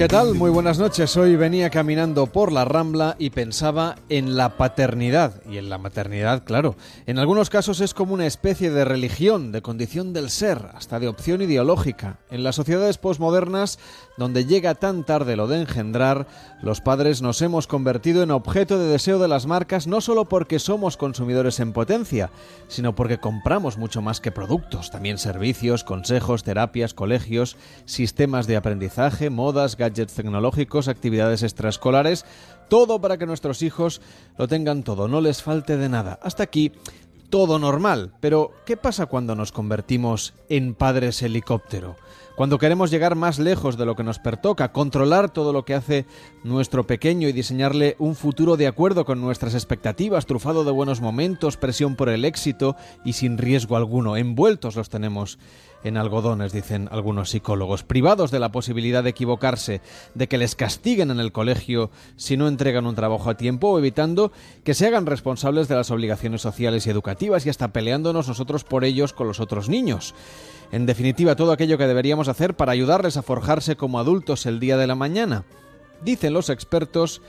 ¿Qué tal? Muy buenas noches. Hoy venía caminando por la Rambla y pensaba en la paternidad y en la maternidad, claro. En algunos casos es como una especie de religión, de condición del ser, hasta de opción ideológica. En las sociedades posmodernas, donde llega tan tarde lo de engendrar, los padres nos hemos convertido en objeto de deseo de las marcas no solo porque somos consumidores en potencia, sino porque compramos mucho más que productos, también servicios, consejos, terapias, colegios, sistemas de aprendizaje, modas, gadgets tecnológicos, actividades extraescolares, todo para que nuestros hijos lo tengan todo, no les falte de nada. Hasta aquí todo normal, pero ¿qué pasa cuando nos convertimos en padres helicóptero? Cuando queremos llegar más lejos de lo que nos pertoca, controlar todo lo que hace nuestro pequeño y diseñarle un futuro de acuerdo con nuestras expectativas, trufado de buenos momentos, presión por el éxito y sin riesgo alguno, envueltos los tenemos en algodones, dicen algunos psicólogos, privados de la posibilidad de equivocarse, de que les castiguen en el colegio si no entregan un trabajo a tiempo o evitando que se hagan responsables de las obligaciones sociales y educativas y hasta peleándonos nosotros por ellos con los otros niños. En definitiva, todo aquello que deberíamos hacer para ayudarles a forjarse como adultos el día de la mañana. Dicen los expertos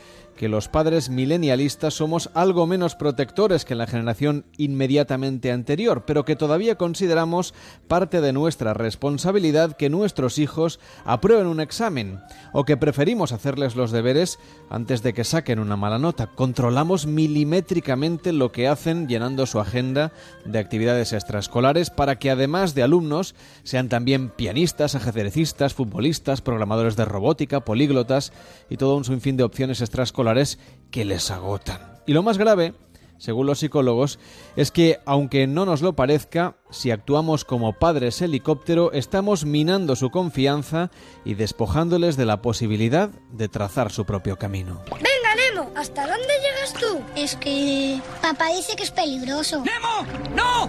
que los padres milenialistas somos algo menos protectores que la generación inmediatamente anterior, pero que todavía consideramos parte de nuestra responsabilidad que nuestros hijos aprueben un examen, o que preferimos hacerles los deberes antes de que saquen una mala nota. Controlamos milimétricamente lo que hacen llenando su agenda de actividades extraescolares para que además de alumnos sean también pianistas, ajedrecistas, futbolistas, programadores de robótica, políglotas y todo un sinfín de opciones extraescolares que les agotan. Y lo más grave, según los psicólogos, es que, aunque no nos lo parezca, si actuamos como padres helicóptero, estamos minando su confianza y despojándoles de la posibilidad de trazar su propio camino. Venga, Nemo, ¿hasta dónde llegas tú? Es que papá dice que es peligroso. ¡Nemo! ¡No!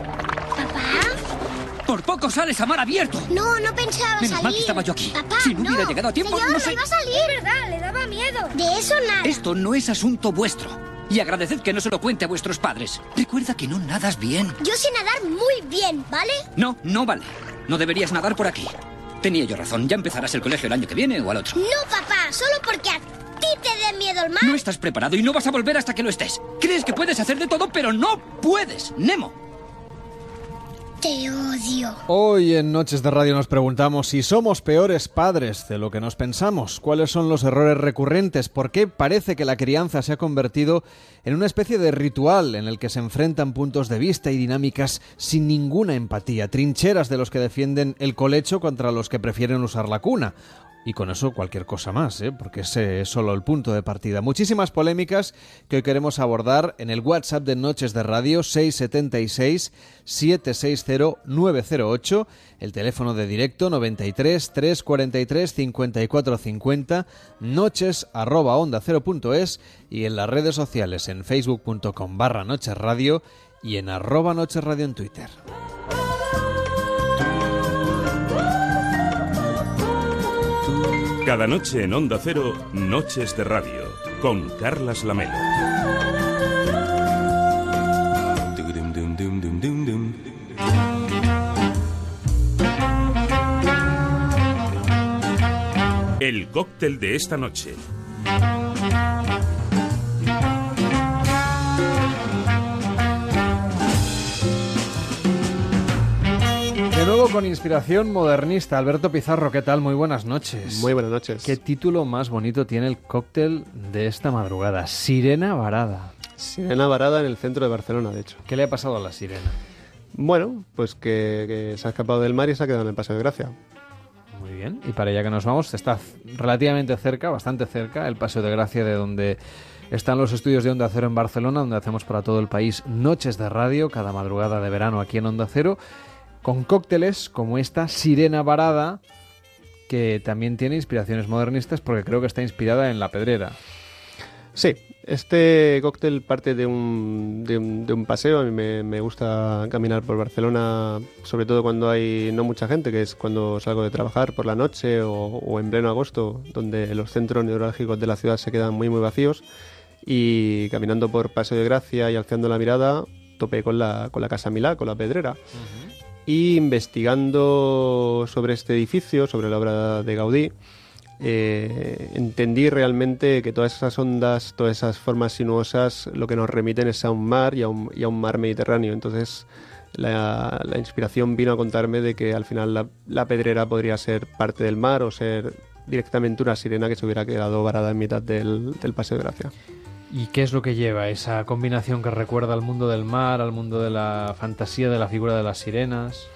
¿Papá? Por poco sales a mar abierto. No, no pensaba Menos salir. mal que estaba yo aquí. Papá, Si no hubiera llegado a tiempo, Señor, no sé- iba a salir. Es verdad, le daba miedo. De eso nada. Esto no es asunto vuestro. Y agradeced que no se lo cuente a vuestros padres. Recuerda que no nadas bien. Yo sé nadar muy bien, ¿vale? No, no vale. No deberías nadar por aquí. Tenía yo razón. Ya empezarás el colegio el año que viene o al otro. No, papá, solo porque a ti te dé miedo el mar. No estás preparado y no vas a volver hasta que lo estés. Crees que puedes hacer de todo, pero no puedes, Nemo. Te odio. Hoy en Noches de Radio nos preguntamos si somos peores padres de lo que nos pensamos, cuáles son los errores recurrentes, por qué parece que la crianza se ha convertido en una especie de ritual en el que se enfrentan puntos de vista y dinámicas sin ninguna empatía, trincheras de los que defienden el colecho contra los que prefieren usar la cuna. Y con eso cualquier cosa más, ¿eh? porque ese es solo el punto de partida. Muchísimas polémicas que hoy queremos abordar en el WhatsApp de Noches de Radio 676-760-908, el teléfono de directo 93 343 54 50, noches arroba onda cero punto es, y en las redes sociales en facebook.com barra noches radio y en arroba noches radio en Twitter. Cada noche en Onda Cero, Noches de Radio, con Carlas Lamelo. El cóctel de esta noche. De nuevo con inspiración modernista, Alberto Pizarro, ¿qué tal? Muy buenas noches. Muy buenas noches. ¿Qué título más bonito tiene el cóctel de esta madrugada? Sirena Varada. Sirena varada en el centro de Barcelona, de hecho. ¿Qué le ha pasado a la sirena? Bueno, pues que, que se ha escapado del mar y se ha quedado en el Paseo de Gracia. Muy bien. Y para allá que nos vamos, está relativamente cerca, bastante cerca, el Paseo de Gracia de donde están los estudios de Onda Cero en Barcelona, donde hacemos para todo el país noches de radio, cada madrugada de verano aquí en Onda Cero, con cócteles como esta Sirena Varada, que también tiene inspiraciones modernistas porque creo que está inspirada en La Pedrera. Sí, este cóctel parte de un, de un, paseo. A mí me, gusta caminar por Barcelona, sobre todo cuando hay no mucha gente, que es cuando salgo de trabajar por la noche o, en pleno agosto, donde los centros neurálgicos de la ciudad se quedan muy, muy vacíos. Y caminando por Paseo de Gracia y alzando la mirada, topé con la, con la Casa Milá, con la Pedrera. Y investigando sobre este edificio, sobre la obra de Gaudí, eh, entendí realmente que todas esas ondas, todas esas formas sinuosas, lo que nos remiten es a un mar y a un, y a un mar Mediterráneo. Entonces, la, inspiración vino a contarme de que al final la, pedrera podría ser parte del mar o ser directamente una sirena que se hubiera quedado varada en mitad del, Paseo de Gracia. ¿Y qué es lo que lleva esa combinación que recuerda al mundo del mar, al mundo de la fantasía de la figura de las sirenas?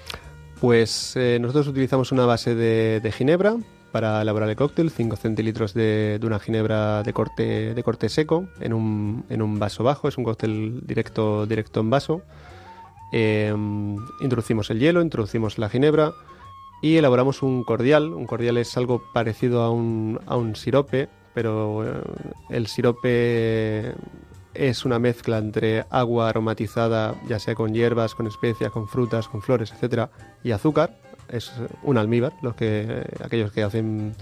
Pues eh, nosotros utilizamos una base de ginebra, para elaborar el cóctel, 5 centilitros de, una ginebra de corte, de corte seco en un, en un vaso bajo, es un cóctel directo, directo en vaso. Em, introducimos el hielo, introducimos la ginebra y elaboramos un cordial. Un cordial es algo parecido a un, a un sirope, pero eh, el sirope es una mezcla entre agua aromatizada, ya sea con hierbas, con especias, con frutas, con flores, etcétera, y azúcar es un almíbar. Los que, aquellos que hacen,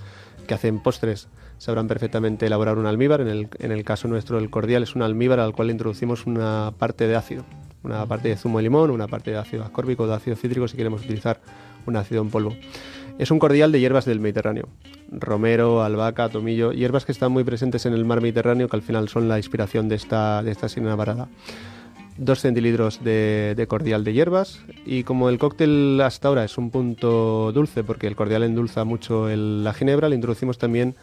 que hacen postres sabrán perfectamente elaborar un almíbar. En el, en el caso nuestro, el cordial es un almíbar al cual introducimos una parte de ácido, una parte de zumo de limón, una parte de ácido ascórbico, de ácido cítrico si queremos utilizar un ácido en polvo. Es un cordial de hierbas del Mediterráneo. Romero, albahaca, tomillo, hierbas que están muy presentes en el mar Mediterráneo que al final son la inspiración de esta, de esta sirena varada. 2 centilitros de, cordial de hierbas y como el cóctel hasta ahora es un punto dulce porque el cordial endulza mucho la ginebra, le introducimos también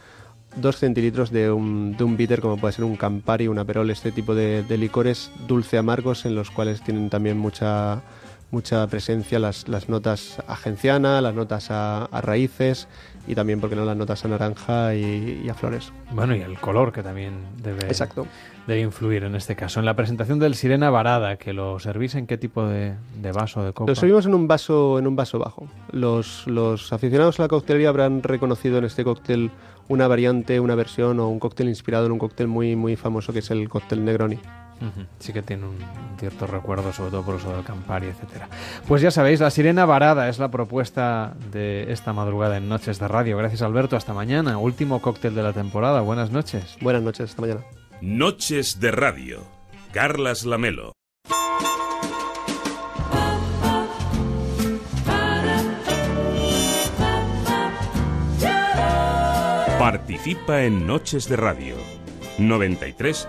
2 centilitros de un, de un bitter como puede ser un Campari, un Aperol, este tipo de, licores dulce amargos en los cuales tienen también mucha mucha presencia las, las notas agenciana, las notas a, raíces y también, porque no, las notas a naranja y, a flores. Bueno, y el color que también debe... Exacto debe influir en este caso. En la presentación del Sirena Varada, que lo servís en qué tipo de, vaso, de copa? Lo servimos en un vaso, en un vaso bajo. Los, los aficionados a la coctelería habrán reconocido en este cóctel una variante, una versión o un cóctel inspirado en un cóctel muy, muy famoso que es el cóctel Negroni. Sí que tiene un cierto recuerdo, sobre todo por uso del Campari, etcétera. Pues ya sabéis, la sirena varada es la propuesta de esta madrugada en Noches de Radio. Gracias Alberto, hasta mañana. Último cóctel de la temporada. Buenas noches. Buenas noches, hasta mañana. Noches de Radio. Carlas Lamelo. Participa en Noches de Radio. 93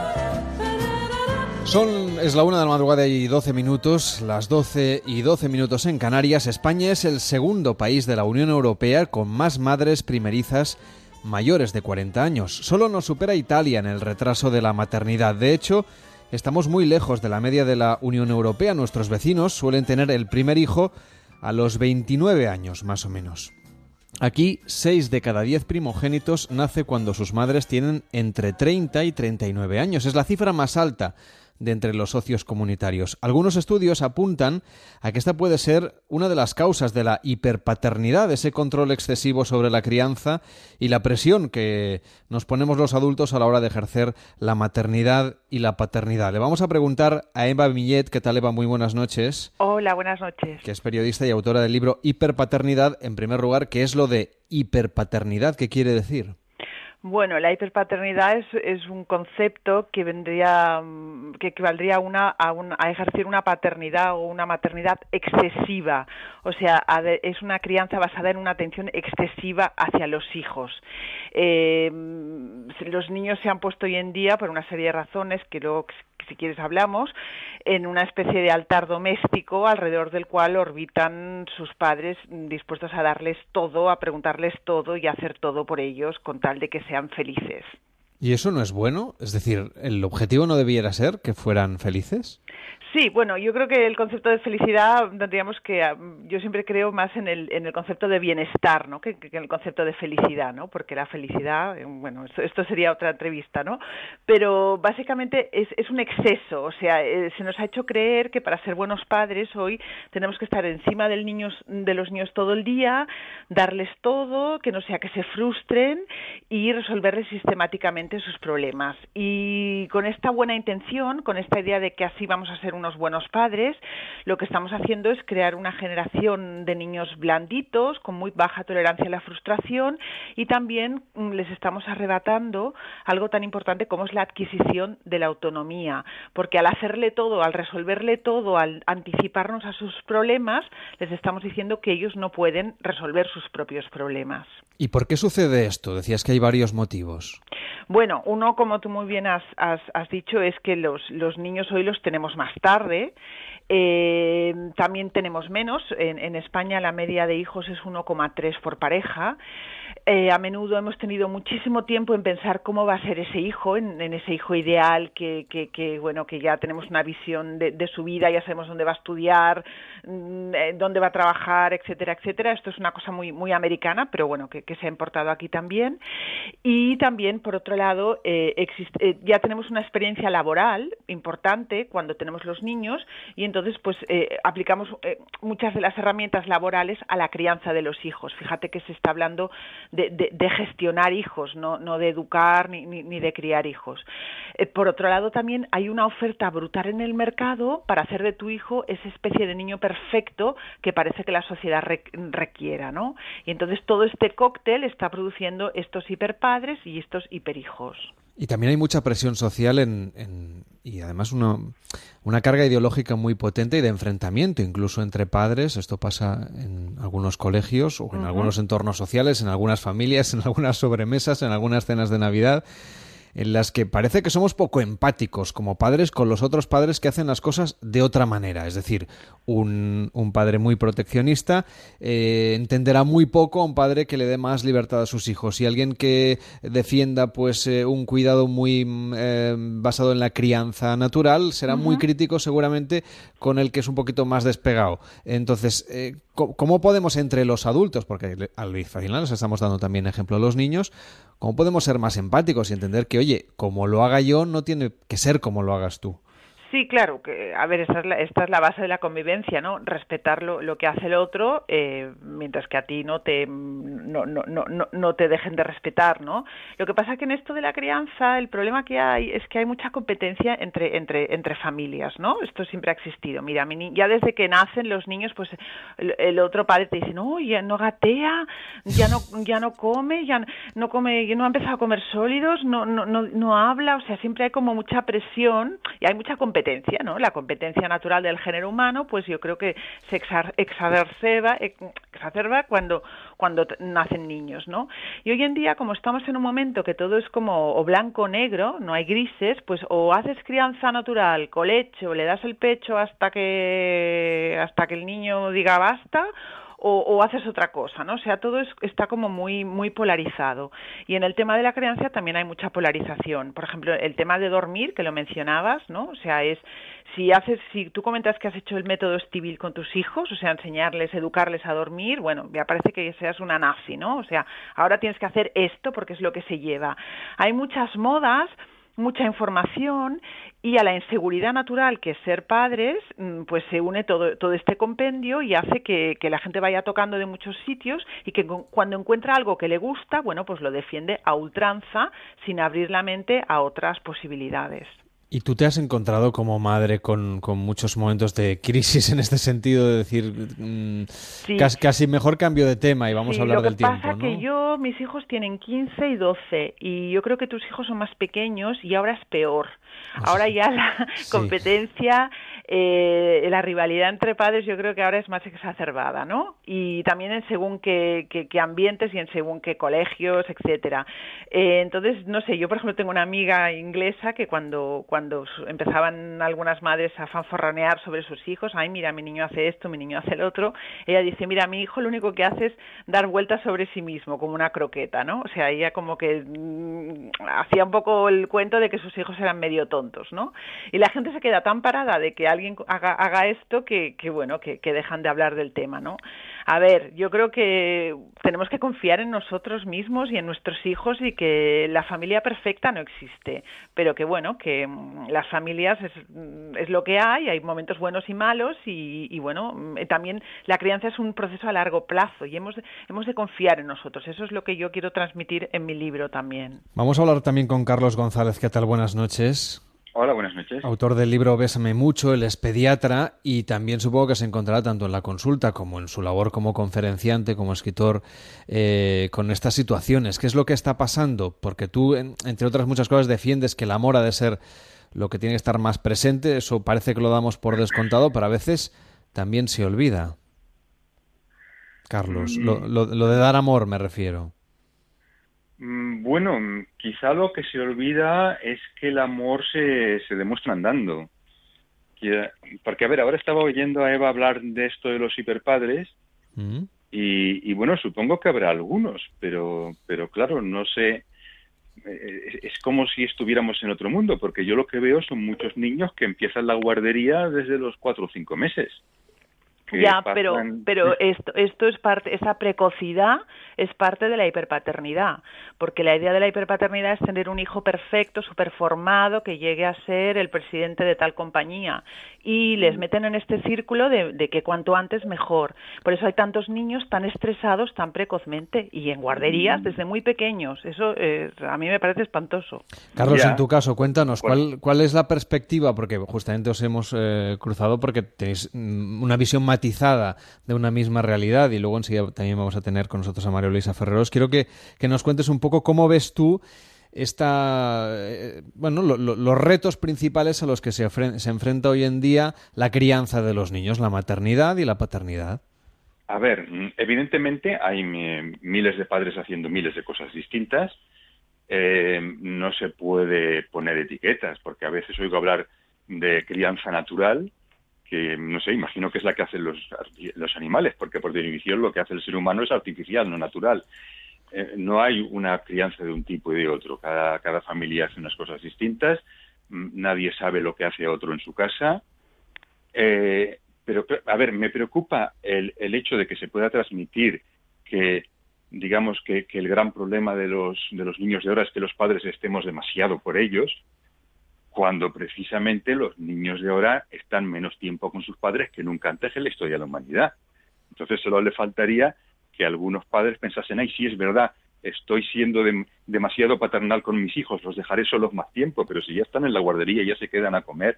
Son, es la una de la madrugada y 12 minutos, las 12 y 12 minutos en Canarias. España es el segundo país de la Unión Europea con más madres primerizas mayores de 40 años. Solo nos supera Italia en el retraso de la maternidad. De hecho, Estamos muy lejos de la media de la Unión Europea. Nuestros vecinos suelen tener el primer hijo a los 29 años, más o menos. Aquí, 6 de cada 10 primogénitos nace cuando sus madres tienen entre 30 y 39 años. Es la cifra más alta de entre los socios comunitarios. Algunos estudios apuntan a que esta puede ser una de las causas de la hiperpaternidad, ese control excesivo sobre la crianza y la presión que nos ponemos los adultos a la hora de ejercer la maternidad y la paternidad. Le vamos a preguntar a Eva Millet, ¿qué tal Eva? Muy buenas noches. Hola, buenas noches. Que es periodista y autora del libro Hiperpaternidad. En primer lugar, ¿qué es lo de hiperpaternidad? ¿Qué quiere decir? Bueno, la hiperpaternidad es, es un concepto que vendría, mm, que equivaldría una, a, a, ejercer una paternidad o una maternidad excesiva. O sea, es una crianza basada en una atención excesiva hacia los hijos. Eh, los niños se han puesto hoy en día, por una serie de razones que luego si quieres hablamos, en una especie de altar doméstico alrededor del cual orbitan sus padres dispuestos a darles todo, a preguntarles todo y a hacer todo por ellos con tal de que sean felices. ¿Y eso no es bueno? Es decir, ¿el objetivo no debiera ser que fueran felices? Sí, bueno, yo creo que el concepto de felicidad tendríamos que, ah, yo siempre creo más en el, en el concepto de bienestar, ¿no? Que, en el concepto de felicidad, ¿no? Porque la felicidad, eh, bueno, esto, sería otra entrevista, ¿no? Pero básicamente es, es un exceso, o sea, eh, se nos ha hecho creer que para ser buenos padres hoy tenemos que estar encima del niños, de los niños todo el día, darles todo, que no sea que se frustren y resolverles sistemáticamente sus problemas. Y con esta buena intención, con esta idea de que así vamos a ser unos buenos padres, lo que estamos haciendo es crear una generación de niños blanditos, con muy baja tolerancia a la frustración, y también mm, les estamos arrebatando algo tan importante como es la adquisición de la autonomía, porque al hacerle todo, al resolverle todo, al anticiparnos a sus problemas, les estamos diciendo que ellos no pueden resolver sus propios problemas. ¿Y por qué sucede esto? Decías que hay varios motivos. Bueno, uno, como tú muy bien has, dicho, es que los, los niños hoy los tenemos más tarde tarde eh, también tenemos menos. En, España la media de hijos es 1,3 por pareja. Eh, a menudo hemos tenido muchísimo tiempo en pensar cómo va a ser ese hijo, en, ese hijo ideal que, bueno, que ya tenemos una visión de, su vida, ya sabemos dónde va a estudiar, mm, eh, dónde va a trabajar, etcétera, etcétera. Esto es una cosa muy, muy americana, pero bueno, que, se ha importado aquí también. Y también, por otro lado, ya tenemos una experiencia laboral importante cuando tenemos los niños y entonces, pues, aplicamos muchas de las herramientas laborales a la crianza de los hijos. Fíjate que se está hablando de, gestionar hijos, no, no de educar ni, ni, de criar hijos. Eh, por otro lado, también hay una oferta brutal en el mercado para hacer de tu hijo esa especie de niño perfecto que parece que la sociedad requiera, ¿no? Y entonces todo este cóctel está produciendo estos hiperpadres y estos hiperhijos. Y también hay mucha presión social en, y además una, una, carga ideológica muy potente y de enfrentamiento incluso entre padres. Esto pasa en algunos colegios o en algunos entornos sociales, en algunas familias, en algunas sobremesas, en algunas cenas de Navidad en las que parece que somos poco empáticos como padres con los otros padres que hacen las cosas de otra manera. Es decir, un, un padre muy proteccionista eh, entenderá muy poco a un padre que le dé más libertad a sus hijos. Y alguien que defienda pues eh, un cuidado muy mm, eh, basado en la crianza natural será muy crítico seguramente con el que es un poquito más despegado. Entonces, ¿cómo podemos entre los adultos, porque al final nos estamos dando también ejemplo a los niños, ¿Cómo podemos ser más empáticos y entender que, oye, como lo haga yo, no tiene que ser como lo hagas tú? Sí, claro, que a ver, esta es la, esta es la base de la convivencia, ¿no? Respetar lo, que hace el otro, eh, mientras que a ti no te no, no, no, no te dejen de respetar, ¿no? Lo que pasa que en esto de la crianza, el problema que hay es que hay mucha competencia entre entre entre familias, ¿no? Esto siempre ha existido. Mira, ya desde que nacen los niños, pues el, otro padre te dice, no, ya no gatea, ya no ya no come, ya no come, ya no ha empezado a comer sólidos, no no no, no habla, o sea, siempre hay como mucha presión y hay mucha competencia competencia, ¿no? La competencia natural del género humano, pues yo creo que se exacerba, cuando, cuando nacen niños, ¿no? Y hoy en día, como estamos en un momento que todo es como blanco o negro, no hay grises, pues o haces crianza natural, colecho, le das el pecho hasta que hasta que el niño diga basta, o, haces otra cosa, ¿no? O sea, todo está como muy, muy polarizado. Y en el tema de la crianza también hay mucha polarización. Por ejemplo, el tema de dormir, que lo mencionabas, ¿no? O sea, es si haces, si tú comentas que has hecho el método Estivil con tus hijos, o sea, enseñarles, educarles a dormir, bueno, me parece que seas una nazi, ¿no? O sea, ahora tienes que hacer esto porque es lo que se lleva. Hay muchas modas mucha información y a la inseguridad natural que es ser padres, mm, pues se une todo, todo este compendio y hace que, que, la gente vaya tocando de muchos sitios y que cuando encuentra algo que le gusta, bueno, pues lo defiende a ultranza sin abrir la mente a otras posibilidades. ¿Y tú te has encontrado como madre con, con, muchos momentos de crisis en este sentido, de decir, mm, casi, mejor cambio de tema y vamos a hablar del tiempo? Lo que pasa que yo, mis hijos tienen 15 y 12 y yo creo que tus hijos son más pequeños y ahora es peor. Ah, Ahora ya la competencia, eh, la rivalidad entre padres yo creo que ahora es más exacerbada, ¿no? Y también en según qué, qué, ambientes y en según qué colegios, etcétera. Eh, entonces, no sé, yo por ejemplo tengo una amiga inglesa que cuando, cuando empezaban algunas madres a fanforranear sobre sus hijos, ay, mira, mi niño hace esto, mi niño hace el otro, ella dice, mira, mi hijo lo único que hace es dar vueltas sobre sí mismo, como una croqueta, ¿no? O sea, ella como que mm, hacía un poco el cuento de que sus hijos eran medio tontos, ¿no? Y la gente se queda tan parada de que alguien haga, haga esto que, bueno, que, dejan de hablar del tema, ¿no? A ver, yo creo que tenemos que confiar en nosotros mismos y en nuestros hijos y que la familia perfecta no existe, pero que bueno, que mm, las familias es, mm, es lo que hay, hay momentos buenos y malos y, y bueno, mm, también la crianza es un proceso a largo plazo y hemos, hemos de confiar en nosotros. Eso es lo que yo quiero transmitir en mi libro también. Vamos a hablar también con Carlos González. ¿Qué tal? Buenas noches. Hola, buenas noches. Autor del libro Bésame mucho, él es pediatra y también supongo que se encontrará tanto en la consulta como en su labor como conferenciante, como escritor, eh, con estas situaciones. ¿Qué es lo que está pasando? Porque tú, entre otras muchas cosas, defiendes que el amor ha de ser lo que tiene que estar más presente. Eso parece que lo damos por descontado, pero a veces también se olvida. Carlos, lo, mm. lo, lo de dar amor me refiero. Mm, bueno, quizá lo que se olvida es que el amor se, se demuestra andando. Porque, a ver, ahora estaba oyendo a Eva hablar de esto de los hiperpadres mm. y, bueno, supongo que habrá algunos, pero, pero claro, no sé, eh, es como si estuviéramos en otro mundo, porque yo lo que veo son muchos niños que empiezan la guardería desde los cuatro o cinco meses. Ya, pero, pero esto, esto es parte, esa precocidad es parte de la hiperpaternidad, porque la idea de la hiperpaternidad es tener un hijo perfecto, superformado, que llegue a ser el presidente de tal compañía. Y les meten en este círculo de, que cuanto antes mejor. Por eso hay tantos niños tan estresados tan precozmente y en guarderías desde muy pequeños. Eso eh, a mí me parece espantoso. Carlos, en tu caso, cuéntanos, ¿cuál, ¿cuál es la perspectiva? Porque justamente os hemos eh, cruzado porque tenéis mm, una visión de una misma realidad y luego enseguida también vamos a tener con nosotros a Mario Luisa Ferreros. Quiero que, nos cuentes un poco cómo ves tú esta, eh, bueno, los retos principales a los que se, se enfrenta hoy en día la crianza de los niños, la maternidad y la paternidad. A ver, evidentemente hay miles de padres haciendo miles de cosas distintas. Eh, no se puede poner etiquetas, porque a veces oigo hablar de crianza natural que no sé, imagino que es la que hacen los, los animales, porque por definición lo que hace el ser humano es artificial, no natural. Eh, no hay una crianza de un tipo y de otro. Cada, cada familia hace unas cosas distintas, nadie sabe lo que hace otro en su casa. Eh, pero, a ver, me preocupa el, el hecho de que se pueda transmitir que digamos que, que, el gran problema de los, de los niños de ahora es que los padres estemos demasiado por ellos, cuando precisamente los niños de ahora están menos tiempo con sus padres que nunca antes en la historia de la humanidad. Entonces solo le faltaría que algunos padres pensasen, ay, sí es verdad, estoy siendo demasiado paternal con mis hijos, los dejaré solos más tiempo, pero si ya están en la guardería, ya se quedan a comer.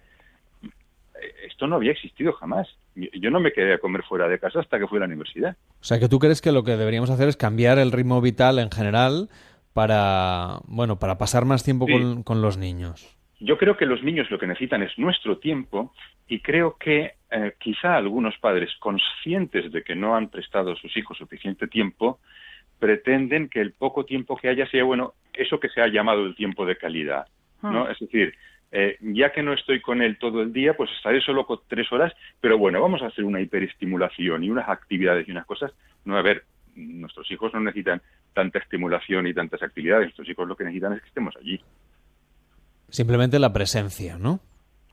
Eh, esto no había existido jamás. Yo no me quedé a comer fuera de casa hasta que fui a la universidad. O sea, que tú crees que lo que deberíamos hacer es cambiar el ritmo vital en general para, bueno, para pasar más tiempo con, con los niños. Yo creo que los niños lo que necesitan es nuestro tiempo y creo que eh, quizá algunos padres conscientes de que no han prestado a sus hijos suficiente tiempo pretenden que el poco tiempo que haya sea bueno eso que se ha llamado el tiempo de calidad, ¿no? Hmm. Es decir, eh, ya que no estoy con él todo el día, pues estaré solo con tres horas, pero bueno, vamos a hacer una hiperestimulación y unas actividades y unas cosas. No, a ver, nuestros hijos no necesitan tanta estimulación y tantas actividades, nuestros hijos lo que necesitan es que estemos allí. Simplemente la presencia, ¿no?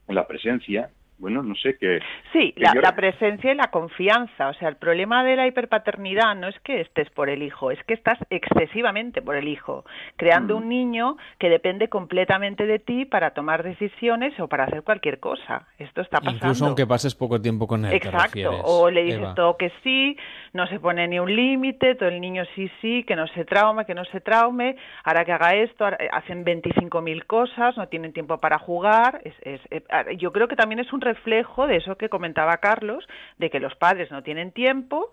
La presencia, bueno, no sé qué. Sí, la, presencia y la confianza. O sea, el problema de la hiperpaternidad no es que estés por el hijo, es que estás excesivamente por el hijo, creando mm. un niño que depende completamente de ti para tomar decisiones o para hacer cualquier cosa. Esto está pasando. Incluso aunque pases poco tiempo con él. Exacto. o le dices todo que sí, no se pone ni un límite, todo el niño sí, sí, que no se traume, que no se traume, ahora que haga esto, hacen 25.000 cosas, no tienen tiempo para jugar. Es, es, eh, yo creo que también es un reflejo de eso que comentaba Carlos, de que los padres no tienen tiempo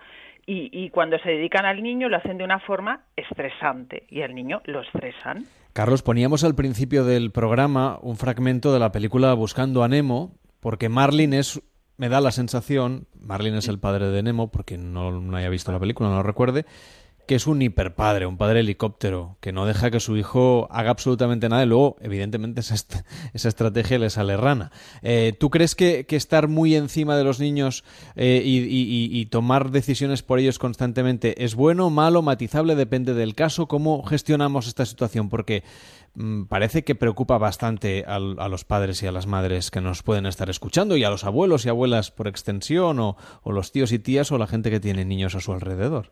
y, cuando se dedican al niño lo hacen de una forma estresante y al niño lo estresan. Carlos, poníamos al principio del programa un fragmento de la película Buscando a Nemo, porque Marlin es me da la sensación, Marlin es el padre de Nemo, porque no, no haya visto la película, no lo recuerde, que es un hiperpadre, un padre helicóptero, que no deja que su hijo haga absolutamente nada y luego, evidentemente, esa, esa estrategia le sale rana. Eh, ¿Tú crees que, estar muy encima de los niños eh, y, tomar decisiones por ellos constantemente es bueno, malo, matizable, depende del caso? ¿Cómo gestionamos esta situación? Porque mm, parece que preocupa bastante a, los padres y a las madres que nos pueden estar escuchando y a los abuelos y abuelas por extensión o los tíos y tías o la gente que tiene niños a su alrededor.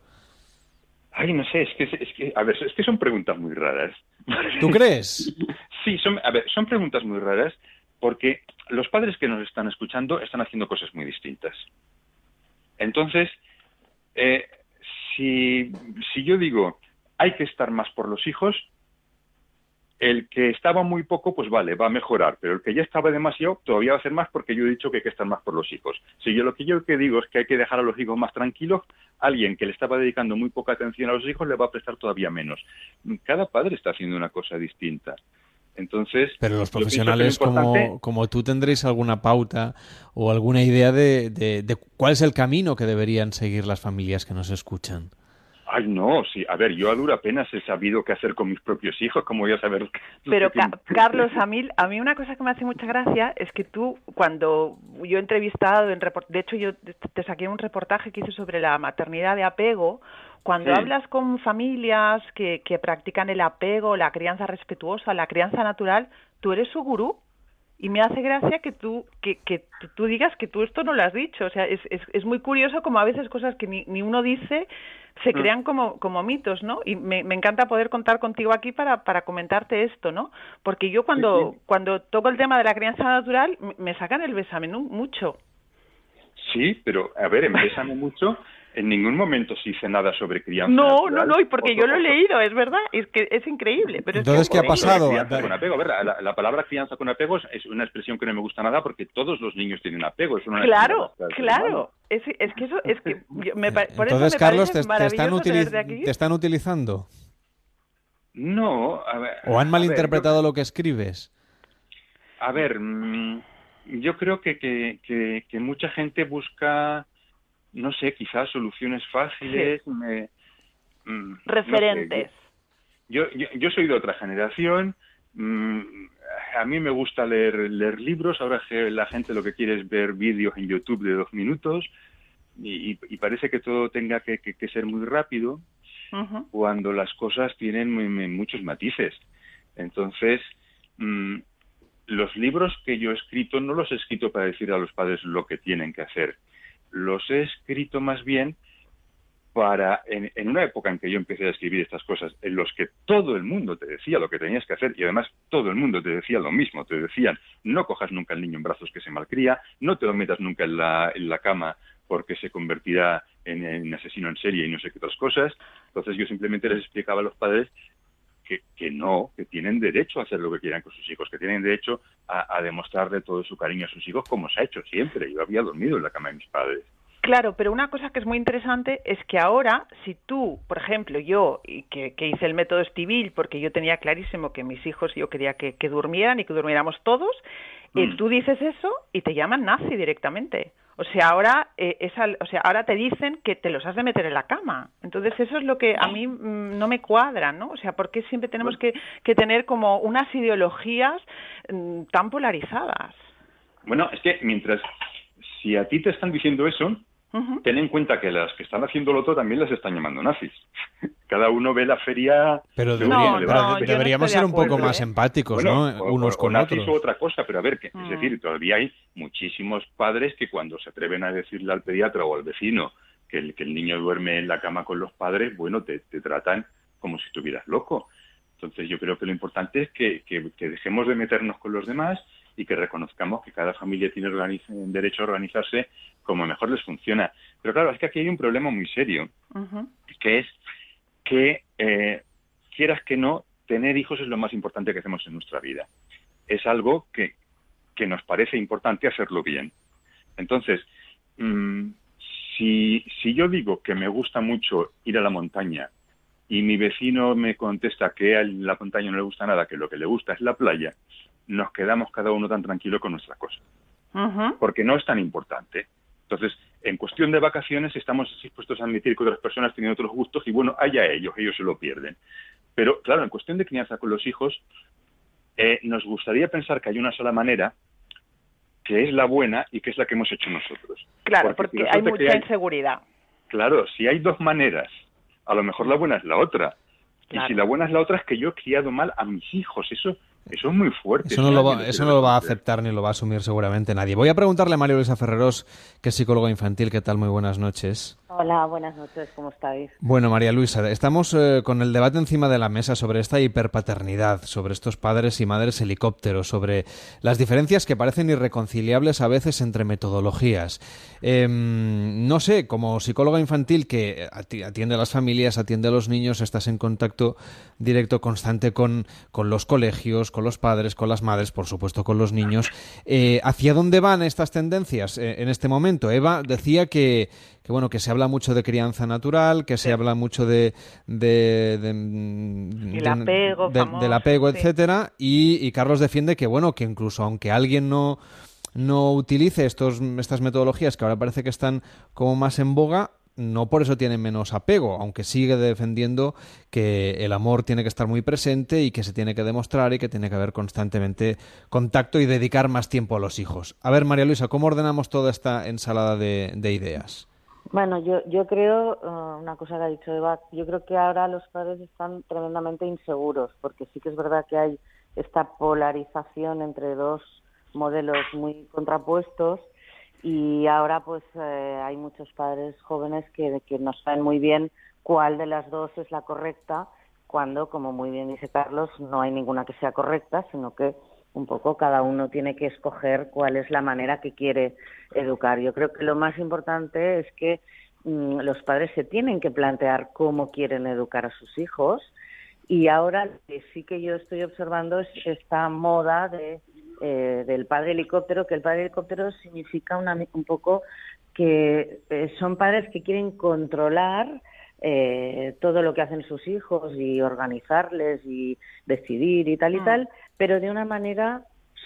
Ay, no sé, es que, es que, a ver, es que son preguntas muy raras. ¿Tú crees? Sí, son, a ver, son preguntas muy raras porque los padres que nos están escuchando están haciendo cosas muy distintas. Entonces, eh, si, si yo digo hay que estar más por los hijos, el que estaba muy poco, pues vale, va a mejorar, pero el que ya estaba demasiado, todavía va a hacer más porque yo he dicho que hay que estar más por los hijos. Si yo lo que yo que digo es que hay que dejar a los hijos más tranquilos, alguien que le estaba dedicando muy poca atención a los hijos le va a prestar todavía menos. Cada padre está haciendo una cosa distinta. Entonces, pero los profesionales como, como tú tendréis alguna pauta o alguna idea de, de cuál es el camino que deberían seguir las familias que nos escuchan. Ay, no, sí. A ver, yo a dura pena he sabido qué hacer con mis propios hijos, como voy a saber. Pero, Carlos, a mí, a mí una cosa que me hace mucha gracia es que tú, cuando yo he entrevistado, en de hecho, yo te saqué un reportaje que hice sobre la maternidad de apego. Cuando hablas con familias que, que practican el apego, la crianza respetuosa, la crianza natural, tú eres su gurú y me hace gracia que tú que, que tú digas que tú esto no lo has dicho o sea es, es, es muy curioso como a veces cosas que ni, ni uno dice se mm. crean como, como mitos, ¿no? Y me, me, encanta poder contar contigo aquí para, para comentarte esto, ¿no? Porque yo cuando, cuando toco el tema de la crianza natural, me sacan el besame mucho. Sí, pero a ver, en Bésame mucho en ningún momento se dice nada sobre crianza. No, no, no, y porque yo lo he leído, es verdad, es que es increíble. Pero Entonces, ¿qué ha pasado? Con apego. la, palabra crianza con apego es una expresión que no me gusta nada porque todos los niños tienen apego. Es una claro, claro. Es, es, que eso, es que me, por Entonces, eso Carlos, te, están te, están utilizando. No, a ver. ¿O han malinterpretado lo que escribes? A ver, mm, yo creo que, que, que, que mucha gente busca no sé, quizás soluciones fáciles. Mm, Referentes. yo, yo, soy de otra generación. Mm, a mí me gusta leer, leer libros. Ahora la gente lo que quiere es ver vídeos en YouTube de dos minutos. Y, parece que todo tenga que, ser muy rápido cuando las cosas tienen muchos matices. Entonces, mm, los libros que yo he escrito no los he escrito para decir a los padres lo que tienen que hacer los he escrito más bien para, en, una época en que yo empecé a escribir estas cosas, en los que todo el mundo te decía lo que tenías que hacer y además todo el mundo te decía lo mismo, te decían, no cojas nunca al niño en brazos que se malcría, no te lo metas nunca en la, en la cama porque se convertirá en, en, asesino en serie y no sé qué otras cosas. Entonces yo simplemente les explicaba a los padres que, no, que tienen derecho a hacer lo que quieran con sus hijos, que tienen derecho a, a demostrarle todo su cariño a sus hijos como se ha hecho siempre. Yo había dormido en la cama de mis padres. Claro, pero una cosa que es muy interesante es que ahora, si tú, por ejemplo, yo, que, que hice el método Estivil, porque yo tenía clarísimo que mis hijos yo quería que, durmieran y que durmiéramos todos, eh, mm. tú dices eso y te llaman nazi directamente. O sea, ahora, eh, o sea, ahora te dicen que te los has de meter en la cama. Entonces, eso es lo que a mí mm, no me cuadra, ¿no? O sea, ¿por qué siempre tenemos que, que tener como unas ideologías mm, tan polarizadas? Bueno, es que mientras, si a ti te están diciendo eso, Ten en cuenta que las que están haciendo lo otro también las están llamando nazis. Cada uno ve la feria. Pero, deberíamos ser un poco más ¿eh? empáticos, ¿no? Unos con otros. O otra cosa, pero a ver, que, es mm. decir, todavía hay muchísimos padres que cuando se atreven a decirle al pediatra o al vecino que el, que el niño duerme en la cama con los padres, bueno, te, tratan como si estuvieras loco. Entonces yo creo que lo importante es que, que dejemos de meternos con los demás y que reconozcamos que cada familia tiene derecho a organizarse como mejor les funciona. Pero claro, es que aquí hay un problema muy serio, que es que, eh, quieras que no, tener hijos es lo más importante que hacemos en nuestra vida. Es algo que, que nos parece importante hacerlo bien. Entonces, mm, si, si yo digo que me gusta mucho ir a la montaña y mi vecino me contesta que a la montaña no le gusta nada, que lo que le gusta es la playa, nos quedamos cada uno tan tranquilo con nuestras cosas. porque no es tan importante. Entonces, en cuestión de vacaciones estamos dispuestos a admitir que otras personas tienen otros gustos y bueno, allá ellos, ellos se lo pierden. Pero claro, en cuestión de crianza con los hijos, eh, nos gustaría pensar que hay una sola manera que es la buena y que es la que hemos hecho nosotros. Claro, porque, hay mucha inseguridad. Claro, si hay dos maneras, a lo mejor la buena es la otra. Y si la buena es la otra es que yo he criado mal a mis hijos. Eso eso es muy fuerte. Eso no, lo va, eso no lo va a aceptar ni lo va a asumir seguramente nadie. Voy a preguntarle a María Luisa Ferreros, que es psicólogo infantil. ¿Qué tal? Muy buenas noches. Hola, buenas noches. ¿Cómo estáis? Bueno, María Luisa, estamos eh, con el debate encima de la mesa sobre esta hiperpaternidad, sobre estos padres y madres helicópteros, sobre las diferencias que parecen irreconciliables a veces entre metodologías. Em, no sé, como psicóloga infantil que atiende a las familias, atiende a los niños, estás en contacto directo, constante con, con los colegios, con los padres, con las madres, por supuesto con los niños. Eh, ¿Hacia dónde van estas tendencias eh, en este momento? Eva decía que, que bueno que se habla mucho de crianza natural, que se habla mucho de, de, del apego, del apego, etcétera, y, y Carlos defiende que bueno que incluso aunque alguien no no utilice estos, estas metodologías que ahora parece que están como más en boga, no por eso tiene menos apego, aunque sigue defendiendo que el amor tiene que estar muy presente y que se tiene que demostrar y que tiene que haber constantemente contacto y dedicar más tiempo a los hijos. A ver, María Luisa, ¿cómo ordenamos toda esta ensalada de, ideas? Bueno, yo, yo creo, uh, una cosa que ha dicho Eva, yo creo que ahora los padres están tremendamente inseguros, porque sí que es verdad que hay esta polarización entre dos modelos muy contrapuestos y ahora pues eh, hay muchos padres jóvenes que, que no saben muy bien cuál de las dos es la correcta cuando, como muy bien dice Carlos, no hay ninguna que sea correcta, sino que un poco cada uno tiene que escoger cuál es la manera que quiere educar. Yo creo que lo más importante es que mm, los padres se tienen que plantear cómo quieren educar a sus hijos y ahora sí que yo estoy observando es esta moda de eh, del padre helicóptero, que el padre helicóptero significa un poco que eh, son padres que quieren controlar eh, todo lo que hacen sus hijos y organizarles y decidir y tal y mm. tal, pero de una manera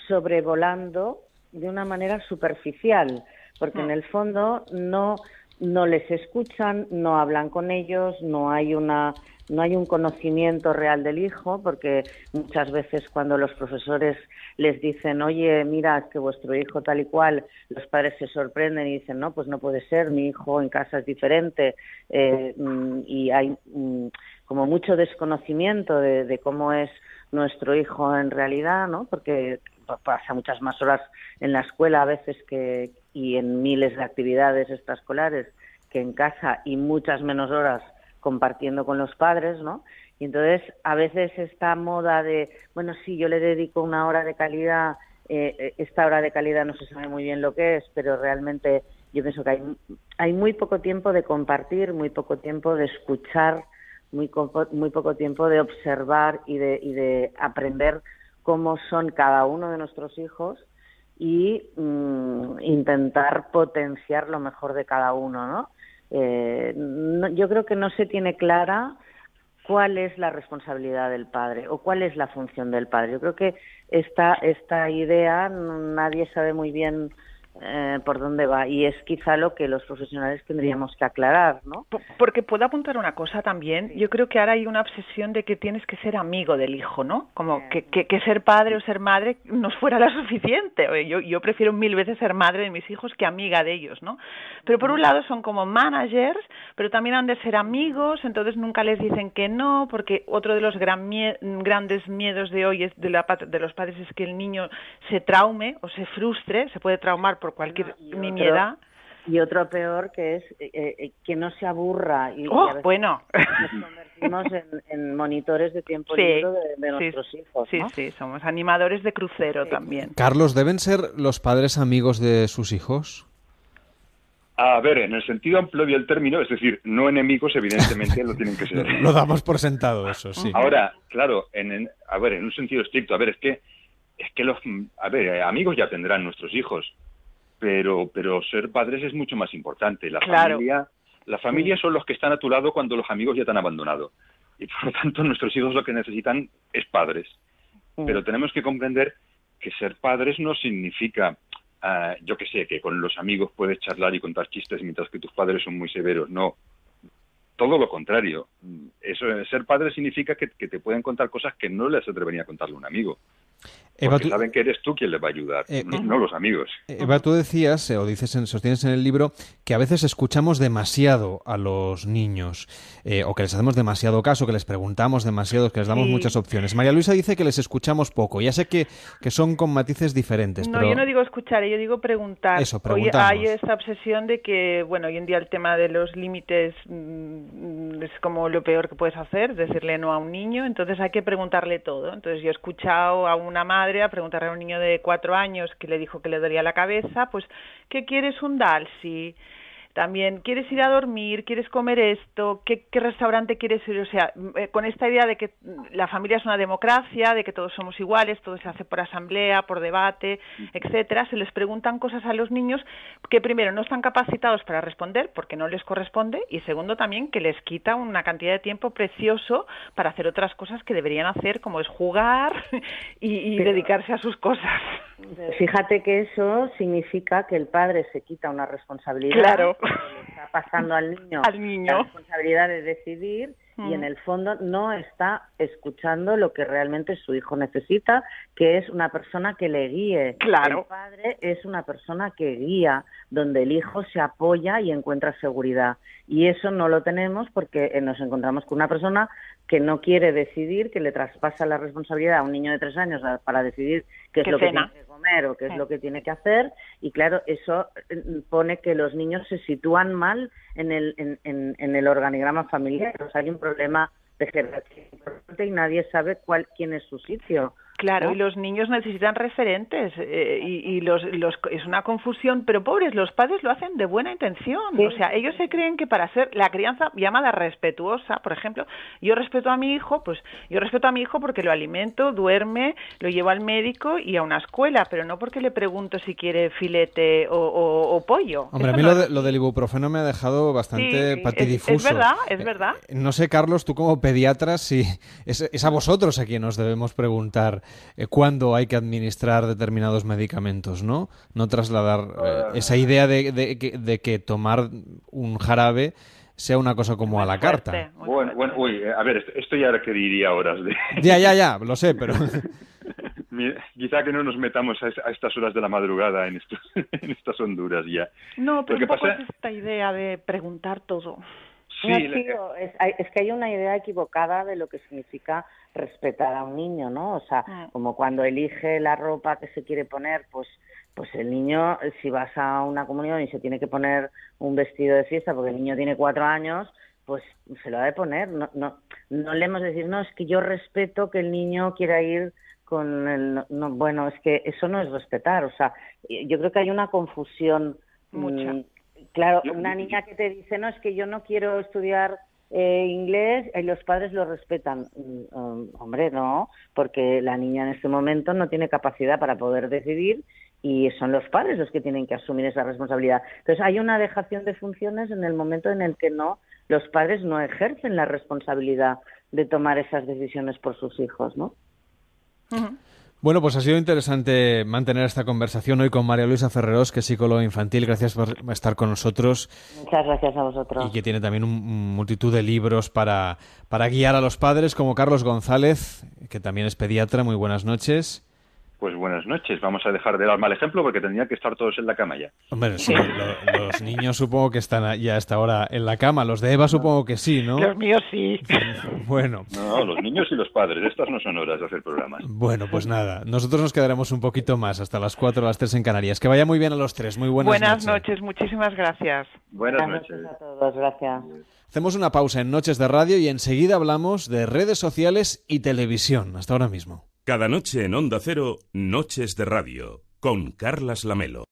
sobrevolando, de una manera superficial, porque en mm. el fondo no no les escuchan, no hablan con ellos, no hay una no hay un conocimiento real del hijo, porque muchas veces cuando los profesores les dicen, oye, mira, que vuestro hijo tal y cual, los padres se sorprenden y dicen, no, pues no puede ser, mi hijo en casa es diferente, eh, mm, y hay mm, como mucho desconocimiento de, cómo es nuestro hijo en realidad, ¿no? Porque pasa muchas más horas en la escuela a veces que y en miles de actividades extraescolares que en casa y muchas menos horas compartiendo con los padres, ¿no? Y entonces a veces esta moda de, bueno, sí, yo le dedico una hora de calidad, eh, eh, esta hora de calidad no se sabe muy bien lo que es, pero realmente yo pienso que hay, muy poco tiempo de compartir, muy poco tiempo de escuchar, muy, muy poco tiempo de observar y de, y de aprender cómo son cada uno de nuestros hijos y mm, intentar potenciar lo mejor de cada uno, ¿no? Eh, yo creo que no se tiene clara cuál es la responsabilidad del padre o cuál es la función del padre. Yo creo que esta, esta idea nadie sabe muy bien eh, por dónde va y es quizá lo que los profesionales tendríamos que aclarar, ¿no? Porque puedo apuntar una cosa también. Yo creo que ahora hay una obsesión de que tienes que ser amigo del hijo, ¿no? Como que, que, ser padre o ser madre nos fuera la suficiente. Yo, yo prefiero mil veces ser madre de mis hijos que amiga de ellos, ¿no? Pero por un lado son como managers, pero también han de ser amigos, entonces nunca les dicen que no, porque otro de los gran grandes miedos de hoy es de, la, de los padres es que el niño se traume o se frustre, se puede traumar por cualquier nimiedad. Y otro peor que es eh, eh, que no se aburra y, oh, bueno. nos convertimos en, monitores de tiempo libre de, nuestros hijos sí sí somos animadores de crucero también. Carlos deben ser los padres amigos de sus hijos a ver, en el sentido amplio del término, es decir, no enemigos, evidentemente lo tienen que ser. lo damos por sentado, eso, sí. Ahora, claro, en, a ver, en un sentido estricto, a ver, es que, es que los, a ver, amigos ya tendrán nuestros hijos, pero, pero ser padres es mucho más importante. La familia, la familia son los que están a tu lado cuando los amigos ya te han abandonado. Y por lo tanto, nuestros hijos lo que necesitan es padres. Pero tenemos que comprender que ser padres no significa ah, yo que sé, que con los amigos puedes charlar y contar chistes mientras que tus padres son muy severos. No, todo lo contrario. Eso, ser padre significa que, que, te pueden contar cosas que no les atrevería a contarle a un amigo. Eva, Porque saben que eres tú quien les va a ayudar, eh, no, no, los amigos. Eva, tú decías, eh, o dices, en, sostienes en el libro, que a veces escuchamos demasiado a los niños, eh, o que les hacemos demasiado caso, que les preguntamos demasiado, que les damos muchas opciones. María Luisa dice que les escuchamos poco. Ya sé que, que son con matices diferentes. No, pero... yo no digo escuchar, yo digo preguntar. Eso, hoy hay esta obsesión de que, bueno, hoy en día el tema de los límites mm, es como lo peor que puedes hacer, decirle no a un niño, entonces hay que preguntarle todo. Entonces yo he escuchado a una madre a preguntarle a un niño de cuatro años que le dijo que le dolía la cabeza, pues, ¿qué quieres un Dalsi? También, ¿quieres ir a dormir? ¿Quieres comer esto? ¿Qué, qué restaurante quieres ir? O sea, eh, con esta idea de que la familia es una democracia, de que todos somos iguales, todo se hace por asamblea, por debate, etcétera, se les preguntan cosas a los niños que primero no están capacitados para responder porque no les corresponde y segundo también que les quita una cantidad de tiempo precioso para hacer otras cosas que deberían hacer como es jugar y, y dedicarse a sus cosas. Fíjate que eso significa que el padre se quita una responsabilidad. Claro. Le está pasando al niño, al niño. la responsabilidad de decidir y en el fondo no está escuchando lo que realmente su hijo necesita, que es una persona que le guíe. Claro. El padre es una persona que guía, donde el hijo se apoya y encuentra seguridad. Y eso no lo tenemos porque eh, nos encontramos con una persona que no quiere decidir, que le traspasa la responsabilidad a un niño de tres años para decidir qué es lo que tiene que comer o qué es lo que tiene que hacer. Y claro, eso eh, pone que los niños se sitúan mal en el, en, en, en el organigrama familiar. O sea, hay un problema de jerarquía y nadie sabe cuál, quién es su sitio. Claro, y los niños necesitan referentes eh, y, y los, los, es una confusión, pero pobres, los padres lo hacen de buena intención. Sí. O sea, ellos se creen que para ser la crianza llamada respetuosa, por ejemplo, yo respeto a mi hijo, pues yo respeto a mi hijo porque lo alimento, duerme, lo llevo al médico y a una escuela, pero no porque le pregunto si quiere filete o, o, o pollo. Hombre, Eso a mí no lo, de, lo del ibuprofeno me ha dejado bastante Sí, patidifuso. es- es verdad, es Eh, verdad. No sé, Carlos, tú como pediatra, si es, es a vosotros a quien nos debemos preguntar eh, cuándo hay que administrar determinados medicamentos, ¿no? No trasladar eh, esa idea de, de que- de que tomar un jarabe sea una cosa como a la carta. Bueno, bueno, uy, eh, a ver, esto, esto ya requeriría horas de... Ya, ya, ya, lo sé, pero... Mira, Quizá que no nos metamos a, es- a estas horas de la madrugada en, estos, en estas honduras ya. No, pero un poco pasa- es esta idea de preguntar todo. No, tío, es, que hay una idea equivocada de lo que significa respetar a un niño, ¿no? O sea, Mm. como cuando elige la ropa que se quiere poner, pues pues el niño, si vas a una comunión y se tiene que poner un vestido de fiesta porque el niño tiene cuatro años, pues se lo ha de poner. No, no, no le hemos de decir, no, es que yo respeto que el niño quiera ir con el... No, bueno, es que eso no es respetar. O sea, yo creo que hay una confusión. Mucha. Claro, una niña que te dice, no, es que yo no quiero estudiar eh, inglés y los padres lo respetan. Mm, um, hombre, no, porque la niña en este momento no tiene capacidad para poder decidir y son los padres los que tienen que asumir esa responsabilidad. Entonces hay una dejación de funciones en el momento en el que no los padres no ejercen la responsabilidad de tomar esas decisiones por sus hijos, ¿no? Bueno, pues ha sido interesante mantener esta conversación hoy con María Luisa Ferreros, que es psicóloga infantil. Gracias por estar con nosotros Muchas gracias a vosotros. y que tiene también un, multitud de libros para, para guiar a los padres, como Carlos González, que también es pediatra. Muy buenas noches. Pues buenas noches. Vamos a dejar de dar mal ejemplo porque tendrían que estar todos en la cama ya. Hombre, sí, lo- los niños supongo que están ya a esta hora en la cama. Los de Eva supongo que sí, ¿no? Los míos sí. Bueno, No, los niños y los padres. Estas no son horas de hacer programas. bueno, pues nada. Nosotros nos quedaremos un poquito más hasta las 4 o las 3 en Canarias. Que vaya muy bien a los tres. Muy buenas, Buenas noches. noches, muchísimas gracias. Buenas Buenas noches. noches a todos, gracias. Hacemos una pausa en Noches de Radio y enseguida hablamos de redes sociales y televisión. Hasta ahora mismo. Cada noche en Onda Cero, Noches de Radio, con Carlas Lamelo.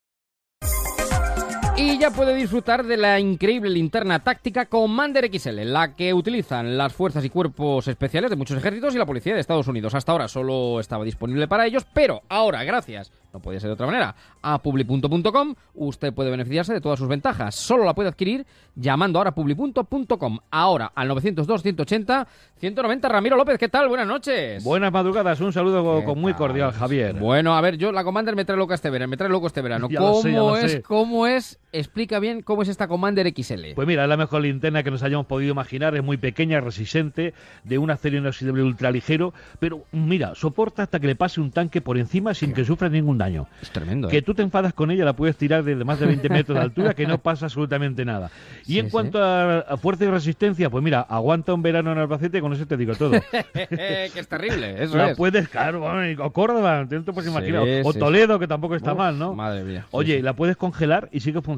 Y ya puede disfrutar de la increíble linterna táctica Commander XL, la que utilizan las fuerzas y cuerpos especiales de muchos ejércitos y la policía de Estados Unidos. Hasta ahora solo estaba disponible para ellos, pero ahora, gracias no podía ser de otra manera, a publi.com, usted puede beneficiarse de todas sus ventajas. Solo la puede adquirir llamando ahora a publi.com, ahora al 902 180 190. Ramiro López, ¿qué tal? Buenas noches. Buenas madrugadas, un saludo con muy cordial, Javier. Bueno, a ver, yo la Commander me trae loco este verano, me trae loco este verano. ¿Cómo es? ¿Cómo es? Explica bien cómo es esta Commander XL. Pues mira, es la mejor linterna que nos hayamos podido imaginar, es muy pequeña, resistente, de un acero inoxidable ultraligero, pero mira, soporta hasta que le pase un tanque por encima sin que sufra ningún daño. Es tremendo. Que ¿eh? tú te enfadas con ella, la puedes tirar desde más de 20 metros de altura, que no pasa absolutamente nada. Y en cuanto a, fuerza y resistencia, pues mira, aguanta un verano en Albacete, con eso te digo todo. que es terrible, eso la puedes, claro, o Córdoba, te puedes imaginar. o Toledo, que tampoco está mal, ¿no? Madre mía. Oye, la puedes congelar y sigue funcionando.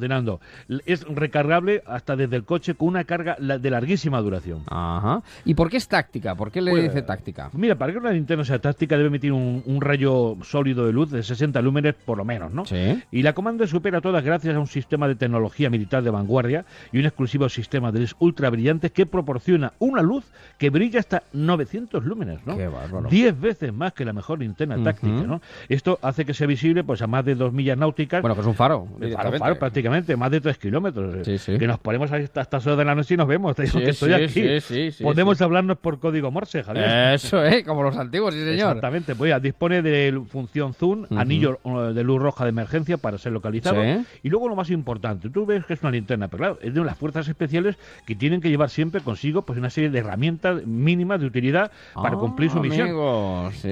Es recargable hasta desde el coche con una carga de larguísima duración. Ajá. ¿Y por qué es táctica? ¿Por qué le pues, dice táctica? Mira, para que una linterna sea táctica debe emitir un, un rayo sólido de luz de 60 lúmenes por lo menos, ¿no? Sí. Y la comanda supera todas gracias a un sistema de tecnología militar de vanguardia y un exclusivo sistema de luz ultra brillantes que proporciona una luz que brilla hasta 900 lúmenes, ¿no? Qué bárbaro. 10 veces más que la mejor linterna táctica, ¿no? Esto hace que sea visible pues a más de 2 millas náuticas. Bueno, que es un faro. Faro, faro prácticamente, más de 3 kilómetros. Sí, sí. Que nos ponemos hasta estas horas de la noche y nos vemos. Te digo que estoy aquí. Podemos hablarnos por código Morse, Javier. Eso, ¿eh? Como los antiguos, sí, señor. Exactamente. Pues ya, dispone de función Zoom, anillo de luz roja de emergencia para ser localizado. Y luego lo más importante, tú ves que es una linterna, pero claro, es de las fuerzas especiales que tienen que llevar siempre consigo pues una serie de herramientas mínimas de utilidad para Ah, cumplir su misión.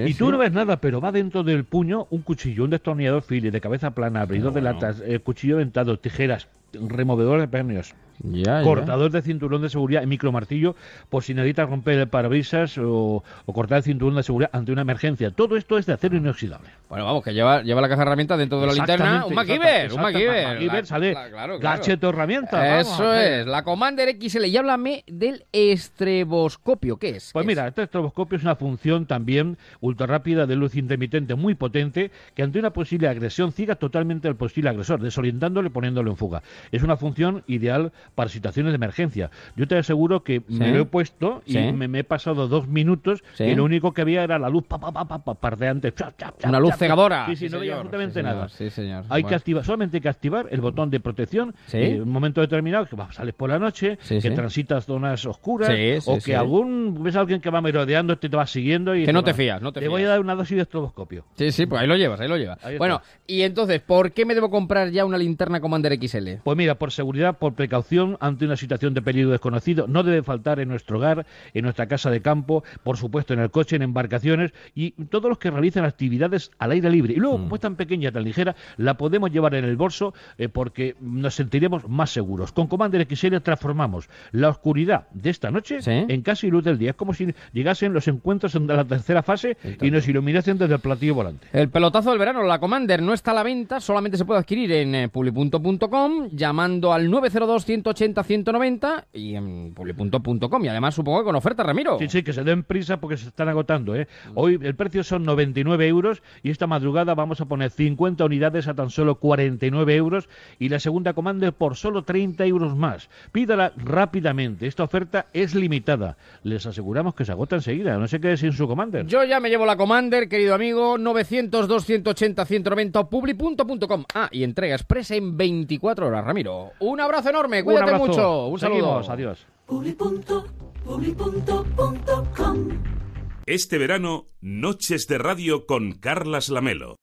y tú no ves nada, pero va dentro del puño un cuchillo, un destornillador Phillips de cabeza plana, abridor de latas, eh, cuchillo dentado, tijeras, removedor de pernios. Ya, cortador de cinturón de seguridad y micromartillo por si necesitas romper el parabrisas o, o, cortar el cinturón de seguridad ante una emergencia. Todo esto es de acero inoxidable. Bueno, vamos, que lleva, lleva la caja de herramientas dentro de la linterna. Un MacGyver, un MacGyver. Sale la, claro, gadget o herramienta. Eso vamos, es, la Commander XL. Y háblame del estroboscopio. ¿Qué es? Pues ¿Qué mira, este estroboscopio es una función también ultra rápida de luz intermitente muy potente que ante una posible agresión ciega totalmente al posible agresor, desorientándole y poniéndolo en fuga. Es una función ideal para situaciones de emergencia. Yo te aseguro que ¿Sí? me lo he puesto y ¿Sí? me, me he pasado dos minutos ¿Sí? y lo único que había era la luz pa, pa, pa, pa, pa, pardeante. Chap, chap, chap, Una luz cegadora. Sí, sí, Sí, no veía absolutamente Sí, señor. nada. Sí, señor. Hay que activar, solamente hay que activar el botón de protección ¿Sí? en un momento determinado que sales por la noche, Sí, que sí. transitas zonas oscuras Sí, sí, o que sí. algún ves a alguien que va merodeando te, te va siguiendo y Que no va- te fías, no te voy a dar una dosis de estroboscopio. Sí, sí, pues ahí lo llevas, ahí lo llevas. Ahí. Bueno, y entonces, ¿por qué me debo comprar ya una linterna Commander XL? Pues mira, por seguridad, por precaución ante una situación de peligro desconocido, no debe faltar en nuestro hogar, en nuestra casa de campo, por supuesto en el coche, en embarcaciones y todos los que realicen actividades al aire libre. Y luego, Mm. como es tan pequeña, tan ligera, la podemos llevar en el bolso eh, porque nos sentiremos más seguros. Con Commander XL transformamos la oscuridad de esta noche Sí. en casi luz del día. Es como si llegasen los encuentros de la tercera fase y nos iluminasen desde el platillo volante. El pelotazo del verano, la Commander, no está a la venta, solamente se puede adquirir en eh, publi.com llamando al 902-180-190 y en publi.com. Y además supongo que con oferta, Ramiro. Sí, sí, que se den prisa porque se están agotando. ¿eh? Hoy el precio son 99 euros y esta madrugada vamos a poner 50 unidades a tan solo 49 euros y la segunda comanda por solo 30 euros más. Pídala rápidamente. Esta oferta es limitada. Les aseguramos que se agota enseguida. No se quede sin su commander. Yo ya me llevo la Commander, querido amigo, 900-280-190, publi.com. Ah, y entrega express en 24 horas, Ramiro. Un abrazo enorme, Un cuídate abrazo. mucho. Un Seguimos, saludo. adiós. Este verano, Noches de Radio con Carlas Lamelo.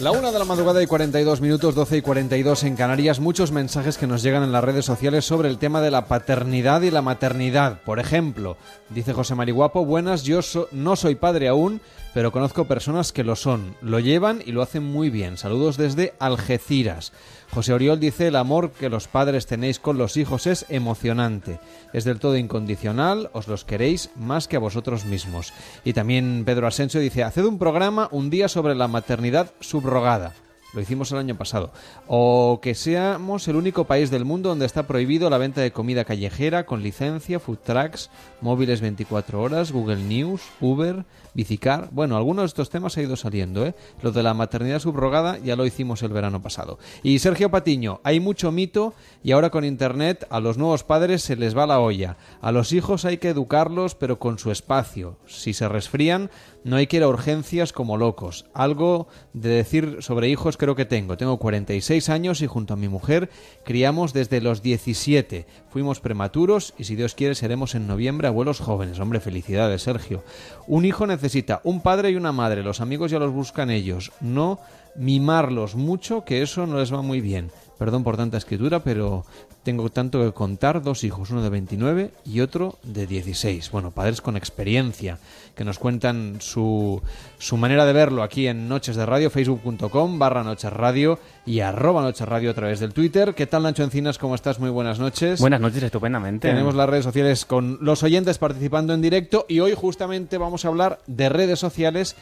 La una de la madrugada y 42 minutos, 12 y 42 en Canarias. Muchos mensajes que nos llegan en las redes sociales sobre el tema de la paternidad y la maternidad. Por ejemplo, dice José Mariguapo, buenas, yo so- no soy padre aún, pero conozco personas que lo son. Lo llevan y lo hacen muy bien. Saludos desde Algeciras. José Oriol dice, el amor que los padres tenéis con los hijos es emocionante. Es del todo incondicional, os los queréis más que a vosotros mismos. Y también Pedro Asensio dice, haced un programa un día sobre la maternidad subrogada. Lo hicimos el año pasado. O que seamos el único país del mundo donde está prohibido la venta de comida callejera con licencia, food trucks, móviles 24 horas, Google News, Uber, Bicicar. Bueno, algunos de estos temas ha ido saliendo, ¿eh? Lo de la maternidad subrogada ya lo hicimos el verano pasado. Y Sergio Patiño, hay mucho mito y ahora con Internet a los nuevos padres se les va la olla. A los hijos hay que educarlos pero con su espacio. Si se resfrían, no hay que ir a urgencias como locos. Algo de decir sobre hijos creo que tengo. Tengo 46 años y junto a mi mujer criamos desde los 17. Fuimos prematuros y si Dios quiere seremos en noviembre abuelos jóvenes. Hombre, felicidades, Sergio. Un hijo necesita un padre y una madre. Los amigos ya los buscan ellos. No mimarlos mucho, que eso no les va muy bien. Perdón por tanta escritura, pero tengo tanto que contar. Dos hijos, uno de 29 y otro de 16. Bueno, padres con experiencia, que nos cuentan su, su manera de verlo aquí en Noches de Radio, facebook.com barra Noches Radio y arroba Noches Radio a través del Twitter. ¿Qué tal, Nacho Encinas? ¿Cómo estás? Muy buenas noches. Buenas noches, estupendamente. Tenemos las redes sociales con los oyentes participando en directo y hoy justamente vamos a hablar de redes sociales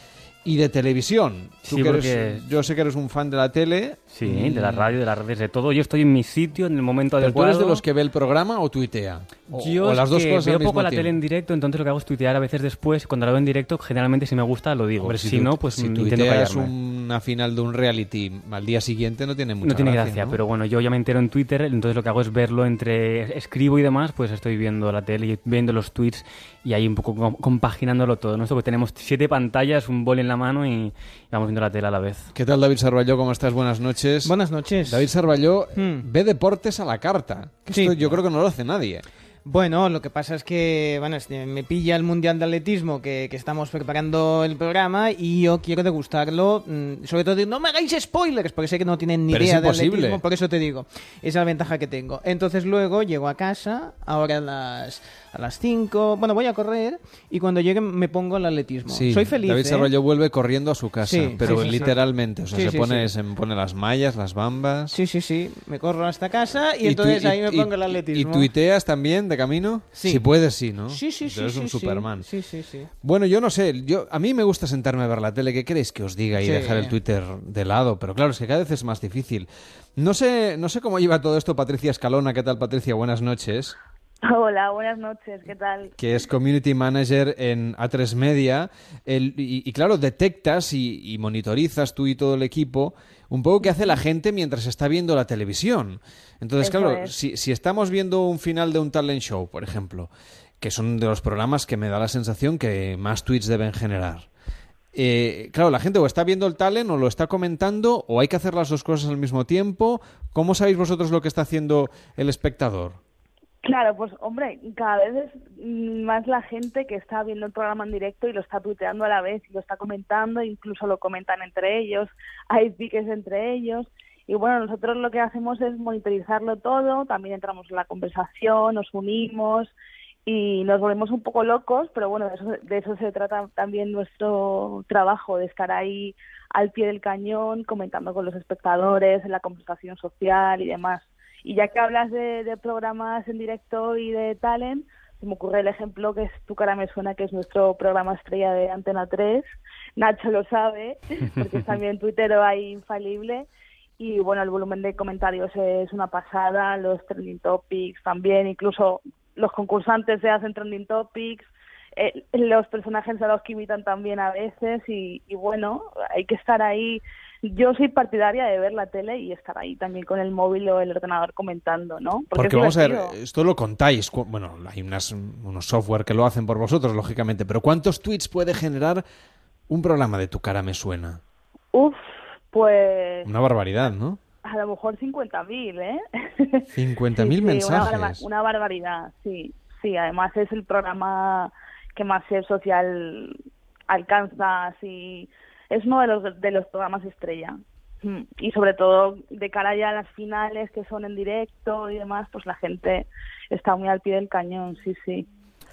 y de televisión. Tú Sí, que eres- porque- yo sé que eres un fan de la tele. Sí, de la radio, de las redes, de todo. Yo estoy en mi sitio, en el momento ¿Pero tú adecuado. eres de los que ve el programa o tuitea? O, Yo o es las dos que cosas veo al mismo poco la tele en directo, entonces lo que hago es tuitear a veces después. Cuando la veo en directo, generalmente si me gusta lo digo. Hombre, si, tú- no, pues si intento callarme. Una final de un reality al día siguiente no tiene mucha No tiene gracia, gracia, ¿no? pero bueno, yo ya me entero en Twitter, entonces lo que hago es verlo entre escribo y demás, pues estoy viendo la tele y viendo los tweets y ahí un poco com- compaginándolo todo. ¿no? Esto que tenemos siete pantallas, un bol en la mano y vamos viendo la tele a la vez. ¿Qué tal, David Sarballó? ¿Cómo estás? Buenas noches. Buenas noches. David Sarballó Hmm. ve deportes a la carta. Que Sí. esto yo creo que no lo hace nadie. Bueno, lo que pasa es que bueno, este, me pilla el Mundial de Atletismo que, que estamos preparando el programa y yo quiero degustarlo. mm, sobre todo, no me hagáis spoilers, porque sé que no tienen ni Pero idea de atletismo, por eso te digo. Esa es la ventaja que tengo. Entonces luego llego a casa, ahora a las, a las 5, bueno, voy a correr y cuando llegue me pongo el atletismo. Sí, Soy feliz. David ¿eh? Sarballó vuelve corriendo a su casa, Sí, pero sí, literalmente. O sea, se, pone, se pone las mallas, las bambas. Sí, sí, sí. Me corro hasta casa y, entonces ahí me pongo el y- atletismo. ¿Y tuiteas también de camino? Sí. Si puedes, sí, ¿no? Sí, sí, sí. Eres un. Superman. Sí, sí, sí. Bueno, yo no sé, yo a mí me gusta sentarme a ver la tele, ¿qué queréis que os diga y dejar el Twitter de lado? Pero claro, es que cada vez es más difícil. No sé, no sé cómo lleva todo esto Patricia Escalona, ¿qué tal Patricia? Buenas noches. Hola, buenas noches, ¿qué tal? que es Community Manager en A3 Media. El- y, y claro, detectas y, y monitorizas tú y todo el equipo un poco qué hace la gente mientras está viendo la televisión. Entonces, Eso claro, es. si, si estamos viendo un final de un talent show, por ejemplo, que son de los programas que me da la sensación que más tweets deben generar. eh, claro, la gente o está viendo el talent o lo está comentando o hay que hacer las dos cosas al mismo tiempo. ¿Cómo sabéis vosotros lo que está haciendo el espectador? Claro, pues hombre, cada vez es más la gente que está viendo el programa en directo y lo está tuiteando a la vez y lo está comentando, incluso lo comentan entre ellos, hay piques entre ellos. Y bueno, nosotros lo que hacemos es monitorizarlo todo, también entramos en la conversación, nos unimos y nos volvemos un poco locos, pero bueno, de eso, de eso se trata también nuestro trabajo, de estar ahí al pie del cañón, comentando con los espectadores, en la conversación social y demás. Y ya que hablas de, de programas en directo y de talent, se me ocurre el ejemplo que es Tu cara me suena, que es nuestro programa estrella de Antena 3. Nacho lo sabe, porque es también tuitero ahí infalible. Y bueno, el volumen de comentarios es una pasada, los trending topics también, incluso los concursantes se hacen trending topics, eh, los personajes a los que imitan también a veces y, y bueno, hay que estar ahí. Yo soy partidaria de ver la tele y estar ahí también con el móvil o el ordenador comentando, ¿no? Porque, vamos a ver, esto lo contáis. Bueno, hay unas, unos software que lo hacen por vosotros, lógicamente. Pero ¿cuántos tweets puede generar un programa de Tu cara me suena? Uf, pues Una barbaridad, ¿no? a lo mejor 50.000, ¿eh? 50.000 Sí, sí, mensajes. Una, una barbaridad, sí. Sí, además es el programa que más ser social alcanza, así. Es uno de los, de los programas estrella. Mm, Y sobre todo de cara a las finales que son en directo y demás, pues la gente está muy al pie del cañón, sí, sí.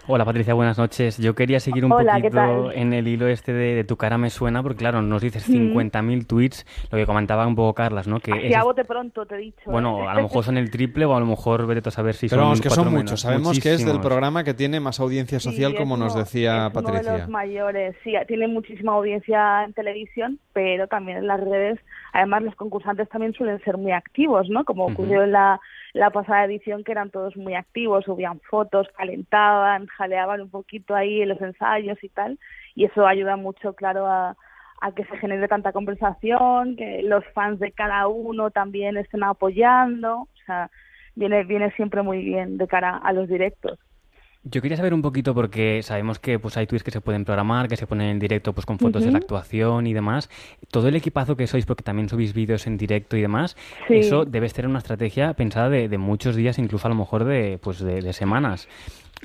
Hola Patricia, buenas noches. Yo quería seguir un Hola, ¿qué poquito en el hilo este de, de tu cara me suena, porque claro, nos dices Mm. 50.000 tweets, lo que comentaba un poco Carlas, ¿no? Que Así es- a bote pronto, te he dicho. bueno, ¿eh? a lo mejor son el triple o a lo mejor vete a saber si Pero son vamos, que son cuatro muchos. menos. Sabemos que es del programa que tiene más audiencia social, como nos decía es Uno de Patricia. los mayores, sí, tiene muchísima audiencia en televisión, pero también en las redes. Además, los concursantes también suelen ser muy activos, ¿no? Como ocurrió en la, la pasada edición, que eran todos muy activos, subían fotos, calentaban, jaleaban un poquito ahí en los ensayos y tal. Y eso ayuda mucho, claro, a, a que se genere tanta conversación, que los fans de cada uno también estén apoyando. O sea, viene, viene siempre muy bien de cara a los directos. Yo quería saber un poquito porque sabemos que pues hay tweets que se pueden programar, que se ponen en directo pues con fotos de la actuación y demás. Todo el equipazo que sois, porque también subís vídeos en directo y demás, Sí. eso debe ser una estrategia pensada de, de muchos días, incluso a lo mejor de pues de, de semanas.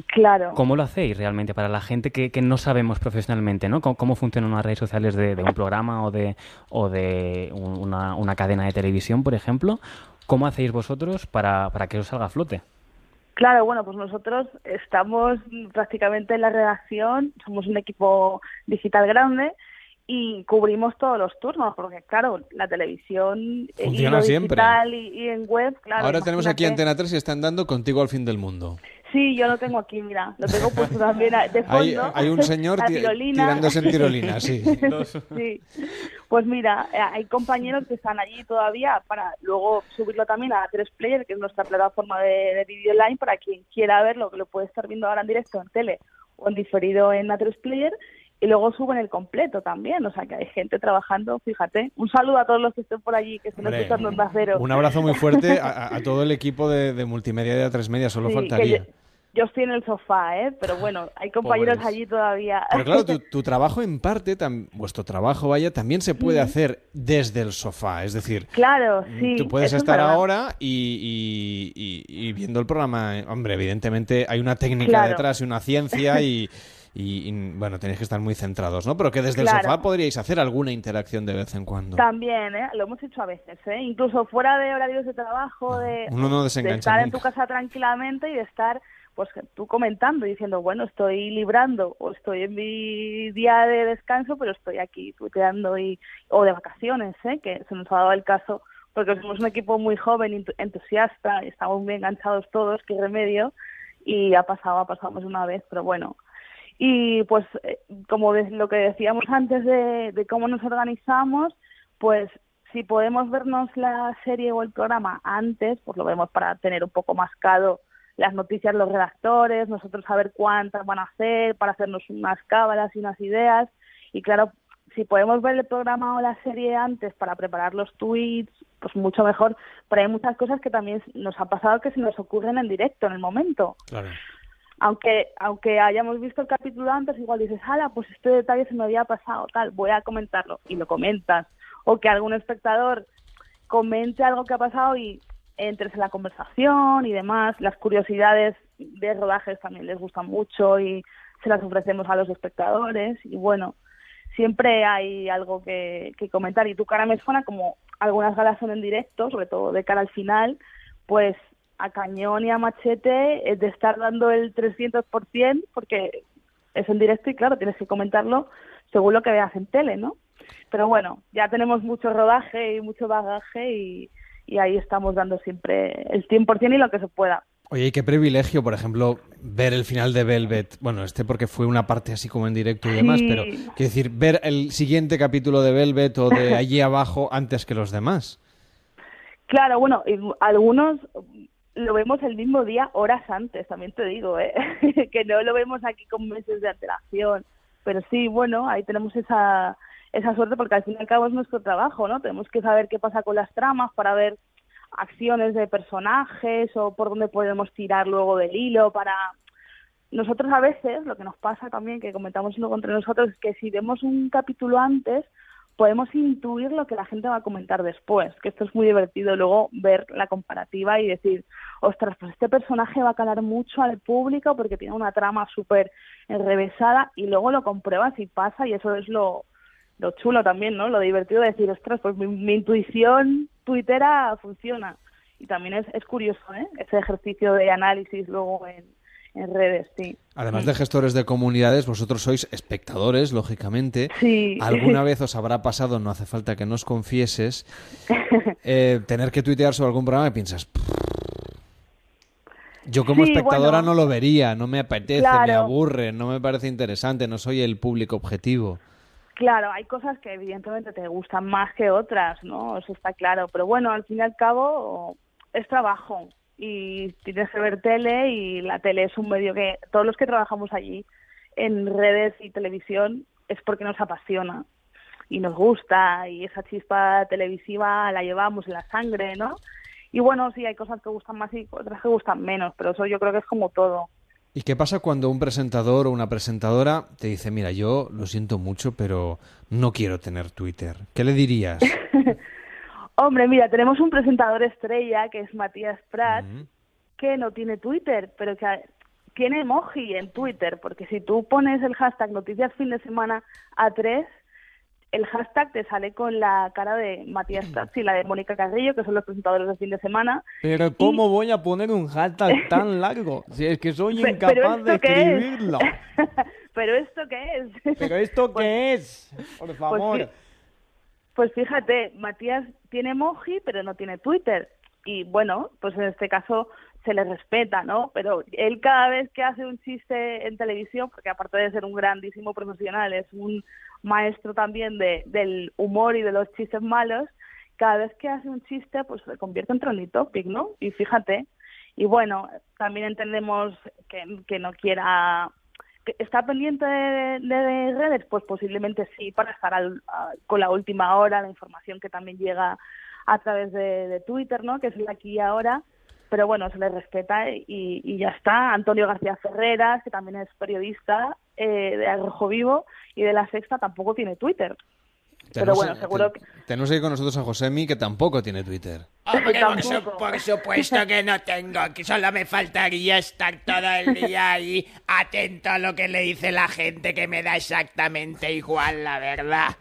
Claro. ¿Cómo lo hacéis realmente para la gente que, que no sabemos profesionalmente, ¿no? ¿Cómo, cómo funcionan las redes sociales de, de un programa o de, o de un- una, una cadena de televisión, por ejemplo? ¿Cómo hacéis vosotros para, para que os salga a flote? Claro, bueno, pues nosotros estamos prácticamente en la redacción, somos un equipo digital grande y cubrimos todos los turnos, porque claro, la televisión y Funciona lo siempre. digital y, y en web, claro. Ahora tenemos aquí. Antena 3 y están dando contigo al fin del mundo. Sí, yo lo tengo aquí, mira, lo tengo puesto también a- de fondo. Hay, hay un señor tirolina. tirándose en tirolina, sí. Sí. Pues mira, eh, hay compañeros que están allí todavía para luego subirlo también a 3Player, que es nuestra plataforma de, de vídeo online, para quien quiera verlo, que lo puede estar viendo ahora en directo en tele o en diferido en A3Player. Y luego suben el completo también, o sea que hay gente trabajando, fíjate. Un saludo a todos los que estén por allí, que estén escuchando en Cero. Un abrazo muy fuerte a, todo el equipo de, de multimedia de A3 Media, solo Sí, que faltaría. yo, yo estoy en el sofá, ¿eh? Pero bueno, hay compañeros Pobres. allí todavía. Pero claro, tu, tu trabajo en parte, tam- vuestro trabajo, vaya, también se puede Mm. hacer desde el sofá. Es decir, Claro, sí. tú puedes es estar ahora y, y- y- y viendo el programa. eh, Hombre, evidentemente hay una técnica Claro. detrás y una ciencia y, y- y, bueno, tenéis que estar muy centrados, ¿no? Pero que desde el sofá podríais hacer alguna interacción de vez en cuando. También, ¿eh? Lo hemos hecho a veces, ¿eh? Incluso fuera de horarios de trabajo, de, Uno no de desengancha estar en tu casa tranquilamente y de estar, pues, tú comentando y diciendo, bueno, estoy librando o estoy en mi día de descanso, pero estoy aquí tuiteando y, o de vacaciones, ¿eh? Que se nos ha dado el caso porque somos un equipo muy joven, ent- entusiasta, y estamos muy enganchados todos, qué remedio, y ha pasado, ha pasado más una vez, pero bueno, y pues, eh, como lo que decíamos antes de, de cómo nos organizamos, pues si podemos vernos la serie o el programa antes, pues lo vemos para tener un poco mascado las noticias los redactores, nosotros saber cuántas van a hacer, para hacernos unas cábalas y unas ideas. Y claro, si podemos ver el programa o la serie antes para preparar los tweets, pues mucho mejor. Pero hay muchas cosas que también nos ha pasado que se nos ocurren en directo, en el momento Claro. Aunque aunque hayamos visto el capítulo antes, igual dices, ala, pues este detalle se me había pasado, tal, voy a comentarlo, y lo comentas. O que algún espectador comente algo que ha pasado y entres en la conversación y demás. Las curiosidades de rodajes también les gustan mucho y se las ofrecemos a los espectadores. Y bueno, siempre hay algo que, que comentar. Y tu cara me suena como algunas galas son en directo, sobre todo de cara al final, pues a cañón y a machete es de estar dando el 300% porque es en directo y claro, tienes que comentarlo según lo que veas en tele, ¿no? Pero bueno, ya tenemos mucho rodaje y mucho bagaje y, y ahí estamos dando siempre el 100% y lo que se pueda. Oye, y qué privilegio, por ejemplo, ver el final de Velvet. Bueno, este porque fue una parte así como en directo y demás, Sí. pero quiero decir, ver el siguiente capítulo de Velvet o de allí abajo antes que los demás. Claro, bueno, y algunos lo vemos el mismo día, horas antes, también te digo, ¿eh? que no lo vemos aquí con meses de antelación. Pero sí, bueno, ahí tenemos esa, esa suerte porque al fin y al cabo es nuestro trabajo, ¿no? Tenemos que saber qué pasa con las tramas para ver acciones de personajes o por dónde podemos tirar luego del hilo para... Nosotros a veces, lo que nos pasa también, que comentamos luego entre nosotros, es que si vemos un capítulo antes, podemos intuir lo que la gente va a comentar después, que esto es muy divertido luego ver la comparativa y decir, ostras, pues este personaje va a calar mucho al público porque tiene una trama súper enrevesada y luego lo compruebas y pasa y eso es lo, lo chulo también, ¿no? Lo divertido de decir, ostras, pues mi, intuición tuitera funciona. Y también es, es curioso, ¿eh? Ese ejercicio de análisis luego en, en redes, sí. Además de gestores de comunidades, vosotros sois espectadores, lógicamente. Sí. Alguna vez os habrá pasado, no hace falta que nos confieses, eh, tener que tuitear sobre algún programa y piensas... Yo como Sí, espectadora bueno. no lo vería, no me apetece, me aburre, no me parece interesante, no soy el público objetivo. Claro, hay cosas que evidentemente te gustan más que otras, ¿no? Eso está claro. Pero bueno, al fin y al cabo es trabajo y tienes que ver tele y la tele es un medio que todos los que trabajamos allí en redes y televisión es porque nos apasiona y nos gusta y esa chispa televisiva la llevamos en la sangre, ¿no? Y bueno, sí, hay cosas que gustan más y otras que gustan menos, pero eso yo creo que es como todo. ¿Y qué pasa cuando un presentador o una presentadora te dice, mira, yo lo siento mucho, pero no quiero tener Twitter? ¿Qué le dirías? Hombre, mira, tenemos un presentador estrella que es Matías Prat, que no tiene Twitter, pero que tiene emoji en Twitter, porque si tú pones el hashtag noticias fin de semana a tres, el hashtag te sale con la cara de Matías Prat y la de Mónica Carrillo, que son los presentadores de fin de semana. Pero ¿cómo voy a poner un hashtag tan largo? Si es que soy Pe- incapaz de escribirlo. ¿Pero esto qué es? ¿Pero esto qué es? Por favor. sí. Pues fíjate, Matías tiene emoji, pero no tiene Twitter. Y bueno, pues en este caso se le respeta, ¿no? Pero él cada vez que hace un chiste en televisión, porque aparte de ser un grandísimo profesional, es un maestro también de, del humor y de los chistes malos, cada vez que hace un chiste, pues se convierte en trending topic, ¿no? Y fíjate, y bueno, también entendemos que, que no quiera ¿Que ¿Está pendiente de, de- de redes? Pues posiblemente sí, para estar al- con la última hora, la información que también llega a través de, Twitter, ¿no? Que es el aquí y ahora. Pero bueno, se le respeta y, y ya está. Antonio García Ferreras, que también es periodista eh, de Arrojo Vivo y de La Sexta, tampoco tiene Twitter. Pero Tenemos- bueno, seguro que... Tenemos aquí con nosotros a Josemi, que tampoco tiene Twitter. Hombre, por, su- por supuesto que no tengo, que solo me faltaría estar todo el día ahí atento a lo que le dice la gente, que me da exactamente igual, la verdad.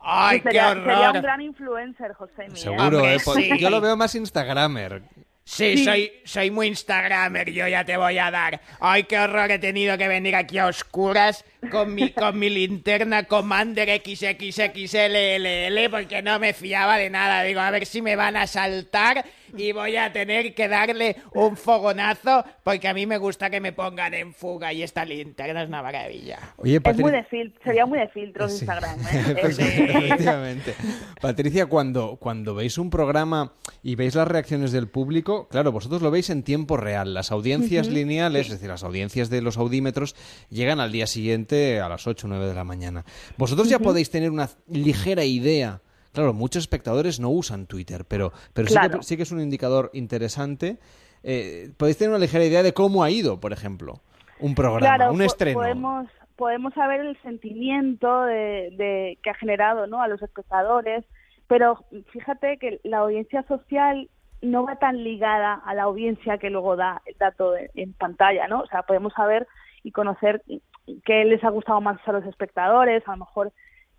¡Ay, qué sería, sería un horror! gran influencer, José. Seguro, Hombre, ¿eh? Pues sí. Yo lo veo más Instagramer. Sí, soy, soy muy Instagramer, yo ya te voy a dar. ¡Ay, qué horror! He tenido que venir aquí a oscuras con mi, con mi linterna Commander XXXLLL porque no me fiaba de nada. Digo, a ver si me van a saltar y voy a tener que darle un fogonazo porque a mí me gusta que me pongan en fuga y esta linterna es una maravilla. Oye, Es muy de fil- sería muy de filtros Instagram, ¿eh? Pues, Efectivamente. Patricia, cuando, cuando veis un programa y veis las reacciones del público, claro, vosotros lo veis en tiempo real. Las audiencias lineales, sí. es decir, las audiencias de los audímetros, llegan al día siguiente a las 8 o 9 de la mañana. Vosotros ya podéis tener una ligera idea. Claro, muchos espectadores no usan Twitter, pero, pero sí, que, sí que es un indicador interesante. Eh, podéis tener una ligera idea de cómo ha ido, por ejemplo, un programa, Claro, un estreno. Podemos, podemos saber el sentimiento de, de- que ha generado ¿no? a los espectadores, pero fíjate que la audiencia social no va tan ligada a la audiencia que luego da el dato de- en pantalla, ¿no? O sea, podemos saber y conocer qué les ha gustado más a los espectadores, a lo mejor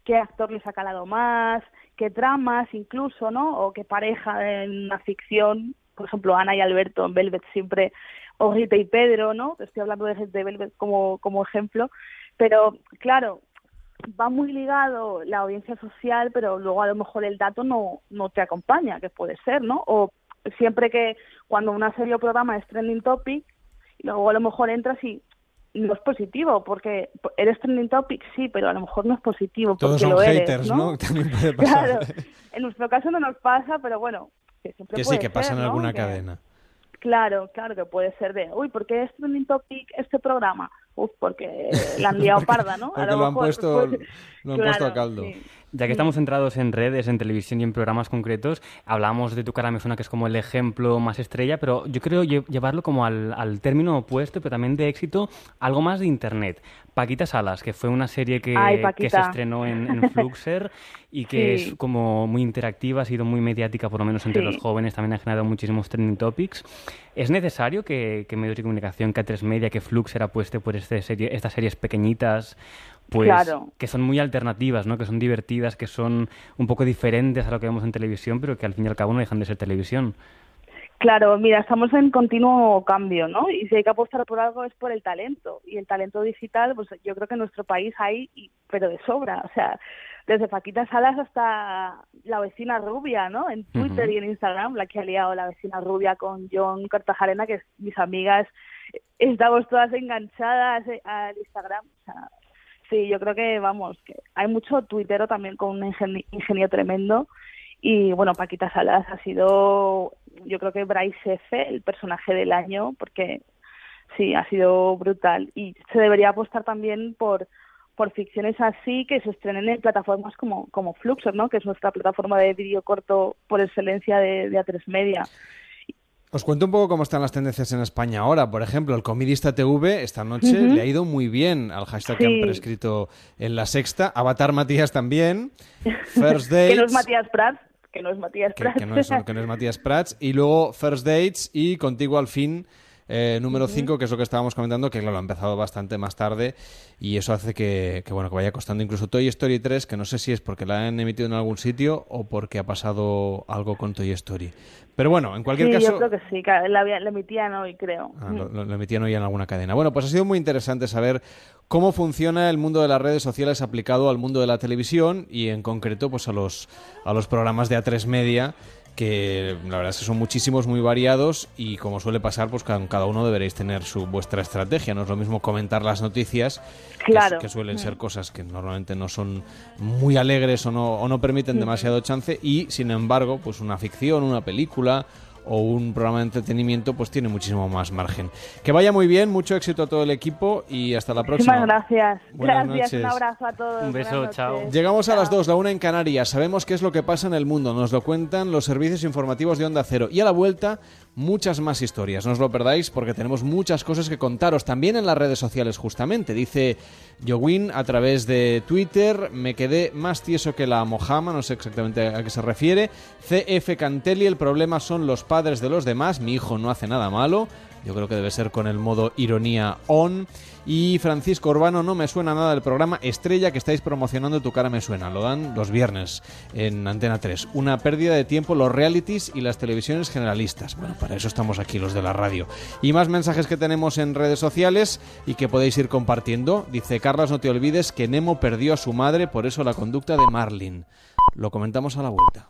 qué actor les ha calado más, qué tramas incluso, ¿no? O qué pareja en una ficción, por ejemplo, Ana y Alberto en Velvet siempre, o Rita y Pedro, ¿no? Estoy hablando de, de Velvet como, como ejemplo, pero claro, va muy ligado la audiencia social, pero luego a lo mejor el dato no, no te acompaña, que puede ser, ¿no? O siempre que cuando una serie o programa es trending topic, luego a lo mejor entras y no es positivo, porque eres trending topic, sí, pero a lo mejor no es positivo. Todos porque son lo eres, haters, ¿no? ¿no? También puede pasar. Claro, en nuestro caso no nos pasa, pero bueno, que siempre Que sí, puede que pasa en ¿no? alguna Que- cadena. Claro, claro que puede ser de, uy, ¿por qué es trending topic este programa? Uf, porque la han liado parda, ¿no? A Porque lo han mejor, puesto, pues, lo han puesto a caldo. sí. Ya que estamos centrados en redes, en televisión y en programas concretos, hablamos de Tu cara me suena que es como el ejemplo más estrella, pero yo creo lle- llevarlo como al, al término opuesto, pero también de éxito, algo más de Internet. Paquita Salas, que fue una serie que, Ay, que se estrenó en, en Fluxer y que Sí. es como muy interactiva, ha sido muy mediática, por lo menos entre Sí. los jóvenes, también ha generado muchísimos trending topics. ¿Es necesario que, que medios de comunicación, que A3 Media, que Fluxer apueste por este serie, estas series pequeñitas? pues Claro. que son muy alternativas, ¿no? Que son divertidas, que son un poco diferentes a lo que vemos en televisión, pero que al fin y al cabo no dejan de ser televisión. Claro, mira, estamos en continuo cambio, ¿no? Y si hay que apostar por algo es por el talento. Y el talento digital, pues yo creo que en nuestro país hay, pero de sobra. O sea, desde Paquita Salas hasta la vecina rubia, ¿no? En Twitter y en Instagram, la que ha liado la vecina rubia con John Cartajarena, que mis amigas estamos todas enganchadas al Instagram. O sea, sí, yo creo que, vamos, que hay mucho tuitero también con un ingenio tremendo. Y bueno, Paquita Salas ha sido yo creo que Bryce F, el personaje del año, porque sí, ha sido brutal. Y se debería apostar también por por ficciones así que se estrenen en plataformas como, como Fluxor, ¿no? que es nuestra plataforma de vídeo corto por excelencia de, de A3 Media. Os cuento un poco cómo están las tendencias en España ahora. Por ejemplo, el Comidista TV esta noche le ha ido muy bien al hashtag que han prescrito en la sexta. Avatar Matías también. First Dates. que no es Matías Prats que no es Matías Prats. Que, no, es, que no es Matías Prats. Y luego First Dates y Contigo al fin. Eh, número 5, que es lo que estábamos comentando, que claro, ha empezado bastante más tarde y eso hace que, bueno, que vaya costando incluso Toy Story 3, que no sé si es porque la han emitido en algún sitio o porque ha pasado algo con Toy Story. Pero bueno, en cualquier caso... yo creo que sí, la, emitían hoy, creo. Ah, lo, emitían hoy en alguna cadena. Bueno, pues ha sido muy interesante saber cómo funciona el mundo de las redes sociales aplicado al mundo de la televisión y en concreto pues a los, a los programas de A3 Media que la verdad es que son muchísimos, muy variados y como suele pasar, pues cada uno deberéis tener su vuestra estrategia. No es lo mismo comentar las noticias, que, suelen ser mm. cosas que normalmente no son muy alegres o no, o no permiten demasiado chance y, sin embargo, pues una ficción, una película o un programa de entretenimiento, pues tiene muchísimo más margen. Que vaya muy bien, mucho éxito a todo el equipo y hasta la próxima. Muchísimas gracias. gracias, un abrazo a todos. Un beso, chao. Llegamos a las dos, la una en Canarias. Sabemos qué es lo que pasa en el mundo, nos lo cuentan los servicios informativos de Onda Cero. Y a la vuelta, muchas más historias. No os lo perdáis porque tenemos muchas cosas que contaros también en las redes sociales, justamente. Dice Jowin a través de Twitter, me quedé más tieso que la mojama, no sé exactamente a qué se refiere. CF Cantelli, el problema son los padres de los demás, mi hijo no hace nada malo. Yo creo que debe ser con el modo ironía on. Y Francisco Urbano, no me suena nada del programa Estrella que estáis promocionando Tu cara me suena. Lo dan los viernes en Antena 3. Una pérdida de tiempo los realities y las televisiones generalistas. Bueno, para eso estamos aquí los de la radio. Y más mensajes que tenemos en redes sociales y que podéis ir compartiendo. Dice Carlos, no te olvides que Nemo perdió a su madre, por eso la conducta de Marlin. Lo comentamos a la vuelta.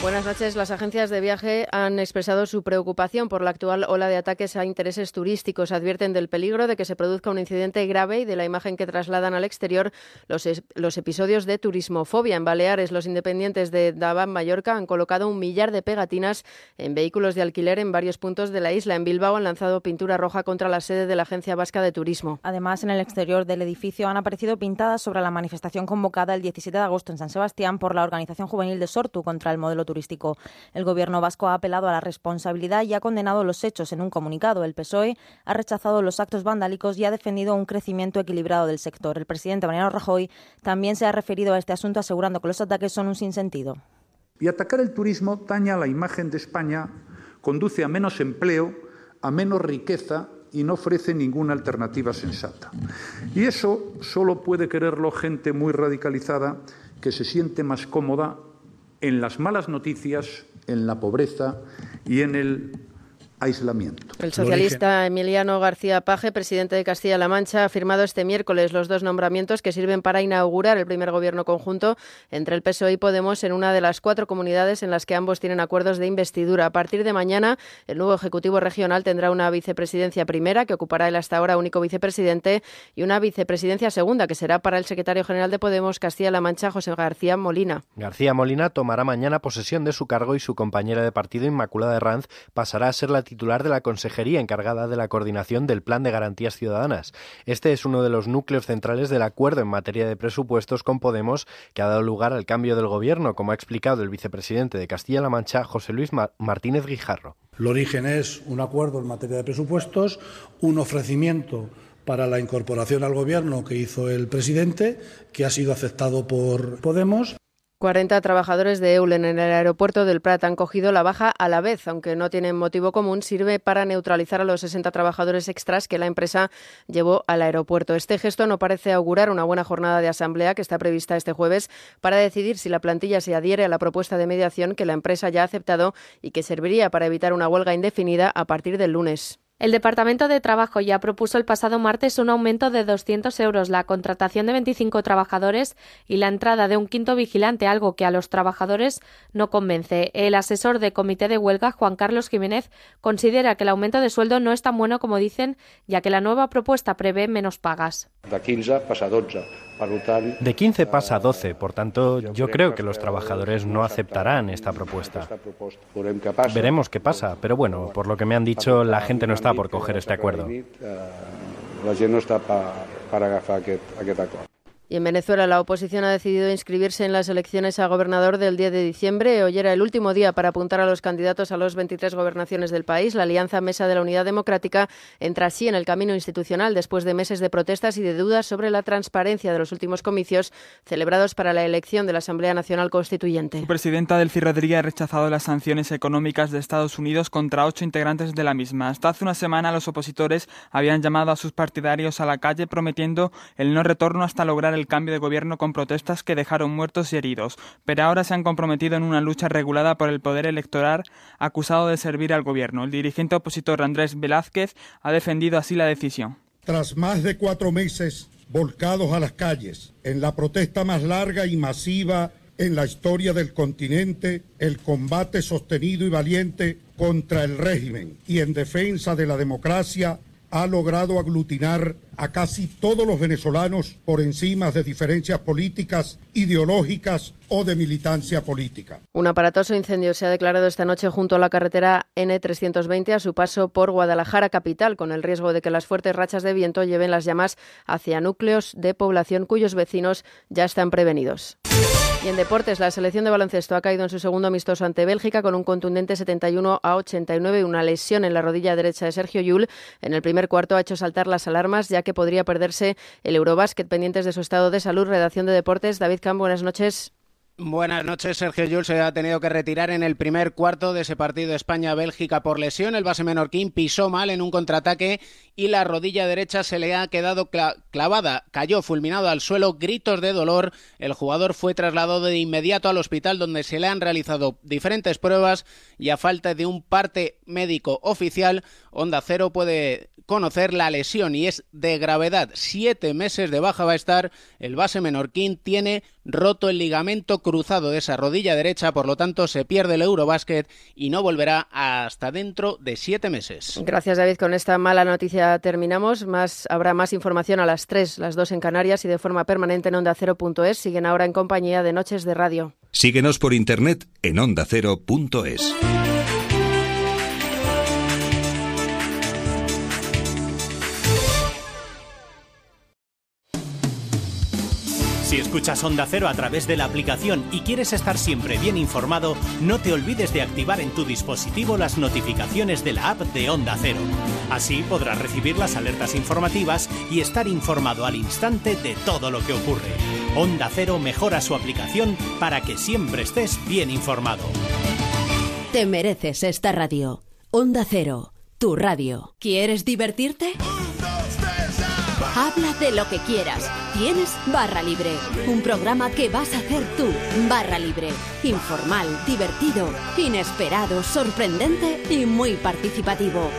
Buenas noches. Las agencias de viaje han expresado su preocupación por la actual ola de ataques a intereses turísticos. Advierten del peligro de que se produzca un incidente grave y de la imagen que trasladan al exterior los, los episodios de turismofobia. En Baleares, los independientes de Daban, Mallorca, han colocado un millar de pegatinas en vehículos de alquiler en varios puntos de la isla. En Bilbao han lanzado pintura roja contra la sede de la Agencia Vasca de Turismo. Además, en el exterior del edificio han aparecido pintadas sobre la manifestación convocada el 17 de agosto en San Sebastián por la Organización Juvenil de Sortu contra el modelo El Gobierno vasco ha apelado a la responsabilidad y ha condenado los hechos en un comunicado. El PSOE ha rechazado los actos vandálicos y ha defendido un crecimiento equilibrado del sector. El presidente Mariano Rajoy también se ha referido a este asunto asegurando que los ataques son un sinsentido. Y atacar el turismo daña la imagen de España, conduce a menos empleo, a menos riqueza y no ofrece ninguna alternativa sensata. Y eso solo puede quererlo gente muy radicalizada que se siente más cómoda en las malas noticias, en la pobreza y en el aislamiento. El socialista Emiliano García Paje, presidente de Castilla-La Mancha, ha firmado este miércoles los dos nombramientos que sirven para inaugurar el primer gobierno conjunto entre el PSOE y Podemos en una de las cuatro comunidades en las que ambos tienen acuerdos de investidura. A partir de mañana, el nuevo Ejecutivo Regional tendrá una vicepresidencia primera, que ocupará el hasta ahora único vicepresidente, y una vicepresidencia segunda, que será para el secretario general de Podemos Castilla-La Mancha, José García Molina. García Molina tomará mañana posesión de su cargo y su compañera de partido, Inmaculada Herranz, pasará a ser la titular de la consejería encargada de la coordinación del Plan de Garantías Ciudadanas. Este es uno de los núcleos centrales del acuerdo en materia de presupuestos con Podemos que ha dado lugar al cambio del gobierno, como ha explicado el vicepresidente de Castilla-La Mancha, José Luis Martínez Guijarro. El origen es un acuerdo en materia de presupuestos, un ofrecimiento para la incorporación al gobierno que hizo el presidente, que ha sido aceptado por Podemos 40 trabajadores de Eulen en el aeropuerto del Prat han cogido la baja a la vez, aunque no tienen motivo común, sirve para neutralizar a los 60 trabajadores extras que la empresa llevó al aeropuerto. Este gesto no parece augurar una buena jornada de asamblea que está prevista este jueves para decidir si la plantilla se adhiere a la propuesta de mediación que la empresa ya ha aceptado y que serviría para evitar una huelga indefinida a partir del lunes. El Departamento de Trabajo ya propuso el pasado martes un aumento de 200 euros, la contratación de 25 trabajadores y la entrada de un quinto vigilante, algo que a los trabajadores no convence. El asesor de comité de huelga, Juan Carlos Jiménez, considera que el aumento de sueldo no es tan bueno como dicen, ya que la nueva propuesta prevé menos pagas. De 15 pasa a 12. De 15 pasa a 12, por tanto, yo creo que los trabajadores no aceptarán esta propuesta. Veremos qué pasa, pero bueno, por lo que me han dicho, la gente no está por coger este acuerdo. La gent no està per, per agafar aquest, aquest. Y en Venezuela la oposición ha decidido inscribirse en las elecciones a gobernador del 10 de diciembre. Hoy era el último día para apuntar a los candidatos a las 23 gobernaciones del país. La Alianza Mesa de la Unidad Democrática entra así en el camino institucional después de meses de protestas y de dudas sobre la transparencia de los últimos comicios celebrados para la elección de la Asamblea Nacional Constituyente. Su presidenta Delcy Rodríguez ha rechazado las sanciones económicas de Estados Unidos contra ocho integrantes de la misma. Hasta hace una semana los opositores habían llamado a sus partidarios a la calle prometiendo el no retorno hasta lograr el cambio de gobierno con protestas que dejaron muertos y heridos, pero ahora se han comprometido en una lucha regulada por el poder electoral acusado de servir al gobierno. El dirigente opositor Andrés Velázquez ha defendido así la decisión. Tras más de cuatro meses volcados a las calles, en la protesta más larga y masiva en la historia del continente, el combate sostenido y valiente contra el régimen y en defensa de la democracia ha logrado aglutinar a casi todos los venezolanos por encima de diferencias políticas, ideológicas o de militancia política. Un aparatoso incendio se ha declarado esta noche junto a la carretera N320 a su paso por Guadalajara capital, con el riesgo de que las fuertes rachas de viento lleven las llamas hacia núcleos de población cuyos vecinos ya están prevenidos. Y en deportes, la selección de baloncesto ha caído en su segundo amistoso ante Bélgica con un contundente 71 a 89 y una lesión en la rodilla derecha de Sergio Yul. En el primer cuarto ha hecho saltar las alarmas ya que podría perderse el Eurobásquet pendientes de su estado de salud. Redacción de deportes, David Camp, buenas noches. Buenas noches. Sergio Llull se ha tenido que retirar en el primer cuarto de ese partido España-Bélgica por lesión. El base menorquín pisó mal en un contraataque y la rodilla derecha se le ha quedado clavada. Cayó fulminado al suelo, gritos de dolor. El jugador fue trasladado de inmediato al hospital donde se le han realizado diferentes pruebas y a falta de un parte médico oficial, Onda Cero puede conocer la lesión y es de gravedad. Siete meses de baja va a estar. El base menorquín tiene roto el ligamento cruzado de esa rodilla derecha, por lo tanto se pierde el Eurobásquet y no volverá hasta dentro de siete meses. Gracias David, con esta mala noticia terminamos. Más, habrá más información a las tres, las dos en Canarias y de forma permanente en ondacero.es. Siguen ahora en compañía de Noches de Radio. Síguenos por internet en ondacero.es. escuchas Onda Cero a través de la aplicación y quieres estar siempre bien informado, no te olvides de activar en tu dispositivo las notificaciones de la app de Onda Cero. Así podrás recibir las alertas informativas y estar informado al instante de todo lo que ocurre. Onda Cero mejora su aplicación para que siempre estés bien informado. Te mereces esta radio. Onda Cero, tu radio. ¿Quieres divertirte? Habla de lo que quieras. Tienes Barra Libre, un programa que vas a hacer tú. Barra Libre, informal, divertido, inesperado, sorprendente y muy participativo.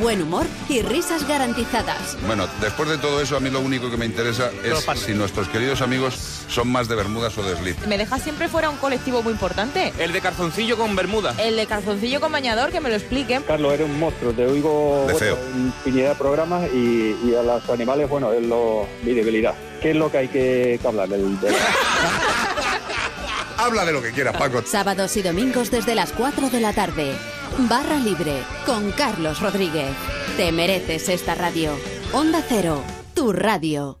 Buen humor y risas garantizadas. Bueno, después de todo eso, a mí lo único que me interesa es si nuestros queridos amigos son más de Bermudas o de slip. Me deja siempre fuera un colectivo muy importante. El de calzoncillo con bermuda. El de calzoncillo con bañador, que me lo expliquen. Carlos, eres un monstruo, te oigo De feo. bueno, en infinidad de programas y, y a los animales, bueno, es lo, mi debilidad. ¿Qué es lo que hay que, que hablar? Del, del- Habla de lo que quieras, Paco. Sábados y domingos desde las 4 de la tarde. Barra Libre con Carlos Rodríguez. Te mereces esta radio. Onda Cero, tu radio.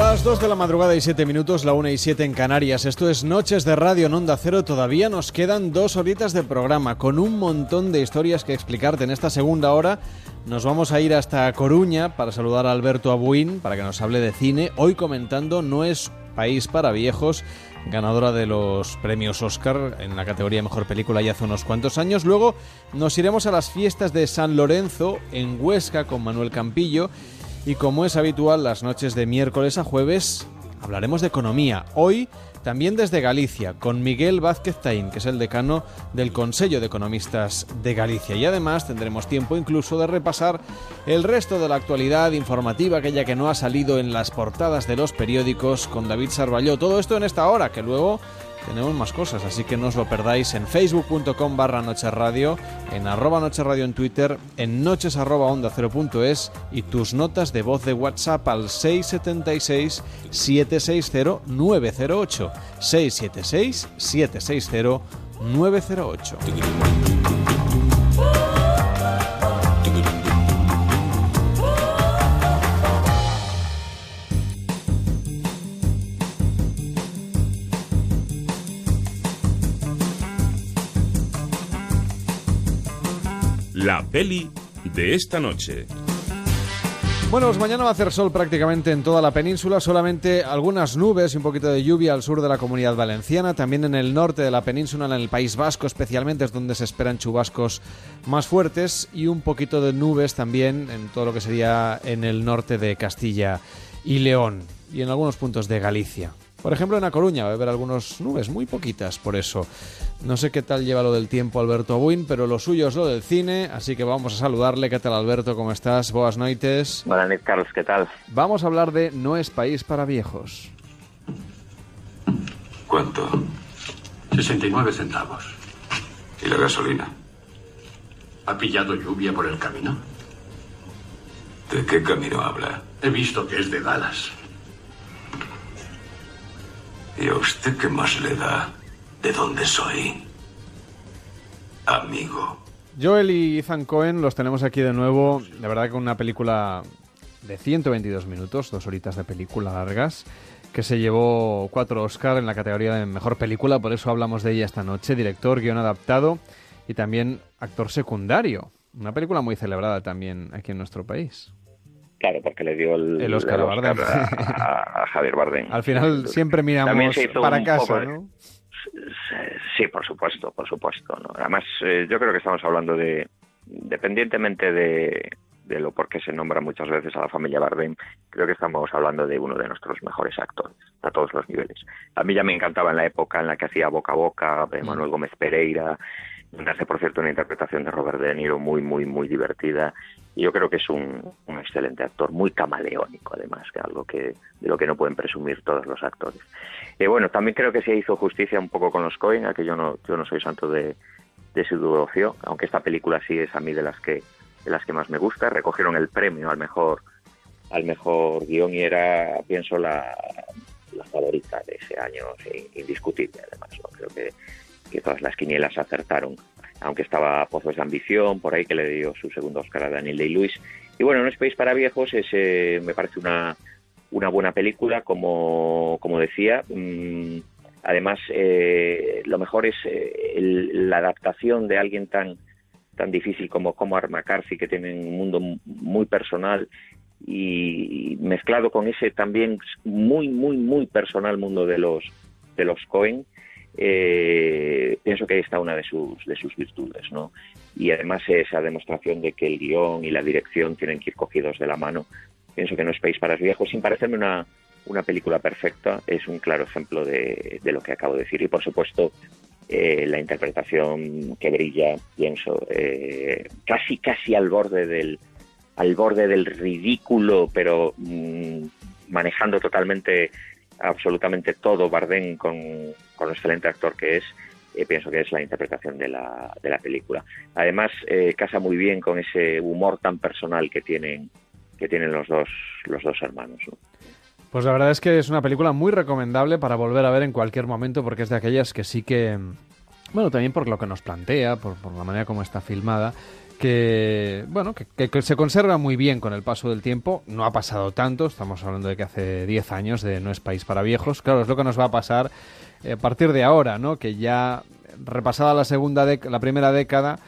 Las 2 de la madrugada y 7 minutos, la 1 y 7 en Canarias. Esto es Noches de Radio en Onda Cero. Todavía nos quedan dos horitas de programa con un montón de historias que explicarte. En esta segunda hora nos vamos a ir hasta Coruña para saludar a Alberto Abuín para que nos hable de cine. Hoy comentando No es país para viejos, ganadora de los premios Oscar en la categoría Mejor Película ya hace unos cuantos años. Luego nos iremos a las fiestas de San Lorenzo en Huesca con Manuel Campillo y como es habitual las noches de miércoles a jueves hablaremos de economía. Hoy también desde Galicia con Miguel Vázquez Taín, que es el decano del Consejo de Economistas de Galicia. Y además tendremos tiempo incluso de repasar el resto de la actualidad informativa, aquella que no ha salido en las portadas de los periódicos con David Sarballó. Todo esto en esta hora, que luego tenemos más cosas, así que no os lo perdáis en facebook.com barra Noche Radio, en arroba Noche Radio en Twitter, en noches arroba onda es y tus notas de voz de WhatsApp al 676 760 908 676 760 908. La peli de esta noche. Bueno, pues mañana va a hacer sol prácticamente en toda la península, solamente algunas nubes y un poquito de lluvia al sur de la comunidad valenciana, también en el norte de la península, en el País Vasco especialmente es donde se esperan chubascos más fuertes y un poquito de nubes también en todo lo que sería en el norte de Castilla y León y en algunos puntos de Galicia. Por ejemplo, en A Coruña va a haber algunas nubes, muy poquitas por eso. No sé qué tal lleva lo del tiempo Alberto Abuin, pero lo suyo es lo del cine, así que vamos a saludarle. ¿Qué tal Alberto? ¿Cómo estás? Boas noites. Buenas noches, Carlos, ¿qué tal? Vamos a hablar de No es país para viejos. ¿Cuánto? 69 centavos. ¿Y la gasolina? ¿Ha pillado lluvia por el camino? ¿De qué camino habla? He visto que es de Dallas. ¿Y a usted qué más le da de dónde soy? Amigo. Joel y Ethan Cohen los tenemos aquí de nuevo. De verdad que una película de 122 minutos, dos horitas de película largas, que se llevó cuatro Oscar en la categoría de mejor película, por eso hablamos de ella esta noche. Director, guion adaptado y también actor secundario. Una película muy celebrada también aquí en nuestro país. Claro, porque le dio el, el Oscar, el Bardem. a, a, Javier Bardem. Al final siempre miramos para casa, ¿no? Sí, por supuesto, por supuesto. ¿no? Además, eh, yo creo que estamos hablando de, independientemente de, de lo por qué se nombra muchas veces a la familia Bardem, creo que estamos hablando de uno de nuestros mejores actores a todos los niveles. A mí ya me encantaba en la época en la que hacía Boca a Boca, de Manuel Gómez Pereira, donde hace, por cierto, una interpretación de Robert De Niro muy, muy, muy divertida. Y yo creo que es un, un excelente actor, muy camaleónico, además, que algo que de lo que no pueden presumir todos los actores. Y bueno, también creo que se hizo justicia un poco con los Coen, a que yo no, yo no soy santo de, de su devoción, aunque esta película sí es a mí de las que de las que más me gusta. Recogieron el premio al mejor al mejor guion y era, pienso, la, la favorita de ese año, indiscutible además. Creo que que todas las quinielas acertaron, aunque estaba Pozos de Ambición, por ahí que le dio su segundo Oscar a Daniel Day-Lewis. Y bueno, No es País para Viejos es, eh, me parece una, una buena película, como, como decía. Mmm, además, eh, lo mejor es eh, el, la adaptación de alguien tan, tan difícil como Comar McCarthy, que tiene un mundo muy personal y mezclado con ese también muy, muy, muy personal mundo de los, de los Cohen eh, pienso que ahí está una de sus, de sus virtudes, ¿no? Y además esa demostración de que el guion y la dirección tienen que ir cogidos de la mano. Pienso que no es país para los viejos, sin parecerme una, una película perfecta, es un claro ejemplo de, lo que acabo de decir. Y por supuesto, eh, la interpretación que brilla, pienso, eh, casi, casi al borde del, al borde del ridículo, pero mmm, manejando totalmente absolutamente todo Bardem con, con lo excelente actor que es, eh, pienso que es la interpretación de la, de la película. Además, eh, casa muy bien con ese humor tan personal que tienen, que tienen los dos, los dos hermanos. Pues la verdad es que es una película muy recomendable para volver a ver en cualquier momento porque es de aquellas que sí que, bueno, también por lo que nos plantea, por, por la manera como está filmada, que bueno que, que, se conserva muy bien con el paso del tiempo. No ha pasado tanto, estamos hablando de que hace 10 años de No es país para viejos. Claro, es lo que nos va a pasar eh, a partir de ahora, ¿no? Que ya repasada la segunda la primera década,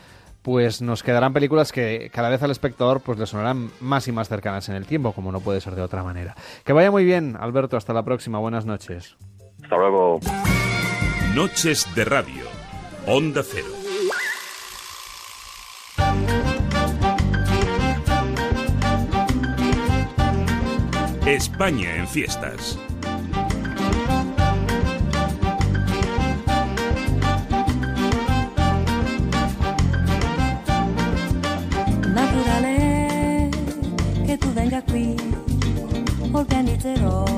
pues nos quedarán películas que cada vez al espectador pues le sonarán más y más cercanas en el tiempo, como no puede ser de otra manera. Que vaya muy bien, Alberto, hasta la próxima. Buenas noches. Hasta luego. Noches de radio. Onda Cero. España en fiestas. Naturale che tu venga qui, organizzerò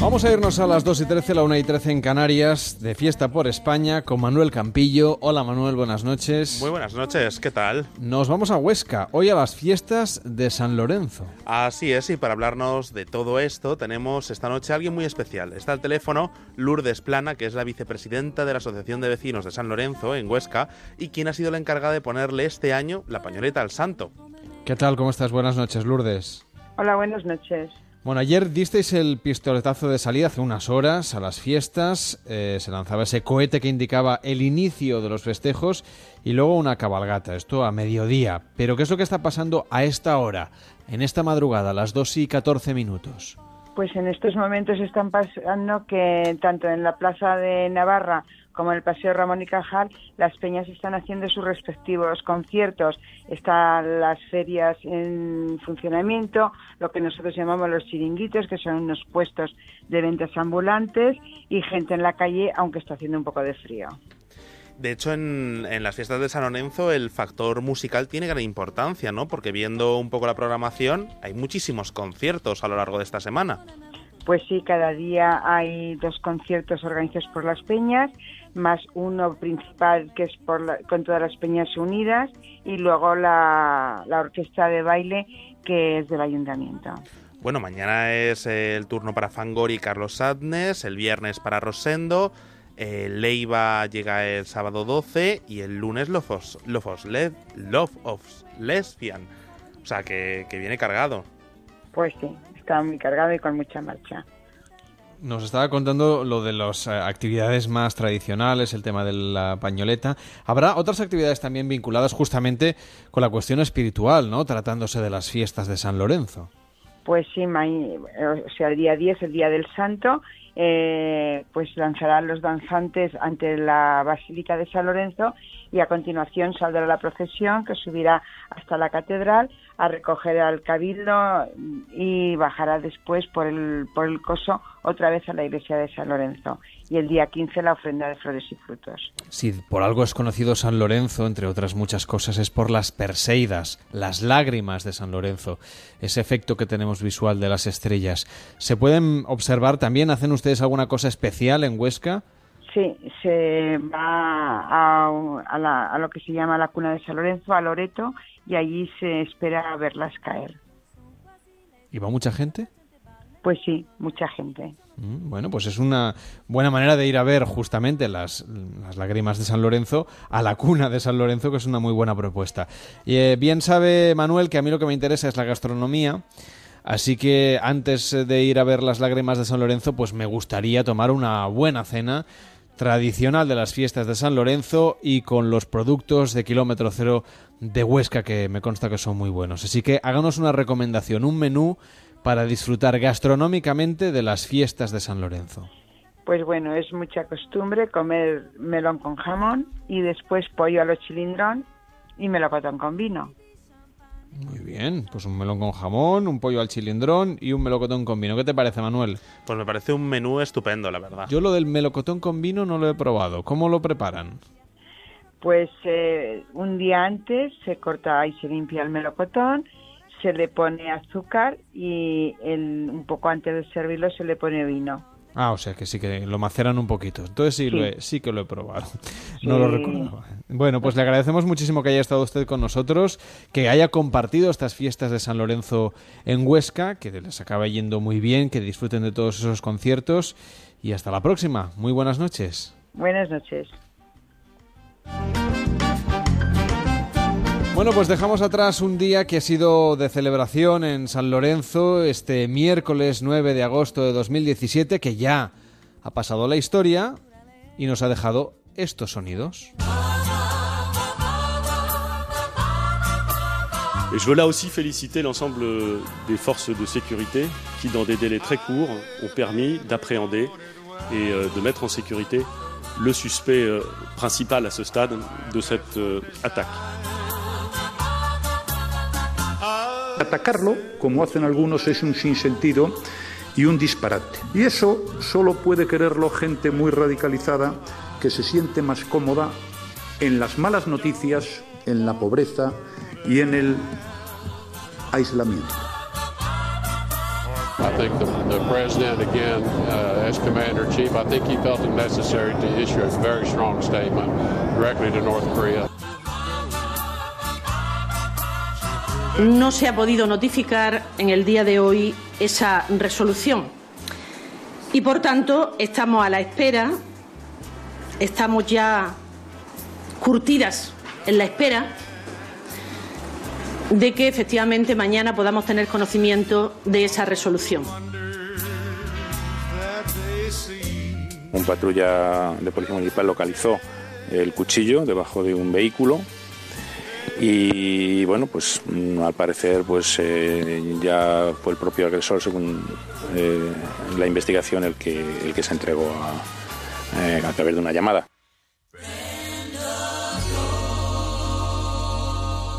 Vamos a irnos a las 2 y 13, la 1 y 13 en Canarias, de fiesta por España, con Manuel Campillo. Hola Manuel, buenas noches. Muy buenas noches, ¿qué tal? Nos vamos a Huesca, hoy a las fiestas de San Lorenzo. Así es, y para hablarnos de todo esto tenemos esta noche a alguien muy especial. Está al teléfono Lourdes Plana, que es la vicepresidenta de la Asociación de Vecinos de San Lorenzo, en Huesca, y quien ha sido la encargada de ponerle este año la pañoleta al santo. ¿Qué tal? ¿Cómo estás? Buenas noches, Lourdes. Hola, buenas noches. Bueno, ayer disteis el pistoletazo de salida hace unas horas a las fiestas, eh, se lanzaba ese cohete que indicaba el inicio de los festejos y luego una cabalgata, esto a mediodía. Pero ¿qué es lo que está pasando a esta hora, en esta madrugada, a las 2 y 14 minutos? Pues en estos momentos están pasando que tanto en la Plaza de Navarra como en el Paseo Ramón y Cajal, las peñas están haciendo sus respectivos conciertos. Están las ferias en funcionamiento, lo que nosotros llamamos los chiringuitos, que son unos puestos de ventas ambulantes, y gente en la calle, aunque está haciendo un poco de frío. De hecho, en, en, las fiestas de San Lorenzo el factor musical tiene gran importancia, ¿no? Porque viendo un poco la programación, hay muchísimos conciertos a lo largo de esta semana. Pues sí, cada día hay dos conciertos organizados por las peñas, más uno principal que es por la, con todas las peñas unidas y luego la, la orquesta de baile que es del ayuntamiento. Bueno, mañana es el turno para Fangor y Carlos Sadnes, el viernes para Rosendo, eh, Leiva llega el sábado 12 y el lunes Love of, Love of, Le Love of Lesbian. O sea, que, que viene cargado. Pues sí, está muy cargado y con mucha marcha. Nos estaba contando lo de las eh, actividades más tradicionales, el tema de la pañoleta. ¿Habrá otras actividades también vinculadas justamente con la cuestión espiritual, ¿no? Tratándose de las fiestas de San Lorenzo. Pues sí, o sea, el día 10, el día del Santo, eh, pues lanzarán los danzantes ante la Basílica de San Lorenzo y a continuación saldrá la procesión que subirá hasta la catedral a recoger al cabildo y bajará después por el, por el coso otra vez a la iglesia de San Lorenzo. Y el día 15 la ofrenda de flores y frutos. Si por algo es conocido San Lorenzo, entre otras muchas cosas, es por las Perseidas, las lágrimas de San Lorenzo, ese efecto que tenemos visual de las estrellas. ¿Se pueden observar también? ¿Hacen ustedes alguna cosa especial en Huesca? Sí, se va a, a, la, a, lo que se llama la cuna de San Lorenzo, a Loreto, y allí se espera verlas caer. ¿Y va mucha gente? Pues sí, mucha gente. Bueno, pues es una buena manera de ir a ver justamente las, las, lágrimas de San Lorenzo a la cuna de San Lorenzo, que es una muy buena propuesta. Y eh, bien sabe Manuel que a mí lo que me interesa es la gastronomía. Así que antes de ir a ver las lágrimas de San Lorenzo, pues me gustaría tomar una buena cena tradicional de las fiestas de San Lorenzo y con los productos de kilómetro cero de Huesca que me consta que son muy buenos. Así que háganos una recomendación, un menú para disfrutar gastronómicamente de las fiestas de San Lorenzo. Pues bueno, es mucha costumbre comer melón con jamón y después pollo a los chilindrón y melocotón con vino. Muy bien, pues un melón con jamón, un pollo al chilindrón y un melocotón con vino. ¿Qué te parece, Manuel? Pues me parece un menú estupendo, la verdad. Yo lo del melocotón con vino no lo he probado. ¿Cómo lo preparan? Pues eh, un día antes se corta y se limpia el melocotón, se le pone azúcar y el, un poco antes de servirlo se le pone vino. Ah, o sea que sí que lo maceran un poquito. Entonces sí, Lo he, sí que lo he probado. No lo recordaba. Bueno, pues le agradecemos muchísimo que haya estado usted con nosotros, que haya compartido estas fiestas de San Lorenzo en Huesca, que les acabe yendo muy bien, que disfruten de todos esos conciertos y hasta la próxima. Muy buenas noches. Buenas noches. Bueno, pues dejamos atrás un día que ha sido de celebración en San Lorenzo, este miércoles 9 de agosto de 2017, que ya ha pasado la historia y nos ha dejado estos sonidos. Et je veux là aussi féliciter l'ensemble des forces de sécurité qui, dans des délais très courts, ont permis d'appréhender et euh, de mettre en sécurité le suspect euh, principal à ce stade de cette euh, attaque. Atacarlo, como hacen algunos, es un sinsentido y un disparate. Y eso solo puede quererlo gente muy radicalizada que se siente más cómoda en las malas noticias, en la pobreza y en el aislamiento. I think the, the president, again, uh, as commander in chief, I think he felt it necessary to issue a very strong statement directly to North Korea. No se ha podido notificar en el día de hoy esa resolución y, por tanto, estamos a la espera, estamos ya curtidas en la espera de que efectivamente mañana podamos tener conocimiento de esa resolución. Un patrulla de policía municipal localizó el cuchillo debajo de un vehículo y bueno pues mm, al parecer pues eh, ya fue el propio agresor según eh, la investigación el que el que se entregó a, eh, a través de una llamada.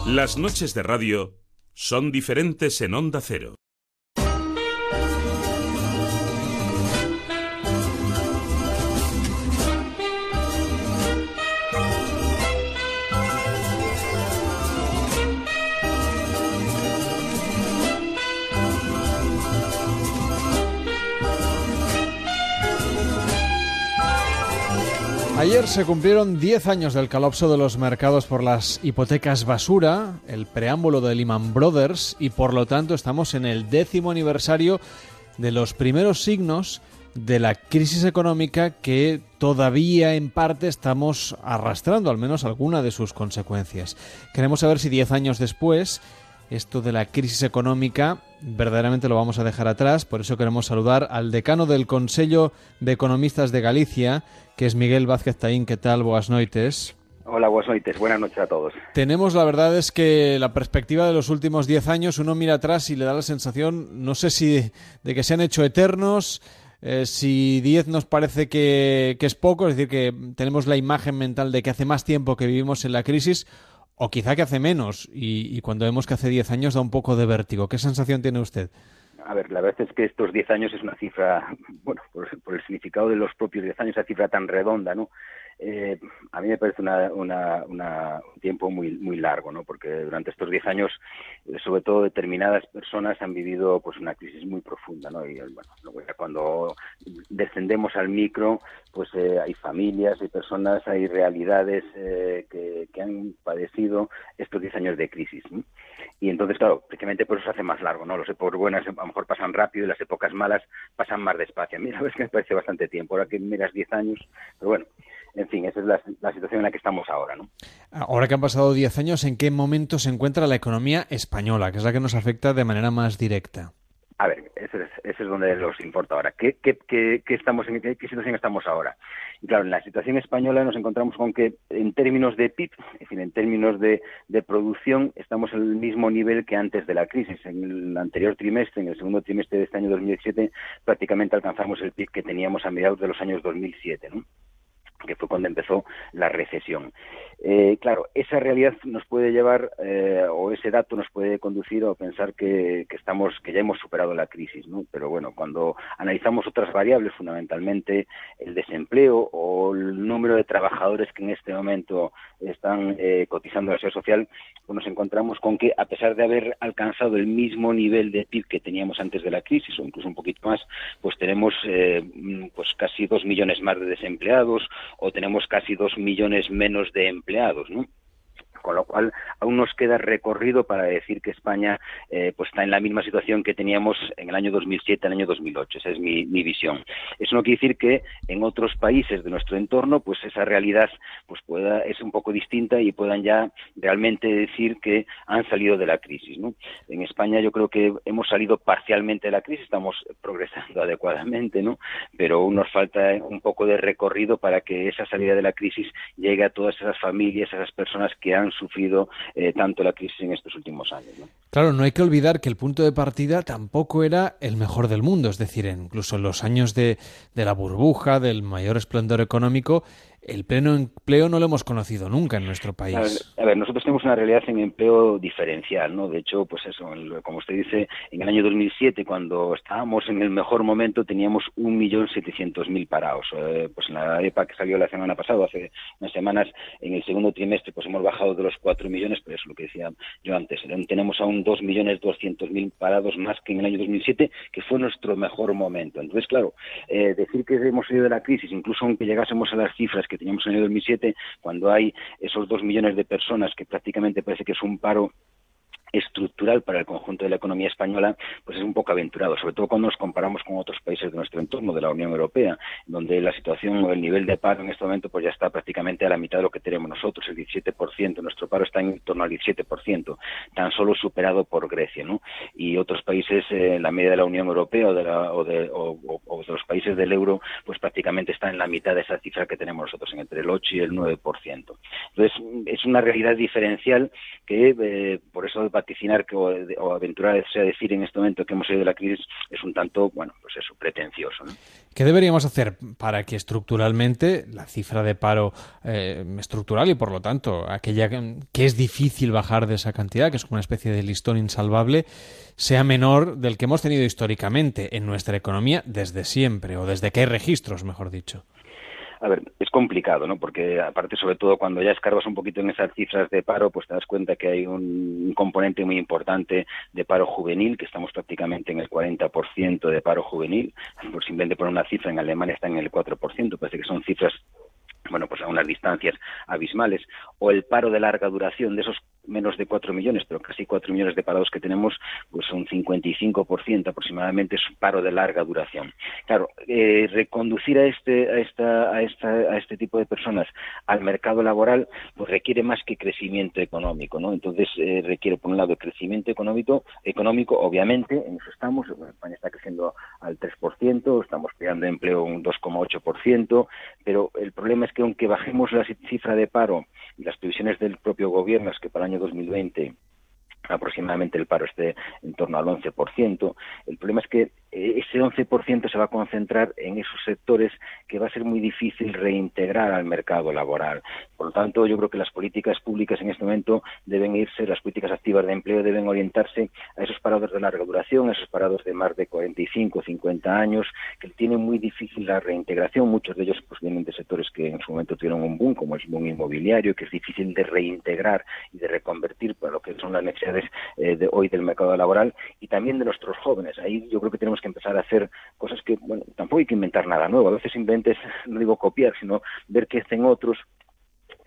Las noches de radio son diferentes en Onda Cero. Ayer se cumplieron 10 años del colapso de los mercados por las hipotecas basura, el preámbulo de Lehman Brothers y por lo tanto estamos en el décimo aniversario de los primeros signos de la crisis económica que todavía en parte estamos arrastrando, al menos alguna de sus consecuencias. Queremos saber si 10 años después esto de la crisis económica verdaderamente lo vamos a dejar atrás, por eso queremos saludar al decano del Consejo de Economistas de Galicia, que es Miguel Vázquez Taín. ¿Qué tal? Boas noites. Hola, buenas noches. Buenas noches a todos. Tenemos, la verdad es que la perspectiva de los últimos 10 años, uno mira atrás y le da la sensación, no sé si de que se han hecho eternos, eh, si 10 nos parece que, que es poco, es decir, que tenemos la imagen mental de que hace más tiempo que vivimos en la crisis, o quizá que hace menos, y, cuando vemos que hace 10 años da un poco de vértigo. ¿Qué sensación tiene usted? A ver, la verdad es que estos 10 años es una cifra, bueno, por, el significado de los propios 10 años, esa cifra tan redonda, ¿no? Eh, a mí me parece una, un tiempo muy muy largo, ¿no? Porque durante estos 10 años, eh, sobre todo determinadas personas han vivido pues una crisis muy profunda, ¿no? Y bueno, cuando descendemos al micro, pues eh, hay familias, hay personas, hay realidades eh, que, han padecido estos 10 años de crisis. Y entonces, claro, precisamente por eso se hace más largo, ¿no? Las épocas buenas a lo mejor pasan rápido y las épocas malas pasan más despacio. A mí la verdad es que me parece bastante tiempo, ahora que miras 10 años, pero bueno, en fin, esa es la, la, situación en la que estamos ahora, ¿no? Ahora que han pasado 10 años, ¿en qué momento se encuentra la economía española, que es la que nos afecta de manera más directa? A ver, ese es, ese es donde los importa ahora. ¿Qué, qué, qué, qué estamos en qué, situación estamos ahora? Y claro, en la situación española nos encontramos con que en términos de PIB, es decir, en términos de, producción, estamos en el mismo nivel que antes de la crisis. En el anterior trimestre, en el segundo trimestre de este año 2017, prácticamente alcanzamos el PIB que teníamos a mediados de los años 2007, ¿no? Que fue cuando empezó la recesión. Eh, claro, esa realidad nos puede llevar, eh, o ese dato nos puede conducir a pensar que, estamos, que ya hemos superado la crisis, ¿no? Pero bueno, cuando analizamos otras variables, fundamentalmente el desempleo o el número de trabajadores que en este momento están eh, cotizando la seguridad social, pues nos encontramos con que a pesar de haber alcanzado el mismo nivel de PIB que teníamos antes de la crisis, o incluso un poquito más, pues tenemos pues casi dos millones más de desempleados, o tenemos casi dos millones menos de empleados ¿no? Con lo cual aún nos queda recorrido para decir que España eh, pues está en la misma situación que teníamos en el año 2007, el año 2008. Esa es mi, visión. Eso no quiere decir que en otros países de nuestro entorno pues esa realidad pues pueda es un poco distinta y puedan ya realmente decir que han salido de la crisis. ¿no? En España yo creo que hemos salido parcialmente de la crisis, estamos progresando adecuadamente, ¿no? pero aún nos falta un poco de recorrido para que esa salida de la crisis llegue a todas esas familias, a esas personas que han sufrido eh, tanto la crisis en estos últimos años. Claro, no hay que olvidar que el punto de partida tampoco era el mejor del mundo, es decir, incluso en los años de, de la burbuja, del mayor esplendor económico, el pleno empleo no lo hemos conocido nunca en nuestro país. A ver, nosotros tenemos una realidad en empleo diferencial, ¿no? De hecho, pues eso, como usted dice, en el año 2007, cuando estábamos en el mejor momento, teníamos 1.700.000 parados. Eh, pues en la EPA que salió la semana pasada, hace unas semanas, en el segundo trimestre, pues hemos bajado de los 4 millones, pero eso es lo que decía yo antes. Tenemos aún 2.200.000 parados más que en el año 2007, que fue nuestro mejor momento. Entonces, claro, eh, decir que hemos salido de la crisis, incluso aunque llegásemos a las cifras que teníamos en el año 2007, cuando hay esos dos millones de personas que prácticamente parece que es un paro estructural para el conjunto de la economía española, pues es un poco aventurado, sobre todo cuando nos comparamos con otros países de nuestro entorno, de la Unión Europea, donde la situación o el nivel de paro en este momento pues ya está prácticamente a la mitad de lo que tenemos nosotros, el 17%, nuestro paro está en torno al 17%, tan solo superado por Grecia, ¿no? Y otros países, eh, la media de la Unión Europea o de, o, de, o, de los países del euro, pues prácticamente está en la mitad de esa cifra que tenemos nosotros, entre el 8 y el 9%. Entonces, es una realidad diferencial que, eh, por eso vaticinar que, o, aventurarse a decir en este momento que hemos salido de la crisis es un tanto, bueno, pues eso, pretencioso. ¿Qué deberíamos hacer para que estructuralmente la cifra de paro eh, estructural y por lo tanto aquella que es difícil bajar de esa cantidad, que es como una especie de listón insalvable, sea menor del que hemos tenido históricamente en nuestra economía desde siempre o desde que hay registros, mejor dicho? A ver, es complicado, ¿no? Porque aparte, sobre todo cuando ya escarbas un poquito en esas cifras de paro, pues te das cuenta que hay un, componente muy importante de paro juvenil, que estamos prácticamente en el 40% de paro juvenil. Por simplemente poner una cifra, en Alemania está en el 4%, parece que son cifras bueno, pues a unas distancias abismales, o el paro de larga duración de esos menos de 4 millones, pero casi 4 millones de parados que tenemos, pues un 55% aproximadamente es paro de larga duración. Claro, eh, reconducir a este, a, esta, a, esta, a este tipo de personas al mercado laboral, pues requiere más que crecimiento económico, ¿no? Entonces eh, requiere, por un lado, crecimiento económico, económico, obviamente, en eso estamos, España está creciendo al 3%, estamos creando empleo un 2,8%, pero el problema es que aunque bajemos la cifra de paro las previsiones del propio gobierno es que para año 2020 aproximadamente el paro esté en torno al 11%. El problema es que ese 11% se va a concentrar en esos sectores que va a ser muy difícil reintegrar al mercado laboral. Por lo tanto, yo creo que las políticas públicas en este momento deben irse, las políticas activas de empleo deben orientarse a esos parados de larga duración, a esos parados de más de 45, 50 años, que tienen muy difícil la reintegración. Muchos de ellos pues, vienen de sectores que en su momento tuvieron un boom, como el boom inmobiliario, que es difícil de reintegrar y de reconvertir para lo que son las necesidades eh, de hoy del mercado laboral y también de nuestros jóvenes. Ahí yo creo que tenemos que empezar a hacer cosas que, bueno, tampoco hay que inventar nada nuevo. A veces simplemente no digo copiar, sino ver qué hacen otros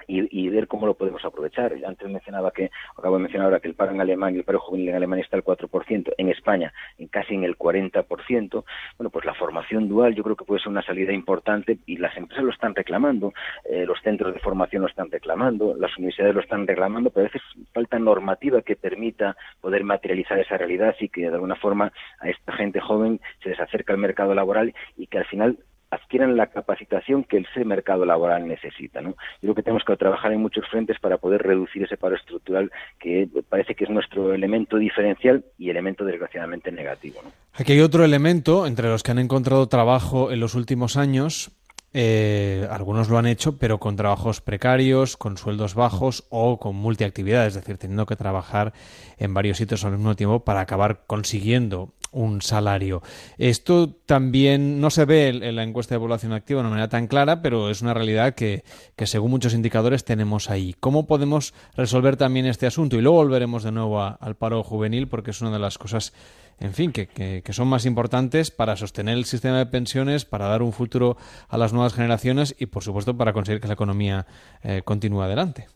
y, ver cómo lo podemos aprovechar. Antes mencionaba que, acabo de mencionar ahora que el paro en Alemania, el paro juvenil en Alemania está al 4%, en España en casi en el 40%. Bueno, pues la formación dual yo creo que puede ser una salida importante y las empresas lo están reclamando, eh, los centros de formación lo están reclamando, las universidades lo están reclamando, pero a veces falta normativa que permita poder materializar esa realidad y que de alguna forma a esta gente joven se les acerca al mercado laboral y que al final adquieran la capacitación que ese mercado laboral necesita. ¿no? Yo creo que tenemos que trabajar en muchos frentes para poder reducir ese paro estructural que parece que es nuestro elemento diferencial y elemento desgraciadamente negativo. Aquí hay otro elemento entre los que han encontrado trabajo en los últimos años eh, algunos lo han hecho, pero con trabajos precarios, con sueldos bajos o con multiactividad, es decir, teniendo que trabajar en varios sitios al mismo tiempo para acabar consiguiendo un salario. Esto también no se ve en la encuesta de población activa de una manera tan clara, pero es una realidad que, que según muchos indicadores tenemos ahí. ¿Cómo podemos resolver también este asunto? Y luego volveremos de nuevo al paro juvenil porque es una de las cosas en fin, que, que, son más importantes para sostener el sistema de pensiones, para dar un futuro a las nuevas generaciones y, por supuesto, para conseguir que la economía eh, continúe adelante.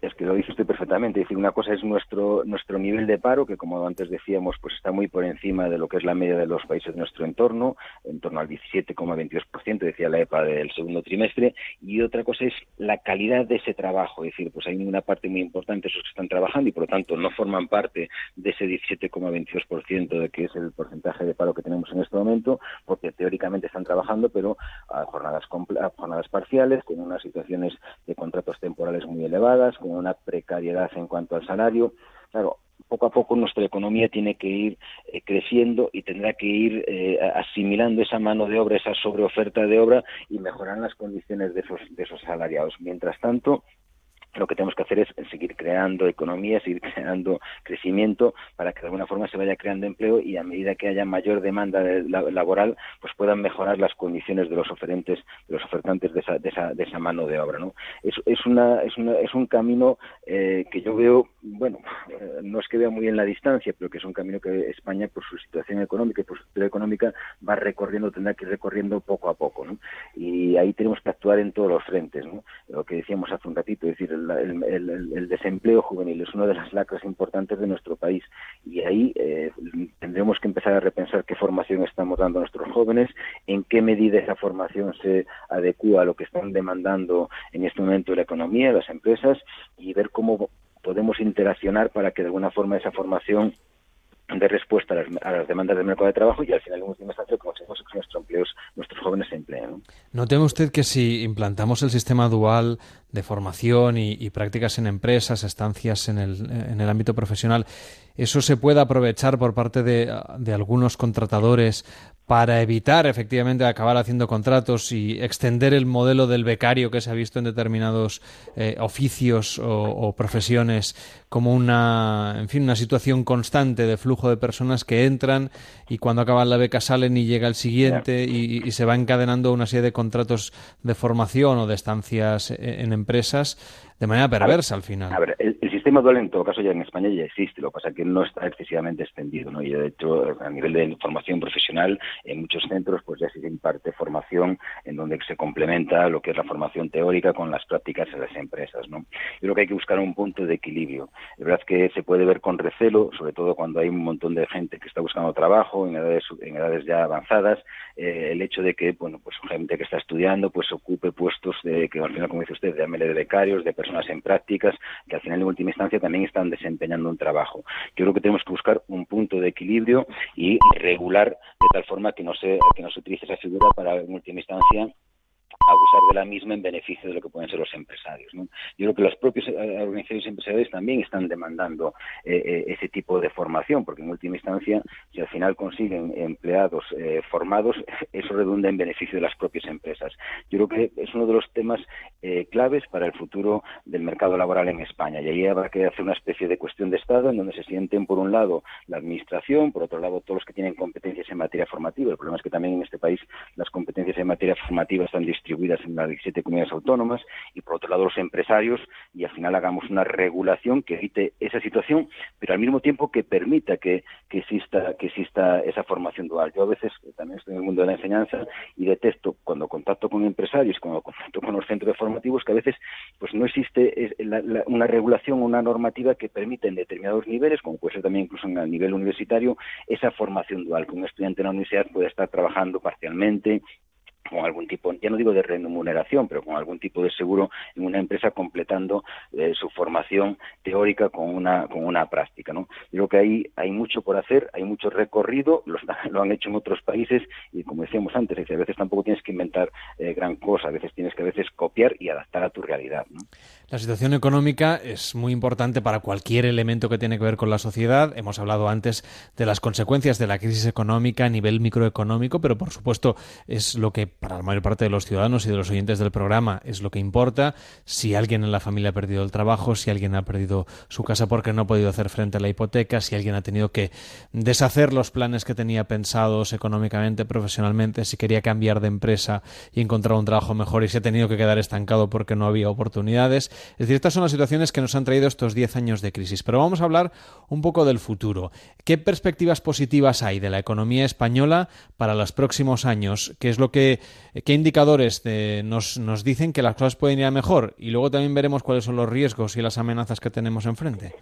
Es que lo dice usted perfectamente. Es decir, una cosa es nuestro nuestro nivel de paro, que como antes decíamos, pues está muy por encima de lo que es la media de los países de nuestro entorno, en torno al 17,22%, decía la EPA del segundo trimestre. Y otra cosa es la calidad de ese trabajo. Es decir, pues hay una parte muy importante esos que están trabajando y por lo tanto no forman parte de ese 17,22% de que es el porcentaje de paro que tenemos en este momento, porque teóricamente están trabajando, pero a jornadas, a jornadas parciales, con unas situaciones de contratos temporales muy elevadas con una precariedad en cuanto al salario. Claro, poco a poco nuestra economía tiene que ir eh, creciendo y tendrá que ir eh, asimilando esa mano de obra, esa sobreoferta de obra y mejorar las condiciones de esos, de esos salariados. Mientras tanto, lo que tenemos que hacer es seguir creando economía, seguir creando crecimiento para que de alguna forma se vaya creando empleo y a medida que haya mayor demanda laboral, pues puedan mejorar las condiciones de los oferentes, de los ofertantes de esa, de esa, de esa mano de obra. ¿no? Es, es, una, es, una, es un camino eh, que yo veo, bueno, eh, no es que vea muy en la distancia, pero que es un camino que España, por su situación económica y por su situación económica, va recorriendo, tendrá que ir recorriendo poco a poco. ¿no? Y ahí tenemos que actuar en todos los frentes. ¿no? Lo que decíamos hace un ratito, es decir, el, desempleo juvenil es una de las lacras importantes de nuestro país. Y ahí eh, tendremos que empezar a repensar qué formación estamos dando a nuestros jóvenes, en qué medida esa formación se adecua a lo que están demandando en este momento la economía, las empresas y ver cómo podemos interaccionar para que de alguna forma esa formación de respuesta a las, demandas del mercado de trabajo y al final en última instancia como que nuestros empleos, nuestros jóvenes se empleen. ¿no? ¿No teme usted que si implantamos el sistema dual de formación y, prácticas en empresas, estancias en el, en el ámbito profesional, eso se pueda aprovechar por parte de algunos contratadores para evitar efectivamente acabar haciendo contratos y extender el modelo del becario que se ha visto en determinados eh, oficios o, profesiones como una, en fin, una situación constante de flujo de personas que entran y cuando acaban la beca salen y llega el siguiente y, se va encadenando una serie de contratos de formación o de estancias e, en empresas de manera perversa al final. A ver, el, sistema dual en todo caso ya en España ya existe, lo que pasa es que no está excesivamente extendido, ¿no? Y de hecho, a nivel de formación profesional, en muchos centros pues ya se imparte formación en donde se complementa lo que es la formación teórica con las prácticas en las empresas, ¿no? Yo creo que hay que buscar un punto de equilibrio. Es verdad que se puede ver con recelo, sobre todo cuando hay un montón de gente que está buscando trabajo en edades, en edades ya avanzadas, eh, el hecho de que, bueno, pues gente que está estudiando pues ocupe puestos de, que al final, como dice usted, de de becarios, de personas en prácticas, que al final en última instancia también están desempeñando un trabajo. Yo creo que tenemos que buscar un punto de equilibrio y regular de tal forma que no se, que no se utilice esa figura para en última instancia abusar de la misma en beneficio de lo que pueden ser los empresarios. Yo creo que las propias eh, organizaciones empresariales también están demandando eh, eh, ese tipo de formación, porque en última instancia, si al final consiguen empleados formados, eso redunda en beneficio de las propias empresas. Yo creo que es uno de los temas claves para el futuro del mercado laboral en España. Y ahí habrá que hacer una especie de cuestión de Estado en donde se sienten, por un lado, la Administración, por otro lado, todos los que tienen competencias en materia formativa. El problema es que también en este país las competencias en materia formativa están distribuidas distribuidas en las 17 comunidades autónomas y por otro lado los empresarios y al final hagamos una regulación que evite esa situación, pero al mismo tiempo que permita que, exista que exista esa formación dual. Yo a veces también estoy en el mundo de la enseñanza y detesto cuando contacto con empresarios, cuando contacto con los centros formativos que a veces pues no existe una regulación o una normativa que permita en determinados niveles, como puede ser también incluso en el nivel universitario, esa formación dual, que un estudiante en la universidad puede estar trabajando parcialmente con algún tipo, ya no digo de remuneración, pero con algún tipo de seguro en una empresa completando eh, su formación teórica con una, con una práctica. ¿no? Creo que ahí hay mucho por hacer, hay mucho recorrido, lo, han hecho en otros países y como decíamos antes, a veces tampoco tienes que inventar eh, gran cosa, a veces tienes que a veces copiar y adaptar a tu realidad. ¿no? La situación económica es muy importante para cualquier elemento que tiene que ver con la sociedad. Hemos hablado antes de las consecuencias de la crisis económica a nivel microeconómico, pero por supuesto es lo que para la mayor parte de los ciudadanos y de los oyentes del programa es lo que importa. Si alguien en la familia ha perdido el trabajo, si alguien ha perdido su casa porque no ha podido hacer frente a la hipoteca, si alguien ha tenido que deshacer los planes que tenía pensados económicamente, profesionalmente, si quería cambiar de empresa y encontrar un trabajo mejor y se ha tenido que quedar estancado porque no había oportunidades es decir, estas son las situaciones que nos han traído estos 10 años de crisis. Pero vamos a hablar un poco del futuro. ¿Qué perspectivas positivas hay de la economía española para los próximos años? ¿Qué es lo que, qué indicadores nos, nos dicen que las cosas pueden ir a mejor? Y luego también veremos cuáles son los riesgos y las amenazas que tenemos enfrente.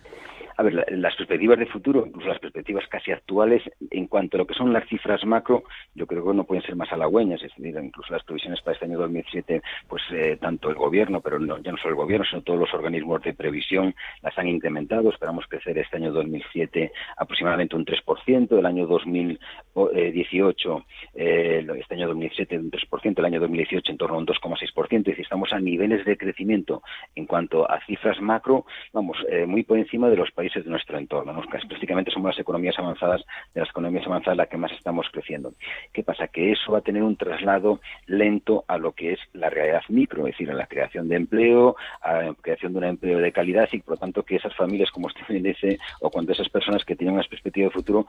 A ver, las perspectivas de futuro, incluso las perspectivas casi actuales, en cuanto a lo que son las cifras macro, yo creo que no pueden ser más halagüeñas. Es decir, incluso las previsiones para este año 2007, pues eh, tanto el gobierno, pero no, ya no solo el gobierno, sino todos los organismos de previsión las han incrementado. Esperamos crecer este año 2007 aproximadamente un 3%, el año 2018, eh, este año 2007 un 3%, el año 2018 en torno a un 2,6%. Es decir, estamos a niveles de crecimiento en cuanto a cifras macro, vamos, eh, muy por encima de los países de nuestro entorno. ¿no? Prácticamente somos las economías avanzadas, de las economías avanzadas las que más estamos creciendo. ¿Qué pasa? Que eso va a tener un traslado lento a lo que es la realidad micro, es decir, a la creación de empleo, a la creación de un empleo de calidad y, por lo tanto, que esas familias, como usted dice, o cuando esas personas que tienen una perspectiva de futuro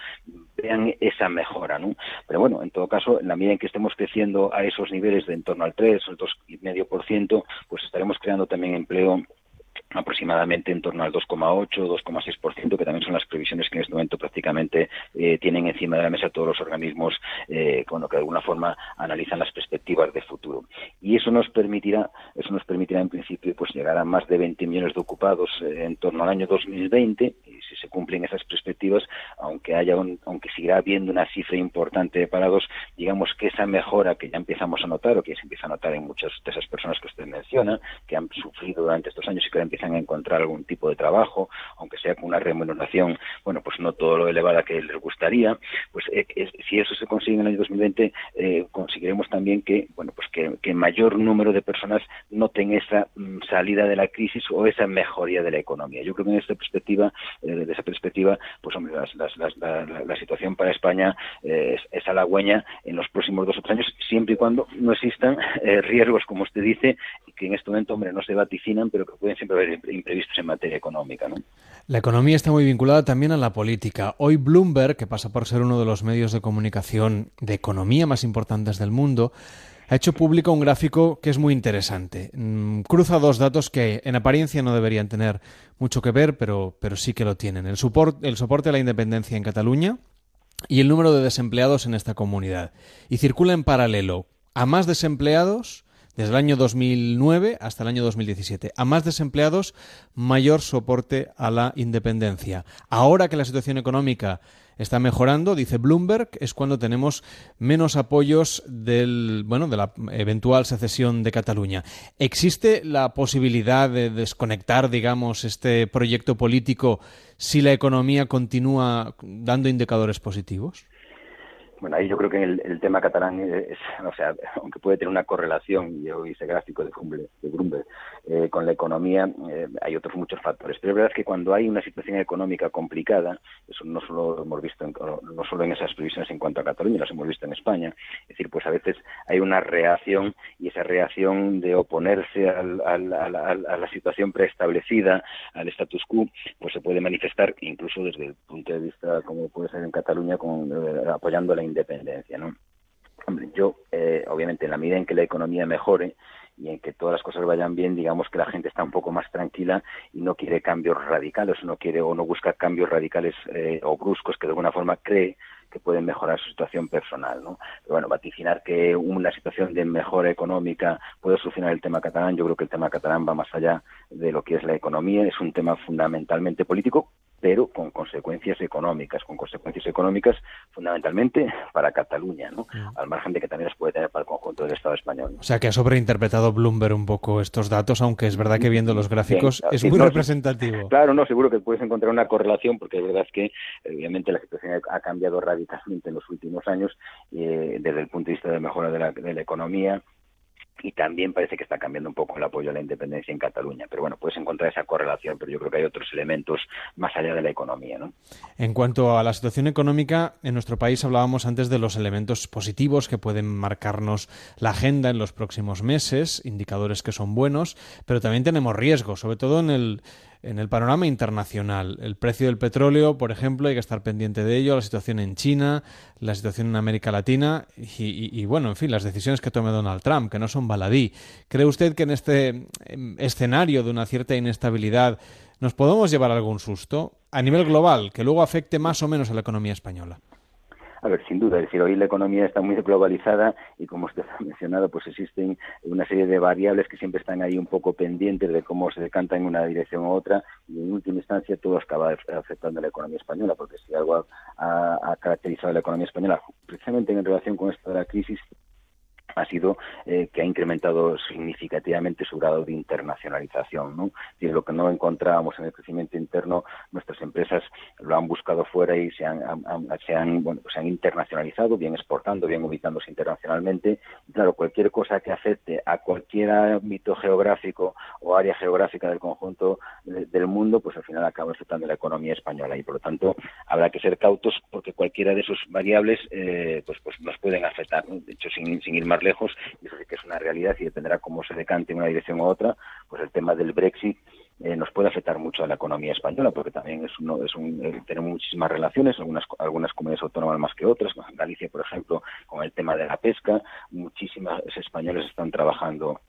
vean esa mejora. ¿no? Pero bueno, en todo caso, en la medida en que estemos creciendo a esos niveles de en torno al 3 o el 2,5%, pues estaremos creando también empleo aproximadamente en torno al 2,8 2,6%, que también son las previsiones que en este momento prácticamente eh, tienen encima de la mesa todos los organismos eh, que de alguna forma analizan las perspectivas de futuro. Y eso nos permitirá, eso nos permitirá en principio pues llegar a más de 20 millones de ocupados eh, en torno al año 2020 y si se cumplen esas perspectivas, aunque haya aunque siga habiendo una cifra importante de parados, digamos que esa mejora que ya empezamos a notar o que se empieza a notar en muchas de esas personas que usted menciona, que han sufrido durante estos años y que empiezan a encontrar algún tipo de trabajo, aunque sea con una remuneración, bueno, pues no todo lo elevada que les gustaría, pues eh, si eso se consigue en el año 2020, eh, conseguiremos también que, bueno, pues que, que, mayor número de personas noten esa mm, salida de la crisis o esa mejoría de la economía. Yo creo que en esta perspectiva, eh, desde esa perspectiva, pues hombre, la, situación para España es, es, halagüeña en los próximos dos o tres años, siempre y cuando no existan riesgos, como usted dice, que en este momento, hombre, no se vaticinan, pero que pueden siempre haber imprevistos en materia económica. La economía está muy vinculada también a la política. Hoy Bloomberg, que pasa por ser uno de los medios de comunicación de economía más importantes del mundo, ha hecho público un gráfico que es muy interesante. Mm, cruza dos datos que en apariencia no deberían tener mucho que ver, pero, pero sí que lo tienen. El, el soporte a la independencia en Cataluña y el número de desempleados en esta comunidad. Y circula en paralelo a más desempleados desde el año 2009 hasta el año 2017. A más desempleados, mayor soporte a la independencia. Ahora que la situación económica está mejorando, dice Bloomberg, es cuando tenemos menos apoyos del, bueno, de la eventual secesión de Cataluña. ¿Existe la posibilidad de desconectar, digamos, este proyecto político si la economía continúa dando indicadores positivos? Bueno, ahí yo creo que el, tema catalán es, o sea, aunque puede tener una correlación, y yo hice gráfico de Bloomberg, eh, con la economía, eh, hay otros muchos factores. Pero es verdad que cuando hay una situación económica complicada, eso no solo lo hemos visto, en, no solo en esas previsiones en cuanto a Cataluña, las hemos visto en España, es decir, pues a veces hay una reacción y esa reacción de oponerse a la situación preestablecida, al status quo, pues se puede manifestar incluso desde el punto de vista, como puede ser en Cataluña, con, eh, apoyando la independencia, ¿no? Hombre, yo, eh, obviamente, en la medida en que la economía mejore y en que todas las cosas vayan bien, digamos que la gente está un poco más tranquila y no quiere cambios radicales, no quiere o no busca cambios radicales eh, o bruscos que de alguna forma cree que pueden mejorar su situación personal, ¿no? Pero bueno, vaticinar que una situación de mejora económica puede solucionar el tema catalán, yo creo que el tema catalán va más allá de lo que es la economía, es un tema fundamentalmente político, pero con consecuencias económicas, con consecuencias económicas fundamentalmente para Cataluña, ¿no? Al margen de que también las puede tener para el conjunto del Estado español. O sea que ha sobreinterpretado Bloomberg un poco estos datos, aunque es verdad que viendo los gráficos es muy representativo. claro, no, seguro que puedes encontrar una correlación, porque es verdad que obviamente la situación ha cambiado radicalmente en los últimos años, eh, desde el punto de vista de mejora de la, de la economía, y también parece que está cambiando un poco el apoyo a la independencia en Cataluña. Pero bueno, puedes encontrar esa correlación, pero yo creo que hay otros elementos más allá de la economía. ¿no? En cuanto a la situación económica, en nuestro país hablábamos antes de los elementos positivos que pueden marcarnos la agenda en los próximos meses, indicadores que son buenos, pero también tenemos riesgos, sobre todo en el en el panorama internacional. El precio del petróleo, por ejemplo, hay que estar pendiente de ello, la situación en China, la situación en América Latina y, bueno, en fin, las decisiones que tome Donald Trump, que no son baladí. ¿Cree usted que en este em, escenario de una cierta inestabilidad nos podemos llevar algún susto a nivel global que luego afecte más o menos a la economía española? A ver, sin duda, es decir, hoy la economía está muy globalizada y como usted ha mencionado, pues existen una serie de variables que siempre están ahí un poco pendientes de cómo se decanta en una dirección u otra y en última instancia todo acaba afectando a la economía española, porque si algo ha, caracterizado a la economía española, precisamente en relación con esto de la crisis, ha sido eh, que ha incrementado significativamente su grado de internacionalización. ¿no? Lo que no encontrábamos en el crecimiento interno, nuestras empresas lo han buscado fuera y se han, bueno, se han internacionalizado, bien exportando, bien ubicándose internacionalmente. Claro, cualquier cosa que afecte a cualquier ámbito geográfico o área geográfica del conjunto del mundo, pues al final acaba afectando la economía española y por lo tanto habrá que ser cautos porque cualquiera de esas variables eh, pues, pues nos pueden afectar. De hecho, sin ir más lejos, y eso sí que es una realidad y dependerá cómo se decante en una dirección u otra, pues el tema del Brexit eh, nos puede afectar mucho a la economía española, porque también es uno, es un, eh, tenemos muchísimas relaciones, algunas, algunas comunidades autónomas más que otras, Galicia, por ejemplo, con el tema de la pesca, muchísimas españoles están trabajando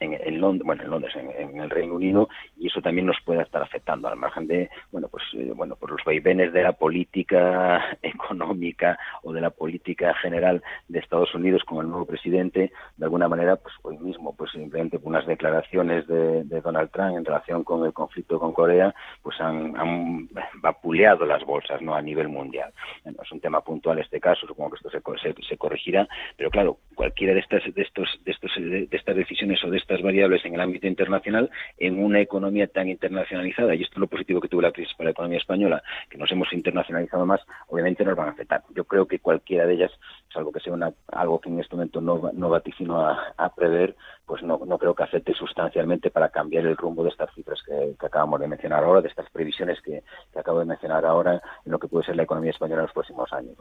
en, Londres, bueno, en Londres, en, el Reino Unido, y eso también nos puede estar afectando al margen de, bueno, pues, eh, bueno, por los vaivenes de la política económica o de la política general de Estados Unidos con el nuevo presidente, de alguna manera, pues hoy mismo, pues simplemente por unas declaraciones de, Donald Trump en relación con el conflicto con Corea, pues han, vapuleado las bolsas, ¿no? A nivel mundial. Bueno, es un tema puntual este caso, supongo que esto se, se, corregirá, pero claro, cualquiera de estas, de estos, de estos, de estas decisiones o de estas variables en el ámbito internacional en una economía tan internacionalizada, y esto es lo positivo que tuvo la crisis para la economía española, que nos hemos internacionalizado más, obviamente nos van a afectar. Yo creo que cualquiera de ellas, salvo que sea una, algo que en este momento no, no vaticino a, prever, pues no, no, creo que afecte sustancialmente para cambiar el rumbo de estas cifras que, acabamos de mencionar ahora, de estas previsiones que, acabo de mencionar ahora en lo que puede ser la economía española en los próximos años.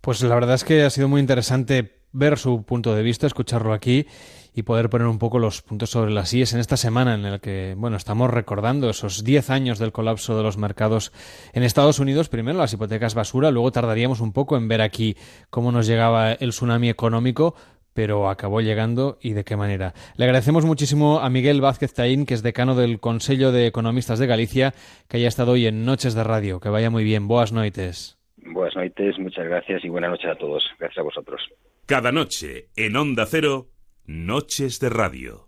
Pues la verdad es que ha sido muy interesante ver su punto de vista, escucharlo aquí y poder poner un poco los puntos sobre las IES en esta semana en la que, bueno, estamos recordando esos 10 años del colapso de los mercados en Estados Unidos. Primero las hipotecas basura, luego tardaríamos un poco en ver aquí cómo nos llegaba el tsunami económico, pero acabó llegando y de qué manera. Le agradecemos muchísimo a Miguel Vázquez Taín, que es decano del Consejo de Economistas de Galicia, que haya estado hoy en Noches de Radio. Que vaya muy bien. Buenas noches. Buenas noches, muchas gracias y buenas noches a todos. Gracias a vosotros. Cada noche en Onda Cero Noches de Radio.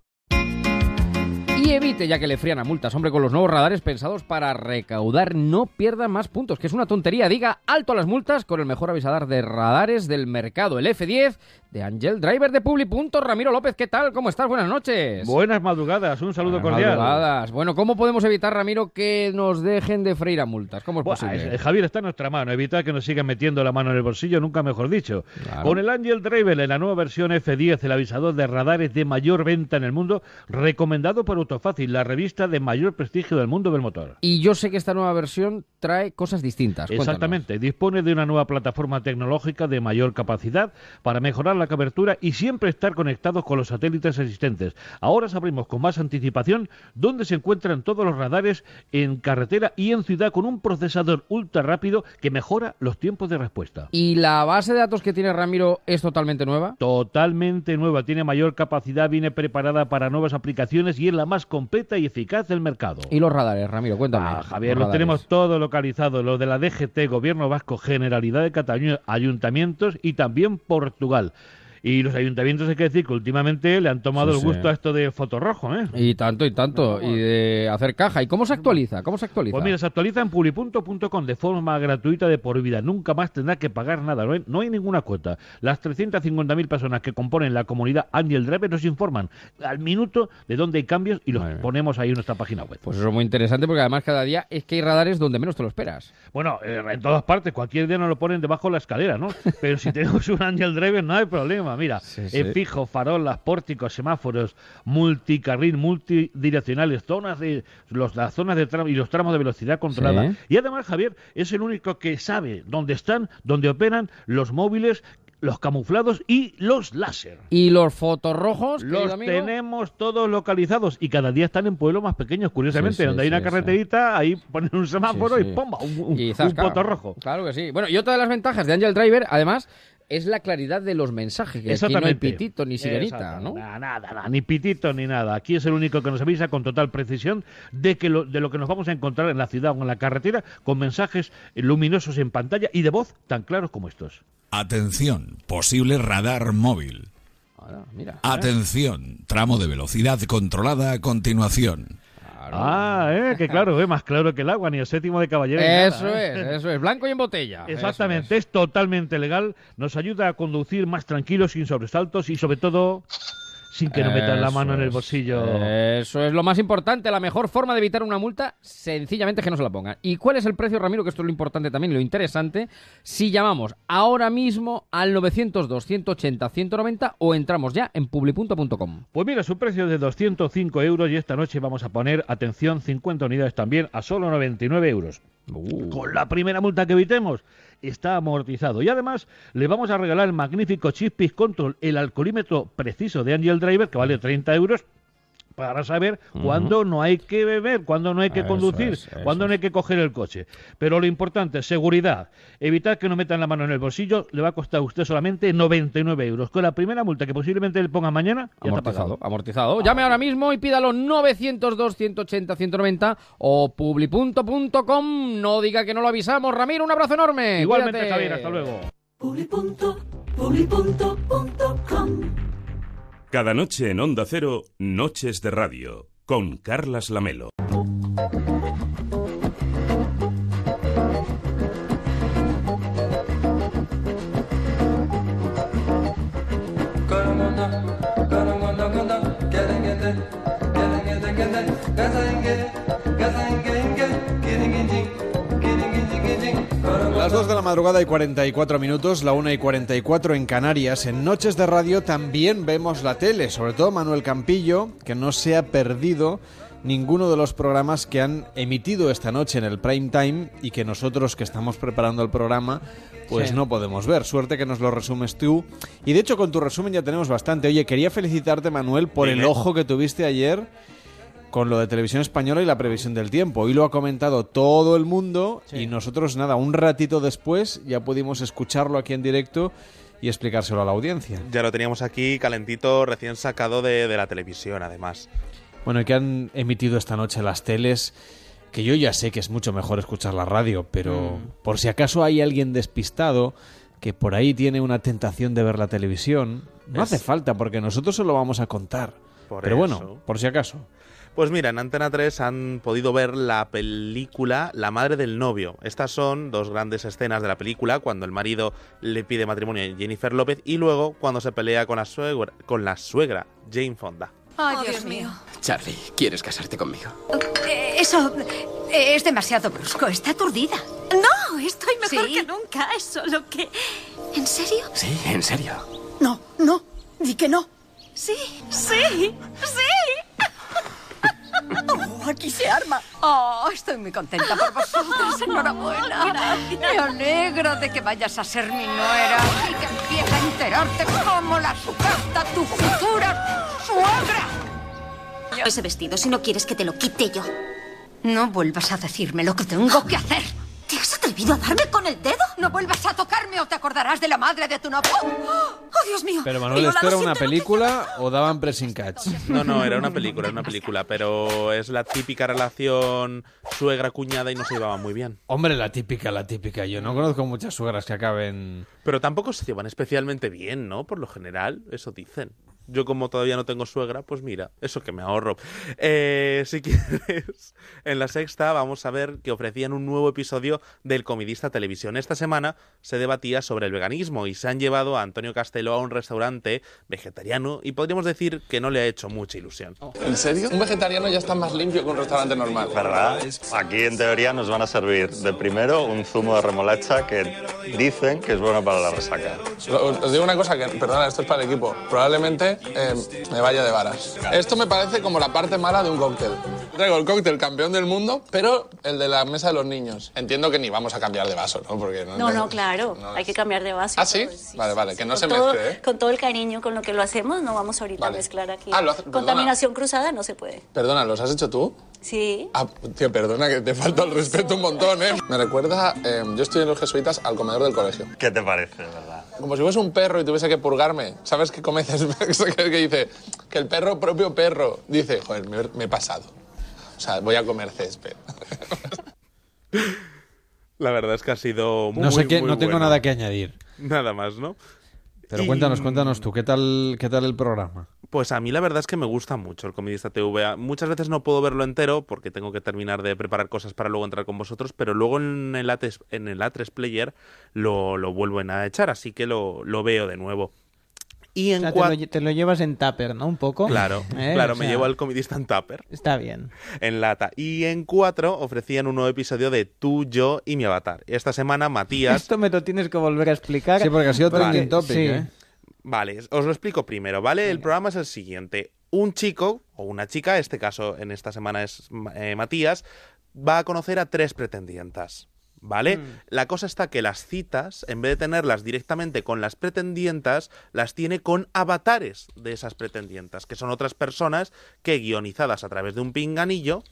Y evite ya que le frían a multas, hombre, con los nuevos radares pensados para recaudar, no pierda más puntos, que es una tontería. Diga alto a las multas con el mejor avisador de radares del mercado, el F10 de Angel Driver de Publi. Ramiro López, ¿qué tal? ¿Cómo estás? Buenas noches. Buenas madrugadas, un saludo cordial. Madrugadas. Bueno, ¿cómo podemos evitar, Ramiro, que nos dejen de freír a multas? ¿Cómo es posible? Javier está en nuestra mano, evitar que nos sigan metiendo la mano en el bolsillo, nunca mejor dicho. Con el Angel Driver en la nueva versión F10, el avisador de radares de mayor venta en el mundo, recomendado por Autofácil, la revista de mayor prestigio del mundo del motor. Y yo sé que esta nueva versión trae cosas distintas. Exactamente, dispone de una nueva plataforma tecnológica de mayor capacidad para mejorar la cobertura y siempre estar conectados con los satélites existentes. Ahora sabremos con más anticipación dónde se encuentran todos los radares en carretera y en ciudad con un procesador ultra rápido que mejora los tiempos de respuesta. ¿Y la base de datos que tiene Ramiro es totalmente nueva? Totalmente nueva, tiene mayor capacidad, viene preparada para nuevas aplicaciones y es la más completa y eficaz del mercado. ¿Y los radares, Ramiro? Cuéntame. Ah, Javier, lo tenemos todo localizado, lo de la DGT, Gobierno Vasco, Generalidad de Cataluña, ayuntamientos y también Portugal. Y los ayuntamientos, hay que decir que últimamente le han tomado el gusto a esto de fotorrojo, ¿eh? Y tanto, y tanto. y de hacer caja. ¿Y cómo se actualiza? ¿Cómo se actualiza? Pues mira, se actualiza en publi.com de forma gratuita de por vida. Nunca más tendrá que pagar nada. No hay, ninguna cuota. Las 350.000 personas que componen la comunidad Angel Driver nos informan al minuto de dónde hay cambios y los ponemos ahí en nuestra página web. Pues eso es muy interesante porque además cada día es que hay radares donde menos te lo esperas. Bueno, eh, en todas partes. Cualquier día nos lo ponen debajo de la escalera, ¿no? Pero si tenemos un Angel Driver no hay problema mira, sí. en fijo, farolas, pórticos, semáforos, multicarril, multidireccionales, zonas de los, las zonas de tramo y los tramos de velocidad controlada. Sí. Y además, Javier, es el único que sabe dónde están, dónde operan los móviles, los camuflados y los láser. ¿Y los fotorrojos? Los amigo? tenemos todos localizados y cada día están en pueblos más pequeños, curiosamente, Sí, sí, donde hay sí, una sí. carreterita, ahí ponen un semáforo Sí, y sí. ¡pomba! Un, un, Y un zasca. poto rojo. Claro que sí. Bueno, y otra de las ventajas de Angel Driver, además, es la claridad de los mensajes. Que aquí no hay pitito ni sirenita. ¿no? Nada, nada, nada, ni pitito ni nada. Aquí es el único que nos avisa con total precisión de que lo, de lo que nos vamos a encontrar en la ciudad o en la carretera con mensajes luminosos en pantalla y de voz tan claros como estos. Atención, posible radar móvil. Ahora, mira. Atención, tramo de velocidad controlada a continuación. Ah, eh, que claro, eh, más claro que el agua, ni el séptimo de caballero. nada, Eso eh. es, eso es. Blanco y en botella. Exactamente, es. totalmente legal, nos ayuda a conducir más tranquilos, sin sobresaltos y sobre todo sin que nos metan la mano en el bolsillo. Eso es lo más importante. La mejor forma de evitar una multa, sencillamente es que no se la pongan. ¿Y cuál es el precio, Ramiro? Que esto es lo importante también, lo interesante. Si llamamos ahora mismo al 902-180-190 o entramos ya en publi.com. Pues mira, su precio es de 205 euros y esta noche vamos a poner, atención, 50 unidades también a solo 99 euros. Con la primera multa que evitemos, está amortizado. Y además le vamos a regalar el magnífico Chispis Control, el alcoholímetro preciso de Angel Driver, que vale 30 euros. Para saber cuándo no hay que beber, cuándo no hay que Eso conducir, es, cuándo no hay que coger el coche. Pero lo importante es seguridad. Evitar que no metan la mano en el bolsillo le va a costar a usted solamente 99 euros. Con la primera multa que posiblemente le ponga mañana, ya está pagado. Amortizado, amortizado. Llame ahora mismo y pídalo 902-180-190 o publi.com. No diga que no lo avisamos. Ramiro, un abrazo enorme. Igualmente, Cuídate. Javier, hasta luego. Cada noche en Onda Cero, Noches de Radio, con Carlas Lamelo. Madrugada y 44 minutos, la 1 y 44 en Canarias. En Noches de Radio también vemos la tele, sobre todo Manuel Campillo, que no se ha perdido ninguno de los programas que han emitido esta noche en el prime time y que nosotros que estamos preparando el programa pues Sí. no podemos ver. Suerte que nos lo resumes tú. Y de hecho con tu resumen ya tenemos bastante. Oye, quería felicitarte Manuel por Dime. el ojo que tuviste ayer con lo de televisión española y la previsión del tiempo. Hoy lo ha comentado todo el mundo y nosotros, nada, un ratito después ya pudimos escucharlo aquí en directo y explicárselo a la audiencia. Ya lo teníamos aquí calentito, recién sacado de, de la televisión, además. Bueno, y que han emitido esta noche las teles, que yo ya sé que es mucho mejor escuchar la radio, pero Mm. por si acaso hay alguien despistado que por ahí tiene una tentación de ver la televisión, no Es- hace falta porque nosotros se lo vamos a contar. Por pero bueno, por si acaso. Pues mira, en Antena 3 han podido ver la película La madre del novio. Estas son dos grandes escenas de la película, cuando el marido le pide matrimonio a Jennifer López y luego cuando se pelea con la suegra, con la suegra Jane Fonda. Ay, Dios mío. Charlie, ¿quieres casarte conmigo? Eh, eso eh, es demasiado brusco. Está aturdida. No, estoy mejor Sí. que nunca. Es solo que... ¿En serio? Sí, en serio. No, no. Di que no. Sí, sí, sí. Oh, aquí se arma. Oh, estoy muy contenta por vosotros. Enhorabuena. Me alegro de que vayas a ser mi nuera y que empieces a enterarte cómo la sucata tu futura suegra. Ese vestido si no quieres que te lo quite yo. No vuelvas a decirme lo que tengo que hacer. ¿Te has atrevido a darme con el dedo? No vuelvas a tocarme o te acordarás de la madre de tu novio. ¡Oh, Dios mío! Pero Manuel, Viola, ¿esto era una película o daban pressing catch? No, no, era una película, era una película, pero es la típica relación suegra-cuñada y no se llevaban muy bien. Hombre, la típica, la típica. Yo no conozco muchas suegras que acaben... Pero tampoco se llevan especialmente bien, ¿no? Por lo general, eso dicen. Yo como todavía no tengo suegra, pues mira, eso que me ahorro. Eh, si quieres, en la sexta vamos a ver que ofrecían un nuevo episodio del Comidista Televisión. Esta semana se debatía sobre el veganismo y se han llevado a Antonio Castelo a un restaurante vegetariano y podríamos decir que no le ha hecho mucha ilusión. ¿En serio? Un vegetariano ya está más limpio que un restaurante normal. ¿Verdad? Aquí en teoría nos van a servir de primero un zumo de remolacha que dicen que es bueno para la resaca. Os os digo una cosa, que, perdona, esto es para el equipo. Probablemente eh, me vaya de varas. Esto me parece como la parte mala de un cóctel. Traigo el cóctel campeón del mundo, pero el de la mesa de los niños. Entiendo que ni vamos a cambiar de vaso, ¿no? Porque no, No, no, claro, hay que cambiar de vaso. ¿Ah, sí? Vale, vale, que no con se todo, mezcle, ¿eh? Con todo el cariño con lo que lo hacemos, no vamos ahorita a mezclar aquí. Ah, lo hace-. Contaminación cruzada no se puede. Perdona, ¿los has hecho tú? Sí. Ah, tío, perdona, que te falta el respeto un montón, ¿eh? Me recuerda, eh, yo estoy en los jesuitas al comedor del colegio. ¿Qué te parece, verdad? Como si fuese un perro y tuviese que purgarme. ¿Sabes qué comeces? que dice que el perro, propio perro, dice, joder, me, me he pasado. O sea, voy a comer césped. La verdad es que ha sido muy, No sé qué, muy no tengo bueno. nada que añadir. Nada más, ¿no? Pero Y- cuéntanos, cuéntanos tú, ¿qué tal, qué tal el programa? Pues a mí la verdad es que me gusta mucho el Comidista TV. Muchas veces no puedo verlo entero porque tengo que terminar de preparar cosas para luego entrar con vosotros, pero luego en el A3, en el A3 Player lo, lo vuelven a echar, así que lo, lo veo de nuevo. Y O en sea, te, lo, lle- te lo llevas en tupper, ¿no? Un poco. Claro, ¿Eh? claro, O me llevo al Comidista en Tupper. Está bien. En lata. Y en 4 ofrecían un nuevo episodio de Tú, yo y mi avatar. Esta semana Matías... Esto me lo tienes que volver a explicar. Sí, porque ha sido Vale. trending topic, Sí. ¿eh? Vale, os lo explico primero, ¿vale? El programa es el siguiente. Un chico o una chica, en este caso en esta semana es eh, Matías, va a conocer a tres pretendientas. ¿Vale? Mm. La cosa está que las citas, en vez de tenerlas directamente con las pretendientas, las tiene con avatares de esas pretendientas, que son otras personas que, guionizadas a través de un pinganillo,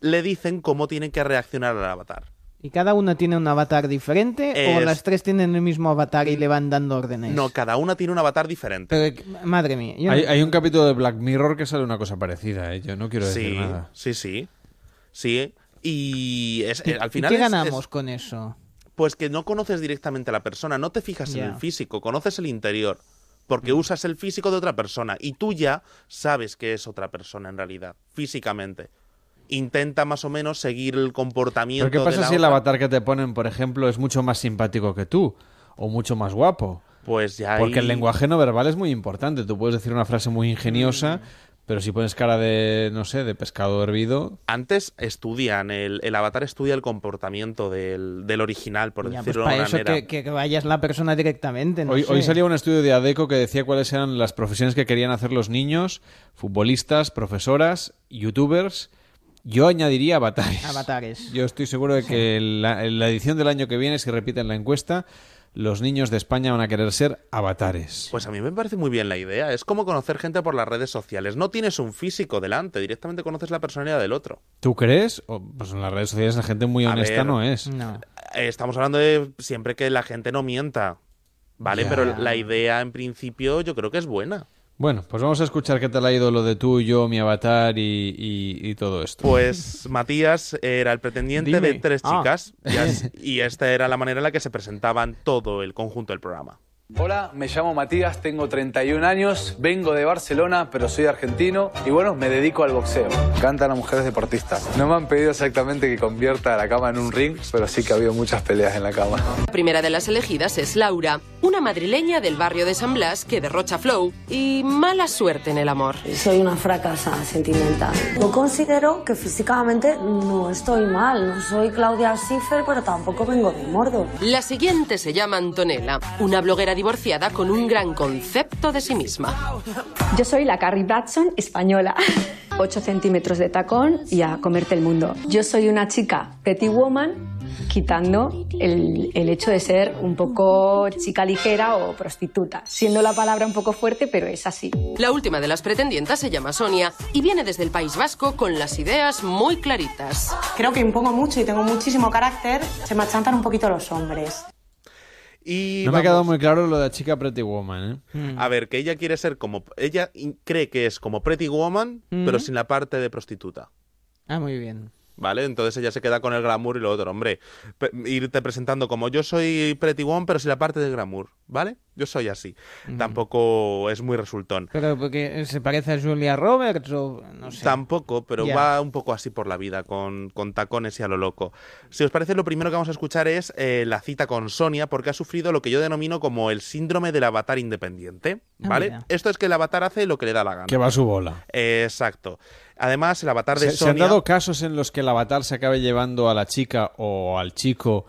le dicen cómo tienen que reaccionar al avatar. ¿Y cada una tiene un avatar diferente o las tres tienen el mismo avatar y le van dando órdenes? No, cada una tiene un avatar diferente. Pero, madre mía. yo Hay, un capítulo de Black Mirror que sale una cosa parecida, ¿eh? Yo no quiero decir sí, nada. sí, sí. Sí, y es, ¿Y- eh, al final qué es- ganamos es- con eso? pues que no conoces directamente a la persona, no te fijas en el físico, conoces el interior, porque usas el físico de otra persona y tú ya sabes que es otra persona en realidad, físicamente. Intenta más o menos seguir el comportamiento. ¿Pero qué de pasa la si el avatar que te ponen, por ejemplo, es mucho más simpático que tú? O mucho más guapo. Pues ya Porque el lenguaje no verbal es muy importante. Tú puedes decir una frase muy ingeniosa, pero si pones cara de, no sé, de pescado hervido... Antes estudian, el, el avatar estudia el comportamiento del, del original, por Ya, pues decirlo para de eso una manera. que, que vayas la persona directamente. no Hoy, sé. hoy salía un estudio de ADECO que decía cuáles eran las profesiones que querían hacer los niños, futbolistas, profesoras, youtubers. Yo añadiría avatares. Avatares. Yo estoy seguro de que la, en la edición del año que viene, si repiten la encuesta, los niños de España van a querer ser avatares. Pues a mí me parece muy bien la idea. Es como conocer gente por las redes sociales. No tienes un físico delante, directamente conoces la personalidad del otro. ¿Tú crees? Pues en las redes sociales la gente muy A honesta ver, no es. No. Eh, Estamos hablando de siempre que la gente no mienta. ¿Vale? Ya. Pero la idea en principio yo creo que es buena. Bueno, pues vamos a escuchar qué tal ha ido lo de tú, yo, mi avatar y, y- y todo esto. Pues Matías era el pretendiente Dime. de tres Ah. chicas y, y esta era la manera en la que se presentaban todo el conjunto del programa. Hola, me llamo Matías, tengo 31 años, vengo de Barcelona, pero soy argentino y bueno, me dedico al boxeo. Cantan a mujeres deportistas. No me han pedido exactamente que convierta la cama en un ring, pero sí que ha habido muchas peleas en la cama. La primera de las elegidas es Laura, una madrileña del barrio de San Blas que derrocha flow y mala suerte en el amor. Soy una fracasa sentimental. Yo considero que físicamente no estoy mal. No soy Claudia Schiffer, pero tampoco vengo de Mordor. La siguiente se llama Antonella, una bloguera divorciada con un gran concepto de sí misma. Yo soy la Carrie Batson española. 8 centímetros de tacón y a comerte el mundo. Yo soy una chica petty woman, quitando el, el hecho de ser un poco chica ligera o prostituta. Siendo la palabra un poco fuerte, pero es así. La última de las pretendientas se llama Sonia y viene desde el País Vasco con las ideas muy claritas. Creo que impongo mucho y tengo muchísimo carácter. Se me achantan un poquito los hombres. Y no me ha quedado muy claro lo de la chica Pretty Woman, ¿eh? A ver, que ella quiere ser como... Ella cree que es como Pretty Woman, Mm. pero sin la parte de prostituta. Ah, muy bien. ¿Vale? Entonces ella se queda con el glamour y lo otro, hombre. irte presentando como yo soy Pretty Woman, pero sin la parte del glamour, ¿vale? Yo soy así. Tampoco es muy resultón. Pero porque se parece a Julia Roberts o no sé. Tampoco, pero va un poco así por la vida, con, con tacones y a lo loco. Si os parece, lo primero que vamos a escuchar es eh, la cita con Sonia, porque ha sufrido lo que yo denomino como el síndrome del avatar independiente. Ah, ¿Vale? Esto es que el avatar hace lo que le da la gana. Que va a su bola. Exacto. Además, el avatar de ¿Se, se han Sonia. dado casos en los que el avatar se acabe llevando a la chica o al chico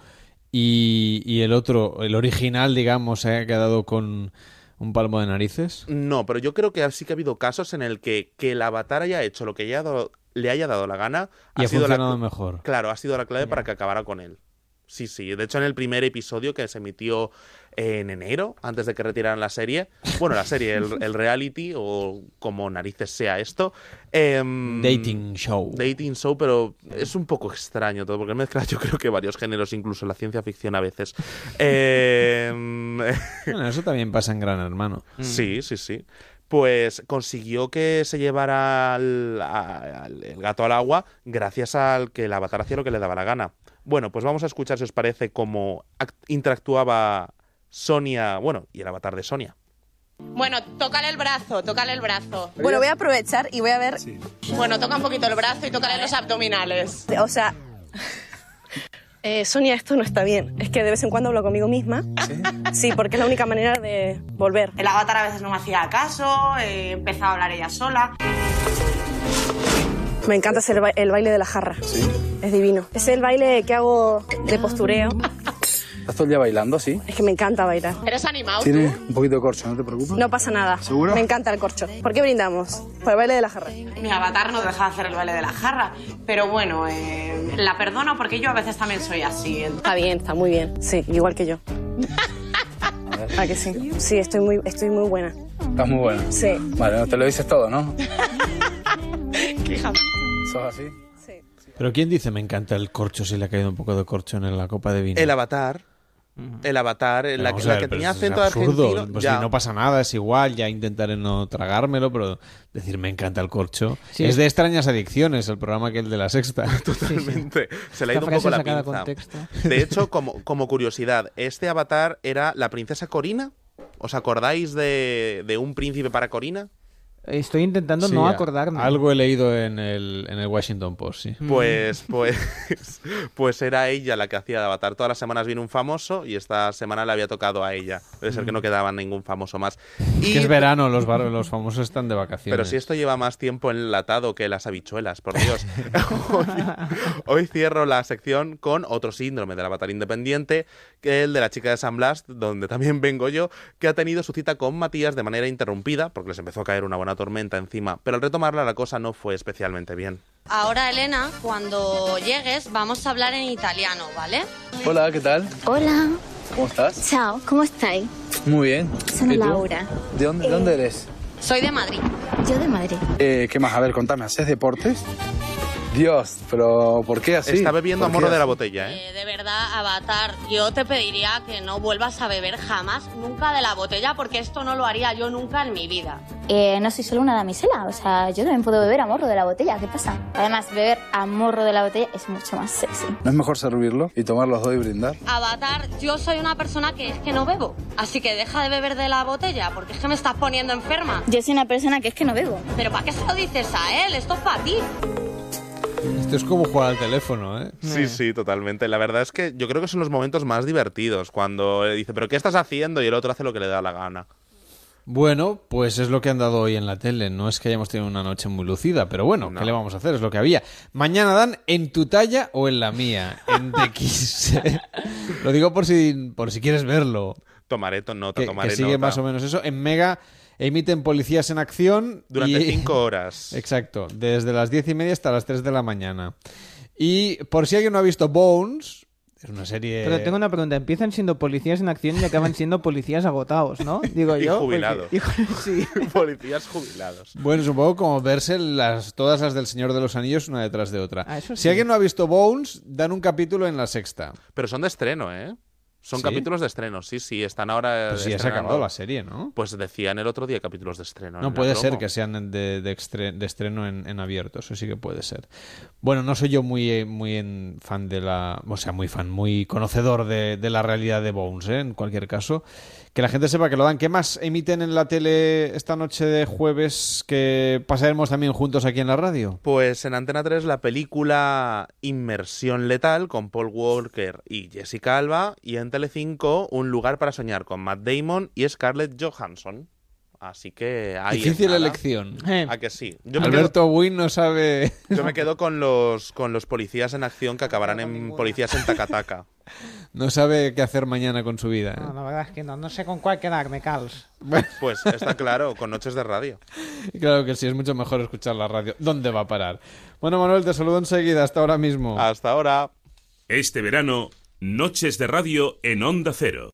y, y el otro, el original, digamos, se haya quedado con un palmo de narices? No, pero yo creo que sí que ha habido casos en el que, que el avatar haya hecho lo que haya dado- le haya dado la gana. Y ha sido la funcionado cl- mejor. Claro, ha sido la clave para que acabara con él. Sí, sí. De hecho, en el primer episodio que se emitió en enero, antes de que retiraran la serie, bueno, la serie, el, el reality, o como narices sea esto. em, Dating show. Dating show, pero es un poco extraño todo, porque mezcla yo creo que varios géneros, incluso la ciencia ficción a veces. Em, Bueno, eso también pasa en Gran Hermano. Sí, sí, sí. Pues consiguió que se llevara al, el gato al agua gracias al que el avatar hacía lo que le daba la gana. Bueno, pues vamos a escuchar si os parece cómo act- interactuaba Sonia, bueno, y el avatar de Sonia. Bueno, tócale el brazo, tócale el brazo. Bueno, voy a aprovechar y voy a ver. Bueno, toca un poquito el brazo y tócale los abdominales. O sea. eh, Sonia, esto no está bien. Es que de vez en cuando hablo conmigo misma. Sí, porque es la única manera de volver. El avatar a veces no me hacía caso, eh, empezaba a hablar ella sola. Me encanta hacer el, ba- el baile de la jarra. Es divino. Es el baile que hago de postureo. ¿Estás todo el día bailando así? Es que me encanta bailar. ¿Eres animado Tiene un poquito de corcho, no te preocupes. No pasa nada. ¿Seguro? Me encanta el corcho. ¿Por qué brindamos? Por el baile de la jarra. Mi avatar no deja de hacer el baile de la jarra, pero bueno, eh, la perdono porque yo a veces también soy así. Está bien, está muy bien. Sí, igual que yo. ¿A que sí? Sí, estoy muy, estoy muy buena. Estás muy bueno. Sí. Vale, no te lo dices todo, ¿no? ¿Sos así? Pero ¿quién dice me encanta el corcho si le ha caído un poco de corcho en la copa de vino? El avatar, el avatar, la, Vamos que- la ver, que tenía acento absurdo. argentino. Pues ya. si no pasa nada, es igual, ya intentaré no tragármelo, pero decir me encanta el corcho. Sí. es de extrañas adicciones, el programa que el de la sexta. Totalmente. Se le ha ido un poco la pinza. contexto. De hecho, como, como curiosidad, este avatar era la princesa Corina. ¿Os acordáis de, de un príncipe para Corina? Estoy intentando Sí, no acordarme. Algo he leído en el, en el Washington Post, sí. Pues, pues, pues era ella la que hacía de avatar. Todas las semanas viene un famoso y esta semana le había tocado a ella. Debe ser que no quedaba ningún famoso más. Es Y- que es verano, los, bar- los famosos están de vacaciones. Pero si esto lleva más tiempo enlatado que las habichuelas, por Dios. hoy, hoy cierro la sección con otro síndrome del avatar independiente, que es el de la chica de San Blas, donde también vengo yo, que ha tenido su cita con Matías de manera interrumpida, porque les empezó a caer una buena tormenta encima. Pero al retomarla la cosa no fue especialmente bien. Ahora, Elena, cuando llegues vamos a hablar en italiano, ¿vale? Hola, ¿qué tal? Hola, ¿Cómo estás? ciao, come stai? Muy bien. Sono ¿Y tú? Laura. ¿De dónde, de dónde eres? Soy de Madrid. Yo de Madrid. Eh, ¿Qué más? A ver, contame, ¿haces deportes? Dios, pero ¿por qué así? Está bebiendo a ¿Por qué morro de la botella, ¿eh? Eh, de verdad, Avatar, yo te pediría que no vuelvas a beber jamás, nunca de la botella, porque esto no lo haría yo nunca en mi vida. Eh, no soy solo una damisela, o sea, yo también puedo beber a morro de la botella, ¿qué pasa? Además, beber a morro de la botella es mucho más sexy. ¿No es mejor servirlo y tomar los dos y brindar? Avatar, yo soy una persona que es que no bebo, así que deja de beber de la botella, porque es que me estás poniendo enferma. Yo soy una persona que es que no bebo. Pero ¿para qué se lo dices a él? Esto es para ti. Esto es como jugar al teléfono, ¿eh? Sí, sí, totalmente. La verdad es que yo creo que son los momentos más divertidos, cuando le dice, ¿pero qué estás haciendo? Y el otro hace lo que le da la gana. Bueno, pues es lo que han dado hoy en la tele. No es que hayamos tenido una noche muy lucida, pero bueno, ¿qué le vamos a hacer? Es lo que había. Mañana dan en tu talla o en la mía, en TX. lo digo por si, por si quieres verlo. Tomaré to- nota, Que, tomaré que sigue nota. más o menos eso. En Mega emiten Policías en Acción. Durante y- cinco horas. Exacto, desde las diez y media hasta las 3 de la mañana. Y por si alguien no ha visto Bones, es una serie... Pero tengo una pregunta. Empiezan siendo policías en acción y acaban siendo policías agotados, ¿no? Digo Y yo. jubilados. sí. Policías jubilados. Bueno, poco como verse las, todas las del Señor de los Anillos una detrás de otra. Ah, eso Si alguien no ha visto Bones, dan un capítulo en la sexta. Pero son de estreno, ¿eh? Son ¿Sí? capítulos de estreno, sí, sí, están ahora. Pues ya se acabó la serie, ¿no? Pues decían el otro día capítulos de estreno. No puede ser que sean de, de extre- de estreno en, en abierto, eso sí que puede ser. Bueno, no soy yo muy, eh, muy en fan de la. O sea, muy fan, muy conocedor de, de la realidad de Bones, ¿eh? En cualquier caso. Que la gente sepa que lo dan. ¿Qué más emiten en la tele esta noche de jueves que pasaremos también juntos aquí en la radio? Pues en Antena 3 la película Inmersión Letal con Paul Walker y Jessica Alba y en Telecinco Un lugar para soñar con Matt Damon y Scarlett Johansson. Así que ahí Difícil elección. ¿A que sí? Yo me, quedo, Alberto Wynn no sabe. yo me quedo con los, con los policías en acción que acabarán en policías en Takataka. No sabe qué hacer mañana con su vida. ¿eh? No, la verdad es que no, no sé con cuál quedarme, Carlos. Pues está claro, con Noches de Radio. Claro que sí, es mucho mejor escuchar la radio. ¿Dónde va a parar? Bueno, Manuel, te saludo enseguida. Hasta ahora mismo. Hasta ahora. Este verano, Noches de Radio en Onda Cero.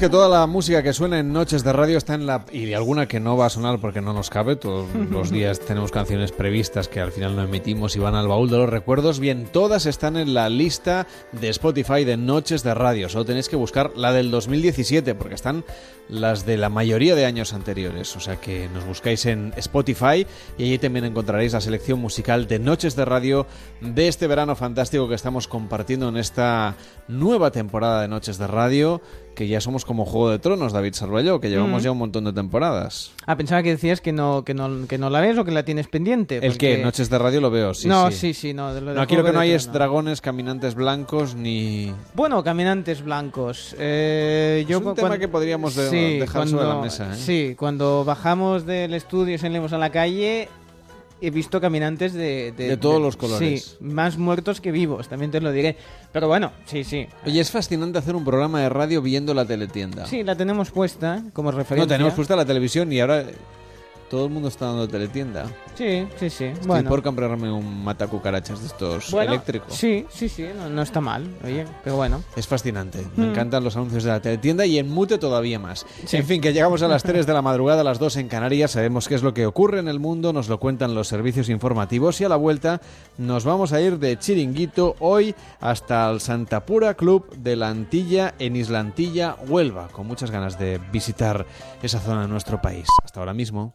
Que toda la música que suena en Noches de Radio está en la... y alguna que no va a sonar porque no nos cabe, todos los días tenemos canciones previstas que al final no emitimos y van al baúl de los recuerdos, bien, todas están en la lista de Spotify de Noches de Radio, solo tenéis que buscar la del 2017 porque están las de la mayoría de años anteriores, o sea que nos buscáis en Spotify y allí también encontraréis la selección musical de Noches de Radio de este verano fantástico que estamos compartiendo en esta nueva temporada de Noches de Radio que ya somos como Juego de Tronos, David Sarballó, que llevamos Mm. ya un montón de temporadas. Ah, pensaba que decías que no, que no, que no la ves o que la tienes pendiente. ¿El qué? Noches de Radio lo veo, sí, no, sí. sí, sí, no. de lo de No, aquí lo que no de hay es Tronos. dragones, caminantes blancos, ni... Bueno, caminantes blancos. Eh, yo un tema que podríamos de- Sí, dejar sobre la mesa, ¿eh? Sí, cuando bajamos del estudio y salimos a la calle, he visto caminantes de... De todos los colores. Sí, más muertos que vivos, también te lo diré. Pero bueno, sí, sí. Oye, es fascinante hacer un programa de radio viendo la teletienda. Sí, la tenemos puesta como referencia. No, tenemos puesta la televisión y ahora todo el mundo está dando teletienda. Sí, sí, sí. Estoy bueno. por comprarme un matacucarachas de estos Bueno, eléctricos. Sí, sí, sí, no, no está mal, oye, pero bueno. Es fascinante. Me Mm. encantan los anuncios de la teletienda y en mute todavía más. Sí. En fin, que llegamos a las 3 de la madrugada, a las 2 en Canarias. Sabemos qué es lo que ocurre en el mundo, nos lo cuentan los servicios informativos y a la vuelta nos vamos a ir de chiringuito hoy hasta el Santa Pura Club de la Antilla en Isla Antilla, Huelva, con muchas ganas de visitar esa zona de nuestro país. Hasta ahora mismo.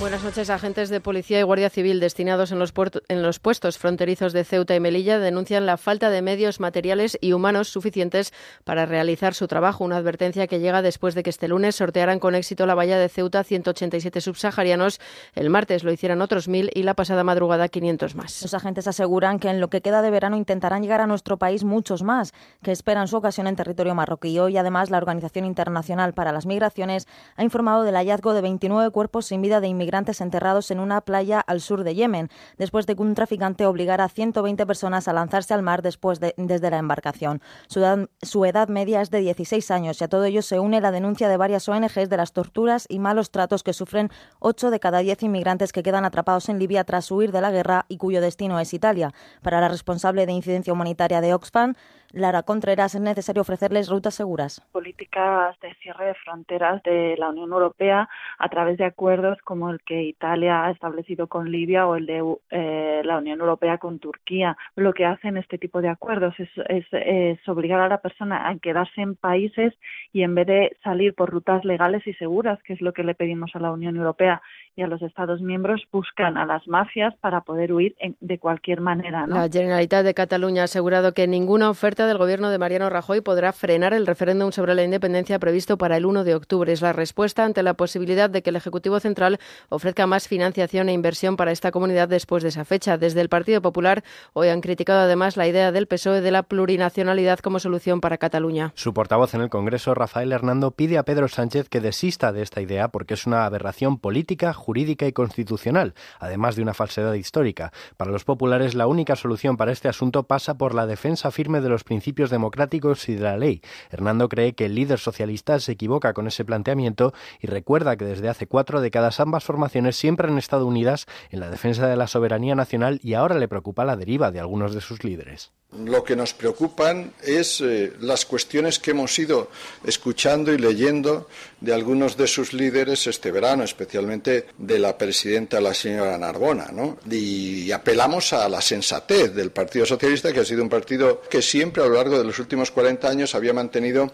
Buenas noches. Agentes de policía y guardia civil destinados en los, en los, puestos fronterizos de Ceuta y Melilla denuncian la falta de medios materiales y humanos suficientes para realizar su trabajo. Una advertencia que llega después de que este lunes sortearan con éxito la valla de Ceuta 187 subsaharianos. El martes lo hicieran otros mil y la pasada madrugada 500 más. Los agentes aseguran que en lo que queda de verano intentarán llegar a nuestro país muchos más que esperan su ocasión en territorio marroquí. Hoy, además, la Organización Internacional para las Migraciones ha informado del hallazgo de 29 cuerpos sin vida de inmigrantes migrantes enterrados en una playa al sur de Yemen, después de que un traficante obligara a 120 personas a lanzarse al mar después de, desde la embarcación. Su edad, su edad media es de 16 años y a todo ello se une la denuncia de varias ONGs de las torturas y malos tratos que sufren 8 de cada 10 inmigrantes que quedan atrapados en Libia tras huir de la guerra y cuyo destino es Italia. Para la responsable de incidencia humanitaria de Oxfam, Lara Contreras, es necesario ofrecerles rutas seguras. Políticas de cierre de fronteras de la Unión Europea a través de acuerdos como el que Italia ha establecido con Libia o el de eh, la Unión Europea con Turquía. Lo que hacen este tipo de acuerdos es, es, obligar a la persona a quedarse en países y en vez de salir por rutas legales y seguras, que es lo que le pedimos a la Unión Europea y a los Estados miembros, buscan a las mafias para poder huir de cualquier manera. La Generalitat de Cataluña ha asegurado que ninguna oferta del gobierno de Mariano Rajoy podrá frenar el referéndum sobre la independencia previsto para el 1 de octubre. Es la respuesta ante la posibilidad de que el Ejecutivo Central ofrezca más financiación e inversión para esta comunidad después de esa fecha. Desde el Partido Popular hoy han criticado además la idea del PSOE de la plurinacionalidad como solución para Cataluña. Su portavoz en el Congreso, Rafael Hernando, pide a Pedro Sánchez que desista de esta idea porque es una aberración política, jurídica y constitucional, además de una falsedad histórica. Para los populares, la única solución para este asunto pasa por la defensa firme de los principios democráticos y de la ley. Hernando cree que el líder socialista se equivoca con ese planteamiento y recuerda que desde hace cuatro décadas ambas formaciones siempre han estado unidas en la defensa de la soberanía nacional y ahora le preocupa la deriva de algunos de sus líderes. Lo que nos preocupan es eh, las cuestiones que hemos ido escuchando y leyendo de algunos de sus líderes este verano, especialmente de la presidenta, la señora Narbona. ¿no? Y apelamos a la sensatez del Partido Socialista, que ha sido un partido que siempre a lo largo de los últimos 40 años había mantenido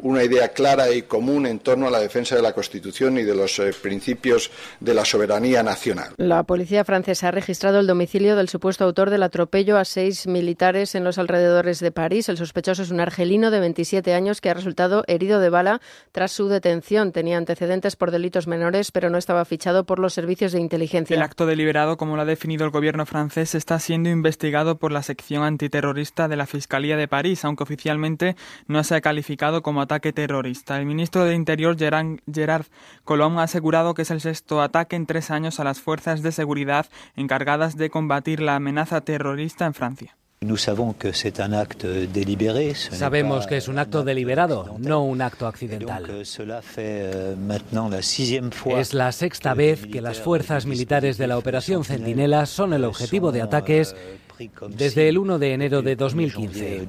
una idea clara y común en torno a la defensa de la Constitución y de los eh, principios de la soberanía nacional. La policía francesa ha registrado el domicilio del supuesto autor del atropello a seis militares los alrededores de París. El sospechoso es un argelino de 27 años que ha resultado herido de bala tras su detención. Tenía antecedentes por delitos menores, pero no estaba fichado por los servicios de inteligencia. El acto deliberado, como lo ha definido el gobierno francés, está siendo investigado por la sección antiterrorista de la Fiscalía de París, aunque oficialmente no se ha calificado como ataque terrorista. El ministro de Interior, Gerard Collomb, ha asegurado que es el sexto ataque en tres años a las fuerzas de seguridad encargadas de combatir la amenaza terrorista en Francia. Sabemos que es un acto deliberado, no un acto accidental. Euh, es la sexta vez que las fuerzas militares de la Operación Centinela son el objetivo de ataques desde el 1 de enero de 2015.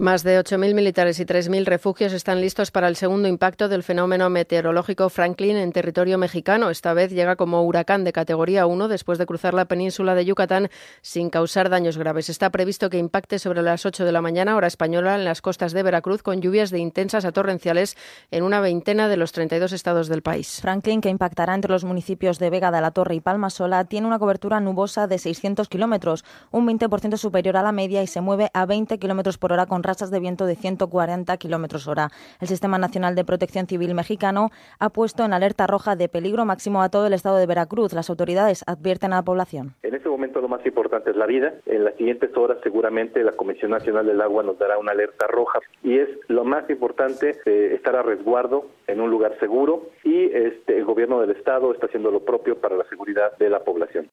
Más de 8.000 militares y 3.000 refugios están listos para el segundo impacto del fenómeno meteorológico Franklin en territorio mexicano. Esta vez llega como huracán de categoría 1 después de cruzar la península de Yucatán sin causar daños graves. Está previsto que impacte sobre las 8 de la mañana, hora española, en las costas de Veracruz con lluvias de intensas a torrenciales en una veintena de los 32 estados del país. Franklin, que impactará entre los municipios de Vega de la Torre y Palma Sola, tiene una cobertura nubosa de 600 kilómetros, un 20% superior a la media y se mueve a 20 kilómetros por hora con rachas de viento de 140 kilómetros hora. El Sistema Nacional de Protección Civil mexicano ha puesto en alerta roja de peligro máximo a todo el estado de Veracruz. Las autoridades advierten a la población. En este momento lo más importante es la vida. En las siguientes horas seguramente la Comisión Nacional del Agua nos dará una alerta roja y es lo más importante eh, estar a resguardo en un lugar seguro y este, el gobierno del estado está haciendo lo propio para la seguridad de la población.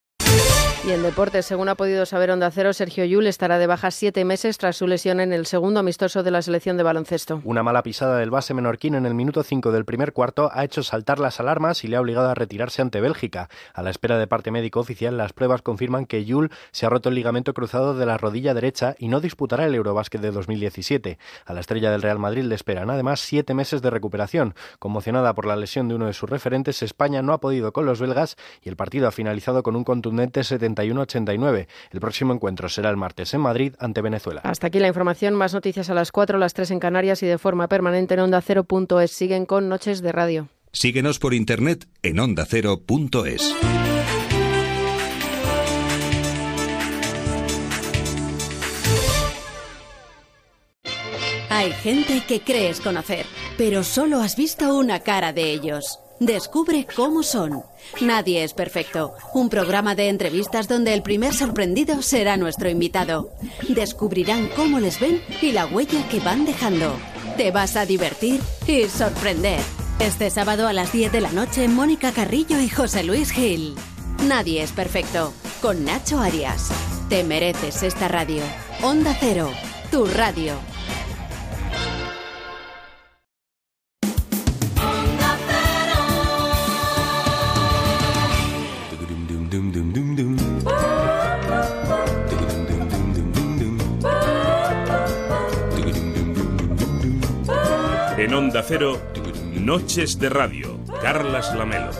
Y en deporte, según ha podido saber Onda Cero, Sergio Yul estará de baja siete meses tras su lesión en el segundo amistoso de la selección de baloncesto. Una mala pisada del base menorquino en el minuto 5 del primer cuarto ha hecho saltar las alarmas y le ha obligado a retirarse ante Bélgica. A la espera de parte médico oficial, las pruebas confirman que Yul se ha roto el ligamento cruzado de la rodilla derecha y no disputará el Eurobásquet de 2017. A la estrella del Real Madrid le esperan además siete meses de recuperación. Conmocionada por la lesión de uno de sus referentes, España no ha podido con los belgas y el partido ha finalizado con un contundente 70 89 El próximo encuentro será el martes en Madrid ante Venezuela. Hasta aquí la información. Más noticias a las 4, las 3 en Canarias y de forma permanente en onda 0.es. Siguen con Noches de Radio. Síguenos por internet en ondacero.es. Hay gente que crees conocer, pero solo has visto una cara de ellos. Descubre cómo son. Nadie es perfecto. Un programa de entrevistas donde el primer sorprendido será nuestro invitado. Descubrirán cómo les ven y la huella que van dejando. Te vas a divertir y sorprender. Este sábado a las 10 de la noche, Mónica Carrillo y José Luis Gil. Nadie es perfecto. Con Nacho Arias. Te mereces esta radio. Onda Cero. Tu radio. Onda Cero, Noches de Radio, Carlas Lamelo.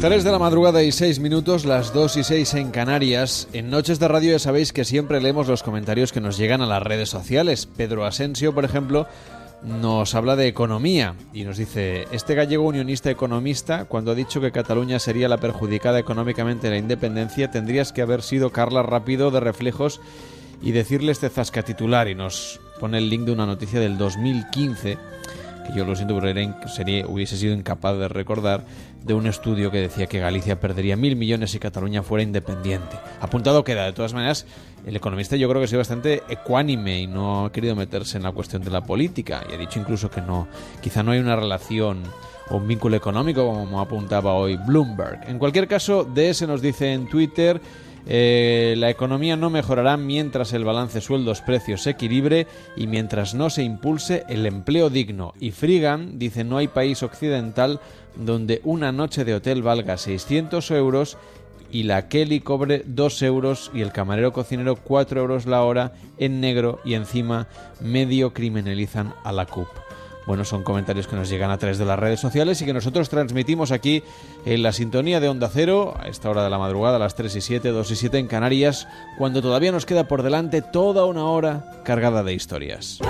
Tres de la madrugada y seis minutos, las dos y seis en Canarias. En Noches de Radio ya sabéis que siempre leemos los comentarios que nos llegan a las redes sociales. Pedro Asensio, por ejemplo, nos habla de economía y nos dice, este gallego unionista economista, cuando ha dicho que Cataluña sería la perjudicada económicamente en la independencia, tendrías que haber sido Carla Rápido de Reflejos y decirle este zasca titular y nos pone el link de una noticia del 2015 que yo lo siento pero sería, hubiese sido incapaz de recordar de un estudio que decía que Galicia perdería mil millones si Cataluña fuera independiente. Apuntado queda, de todas maneras, el economista yo creo que sido bastante ecuánime y no ha querido meterse en la cuestión de la política y ha dicho incluso que no, quizá no hay una relación o un vínculo económico como apuntaba hoy Bloomberg. En cualquier caso, DS nos dice en Twitter eh, la economía no mejorará mientras el balance sueldos-precios se equilibre y mientras no se impulse el empleo digno. Y Frigan dice no hay país occidental donde una noche de hotel valga 600 euros y la Kelly cobre 2 euros y el camarero cocinero 4 euros la hora en negro y encima medio criminalizan a la CUP. Bueno, son comentarios que nos llegan a través de las redes sociales y que nosotros transmitimos aquí en la sintonía de Onda Cero a esta hora de la madrugada, a las 3 y 7, 2 y 7 en Canarias, cuando todavía nos queda por delante toda una hora cargada de historias.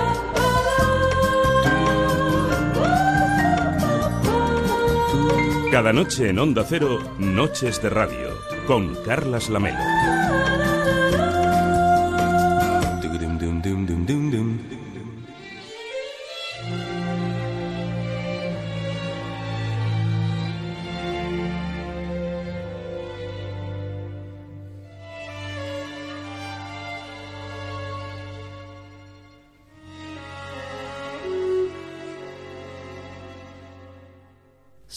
Cada noche en Onda Cero, Noches de Radio, con Carlas Lamelo.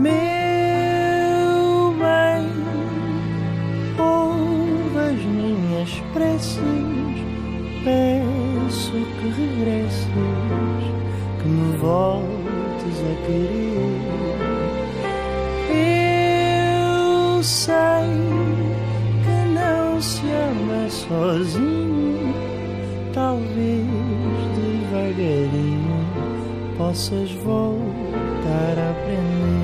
Meu bem, ouve as minhas preces, peço que regresses, que me voltes a querer. Eu sei que não se ama sozinho, talvez devagarinho possas voltar a aprender.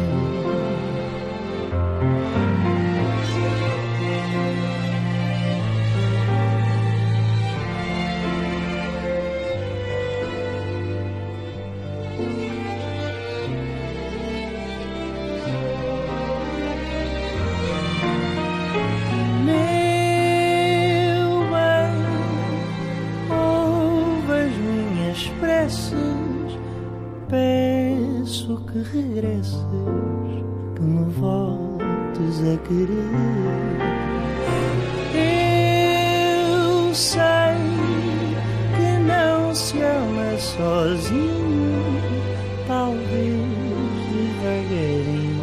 Regresses, que me voltes a querer. Eu sei que não se ama sozinho, talvez devagar.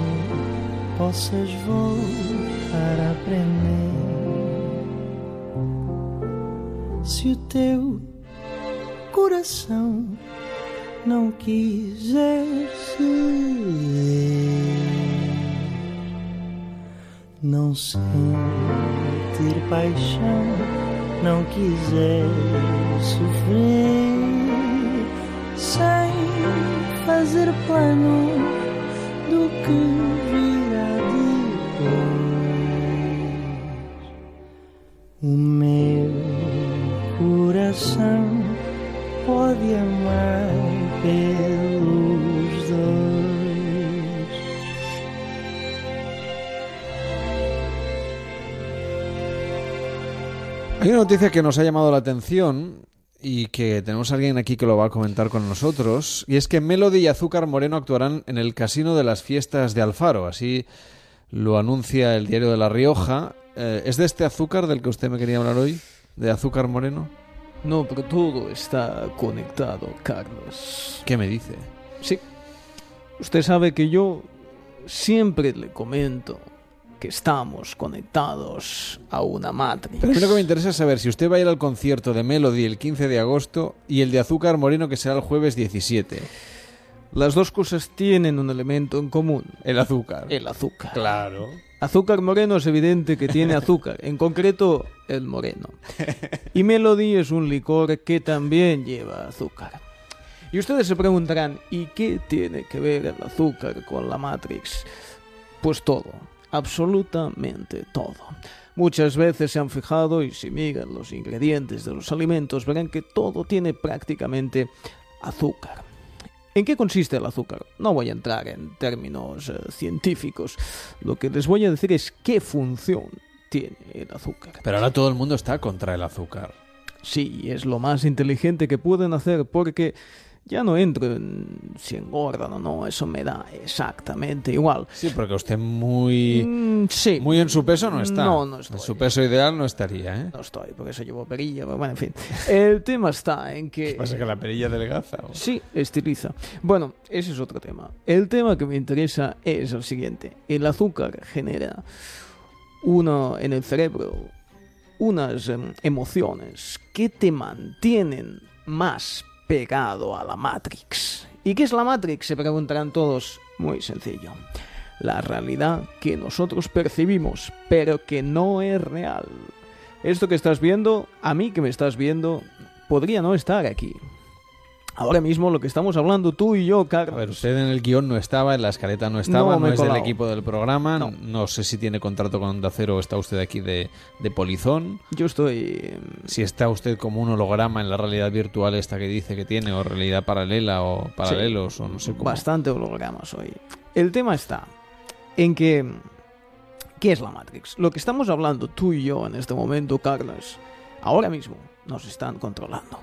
possas voltar a aprender. Se o teu coração não quiser ser, não sentir paixão, não quiser sofrer, sem fazer plano do que virá depois. O meu coração pode amar noticia que nos ha llamado la atención y que tenemos a alguien aquí que lo va a comentar con nosotros, y es que Melody y Azúcar Moreno actuarán en el Casino de las Fiestas de Alfaro, así lo anuncia el diario de La Rioja. Eh, ¿Es de este azúcar del que usted me quería hablar hoy? ¿De Azúcar Moreno? No, pero todo está conectado, Carlos. ¿Qué me dice? Sí. Usted sabe que yo siempre le comento que estamos conectados a una matriz. Pero a mí lo que me interesa es saber si usted va a ir al concierto de Melody el 15 de agosto y el de Azúcar Moreno que será el jueves 17. Las dos cosas tienen un elemento en común. El azúcar. El azúcar. Claro. Azúcar moreno es evidente que tiene azúcar, en concreto el moreno. Y Melody es un licor que también lleva azúcar. Y ustedes se preguntarán, ¿y qué tiene que ver el azúcar con la Matrix? Pues todo, absolutamente todo. Muchas veces se han fijado y si miran los ingredientes de los alimentos verán que todo tiene prácticamente azúcar. ¿En qué consiste el azúcar? No voy a entrar en términos eh, científicos. Lo que les voy a decir es qué función tiene el azúcar. Pero ahora todo el mundo está contra el azúcar. Sí, es lo más inteligente que pueden hacer porque ya no entro en si engordan o no, eso me da exactamente igual. Sí, porque usted muy, Mm, sí. muy en su peso no está. No, no estoy. En su peso ideal no estaría, ¿eh? No estoy, porque eso llevo perilla, pero bueno, en fin. El tema está en que... Pasa que la perilla adelgaza. o- Sí, estiliza. Bueno, ese es otro tema. El tema que me interesa es el siguiente. El azúcar genera uno en el cerebro unas em, emociones que te mantienen más pegado a la Matrix. ¿Y qué es la Matrix? Se preguntarán todos. Muy sencillo. La realidad que nosotros percibimos, pero que no es real. Esto que estás viendo, a mí que me estás viendo, podría no estar aquí. Ahora mismo lo que estamos hablando tú y yo, Carlos. A ver, usted en el guion no estaba, en la escaleta no estaba, No, es del equipo del programa, no. No. sé si tiene contrato con Onda Cero o está usted aquí de, de polizón. Yo estoy... Si está usted como un holograma en la realidad virtual esta que dice que tiene, o realidad paralela, o paralelos, o no sé cómo. Bastante hologramas hoy. El tema está en que... ¿Qué es la Matrix? Lo que estamos hablando tú y yo en este momento, Carlos, ahora mismo nos están controlando.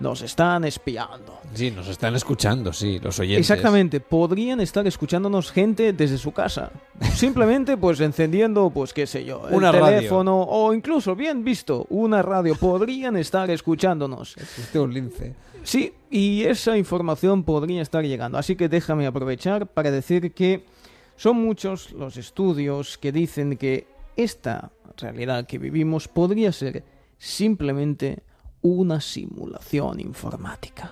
Nos están espiando. Sí, nos están escuchando, sí, los oyentes. Exactamente, podrían estar escuchándonos gente desde su casa. Simplemente pues encendiendo, pues qué sé yo, el Una radio. teléfono o incluso, bien visto, una radio. Podrían estar escuchándonos. Usted un lince. Sí, y esa información podría estar llegando. Así que déjame aprovechar para decir que son muchos los estudios que dicen que esta realidad que vivimos podría ser simplemente una simulación informática.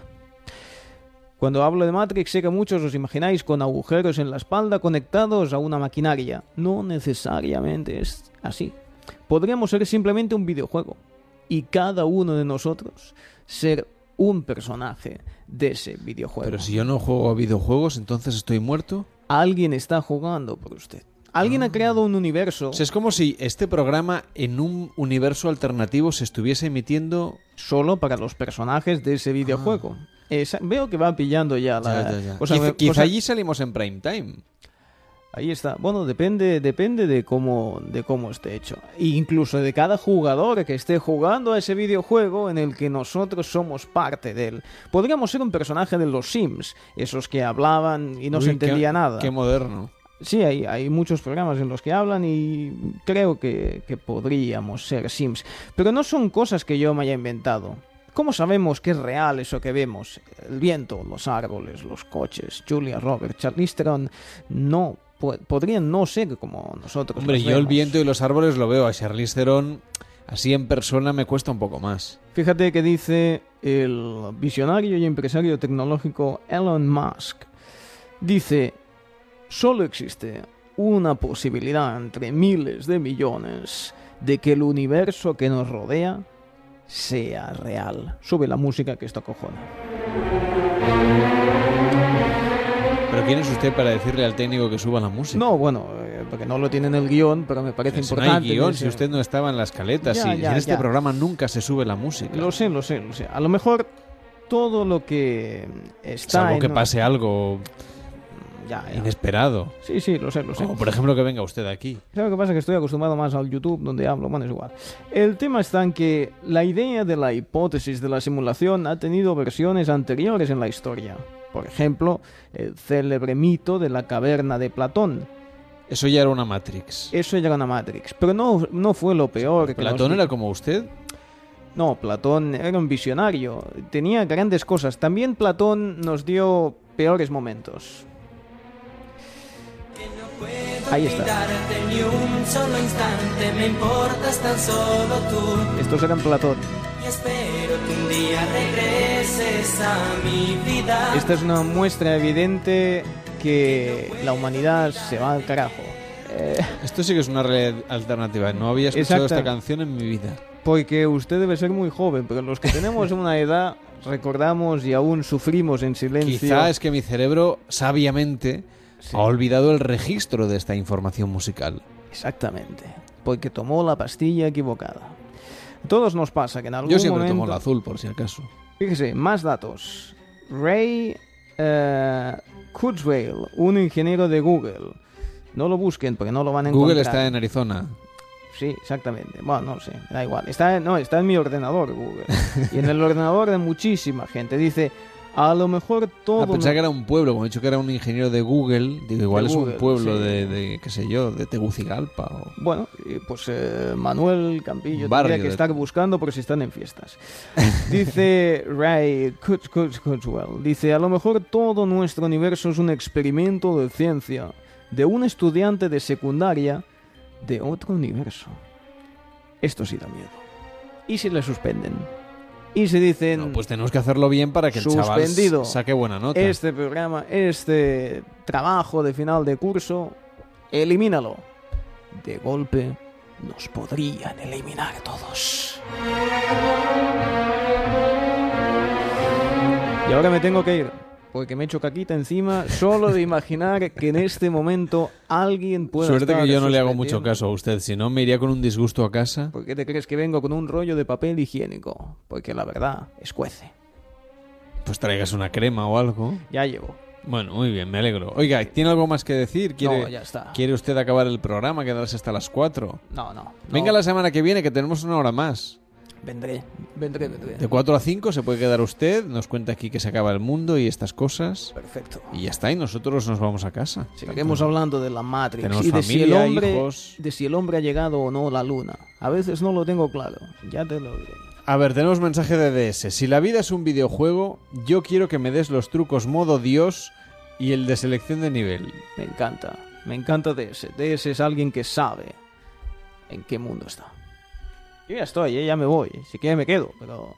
Cuando hablo de Matrix sé que muchos os imagináis con agujeros en la espalda conectados a una maquinaria. No necesariamente es así. Podríamos ser simplemente un videojuego y cada uno de nosotros ser un personaje de ese videojuego. Pero si yo no juego a videojuegos, entonces estoy muerto. Alguien está jugando por usted. Alguien ha creado un universo O sea, es como si este programa en un universo alternativo se estuviese emitiendo solo para los personajes de ese videojuego. Esa- veo que va pillando ya la... Ya, ya, ya. o sea, Quizá, me- quizá o sea, allí salimos en prime time. Ahí está. Bueno, depende, depende de cómo, de cómo esté hecho. E incluso de cada jugador que esté jugando a ese videojuego en el que nosotros somos parte de él. Podríamos ser un personaje de los Sims, esos que hablaban y no Uy, se qué- entendía nada. Qué moderno. Sí, hay, hay muchos programas en los que hablan y creo que, que podríamos ser Sims. Pero no son cosas que yo me haya inventado. ¿Cómo sabemos que es real eso que vemos? El viento, los árboles, los coches, Julia Roberts, Charlize Theron. No podrían no ser como nosotros. Hombre, yo el viento y los árboles lo veo. A Charlize Theron, así en persona, me cuesta un poco más. Fíjate que dice el visionario y empresario tecnológico Elon Musk. Dice, solo existe una posibilidad entre miles de millones de que el universo que nos rodea sea real. Sube la música que esto cojona. ¿Pero quién es usted para decirle al técnico que suba la música? No, bueno, eh, porque no lo tiene en el guion, pero me parece importante. No hay guion, si usted no estaba en la escaleta, si, en este programa nunca se sube la música. Lo sé, lo sé, lo sé. A lo mejor todo lo que está... Salvo que pase algo inesperado. Sí, sí, lo sé, lo sé. Como por ejemplo que venga usted aquí. ¿Sabes lo que pasa? Que estoy acostumbrado más al YouTube donde hablo, bueno, es igual. El tema está en que la idea de la hipótesis de la simulación ha tenido versiones anteriores en la historia. Por ejemplo, el célebre mito de la caverna de Platón. Eso ya era una Matrix. Eso ya era una Matrix. Pero no, no fue lo peor. ¿Platón era como usted? No, Platón era un visionario. Tenía grandes cosas. También Platón nos dio peores momentos. Ahí está. Estos eran Platón. Esta es una muestra evidente que la humanidad se va al carajo. Eh, Esto sí que es una realidad alternativa. No había escuchado esta canción en mi vida. Porque usted debe ser muy joven, pero los que tenemos una edad recordamos y aún sufrimos en silencio. Quizá es que mi cerebro sabiamente ha olvidado el registro de esta información musical. Exactamente, porque tomó la pastilla equivocada. Todos nos pasa que en algún Yo siempre momento... tomo la azul, por si acaso. Fíjese, más datos. Ray eh, Kurzweil, un ingeniero de Google. No lo busquen porque no lo van a encontrar. Google está en Arizona. Sí, exactamente. Bueno, no sé, da igual. Está, no, está en mi ordenador Google. y en el ordenador de muchísima gente. Dice, a lo mejor todo. Ah, pensaba que era un pueblo, como he dicho que era un ingeniero de Google, digo, igual es un pueblo de, qué sé yo, de Tegucigalpa. O... Bueno, pues eh, Manuel Campillo tendría que estar buscando porque si están en fiestas. dice Ray Kurzweil, dice, a lo mejor todo nuestro universo es un experimento de ciencia, de un estudiante de secundaria de otro universo. Esto sí da miedo. ¿Y si le suspenden? Y se dicen... pues tenemos que hacerlo bien para que el chaval saque buena nota. Este programa, este trabajo de final de curso, elimínalo. De golpe nos podrían eliminar todos. Y ahora me tengo que ir porque me he hecho caquita encima solo de imaginar que en este momento alguien pueda Suerte que yo no le hago mucho caso a usted, si no me iría con un disgusto a casa. ¿Por qué te crees que vengo con un rollo de papel higiénico? Porque la verdad escuece. Pues traigas una crema o algo. Ya llevo. Bueno, muy bien, me alegro. Oiga, ¿tiene algo más que decir? ¿Quiere, no, ya está. ¿Quiere usted acabar el programa, quedarse hasta las 4? No, no. Venga la semana que viene, que tenemos una hora más. Vendré, vendré, vendré. De 4 a 5 se puede quedar usted, nos cuenta aquí que se acaba el mundo y estas cosas. Perfecto. Y ya está, y nosotros nos vamos a casa. Seguiremos hablando de la Matrix Tenemos y de, familia, si el hombre, hijos. de si el hombre ha llegado o no a la luna. A veces no lo tengo claro, ya te lo diré. A ver, tenemos mensaje de DS. Si la vida es un videojuego, yo quiero que me des los trucos modo Dios y el de selección de nivel. Me encanta, me encanta DS. DS es alguien que sabe en qué mundo está. Yo ya estoy, ¿eh? ya me voy. Si quiere me quedo, pero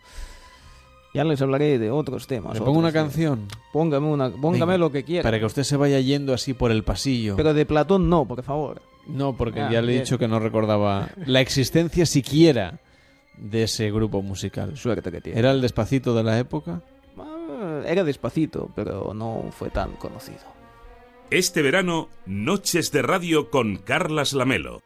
ya les hablaré de otros temas. ¿Le pongo una canción? Póngame, una, póngame Venga, lo que quiera. Para que usted se vaya yendo así por el pasillo. Pero de Platón no, por favor. No, porque Ah, ya le he dicho que no recordaba la existencia siquiera de ese grupo musical. Suerte que tiene. ¿Era el despacito de la época? Ah, Era despacito, pero no fue tan conocido. Este verano, Noches de Radio con Carlas Lamelo.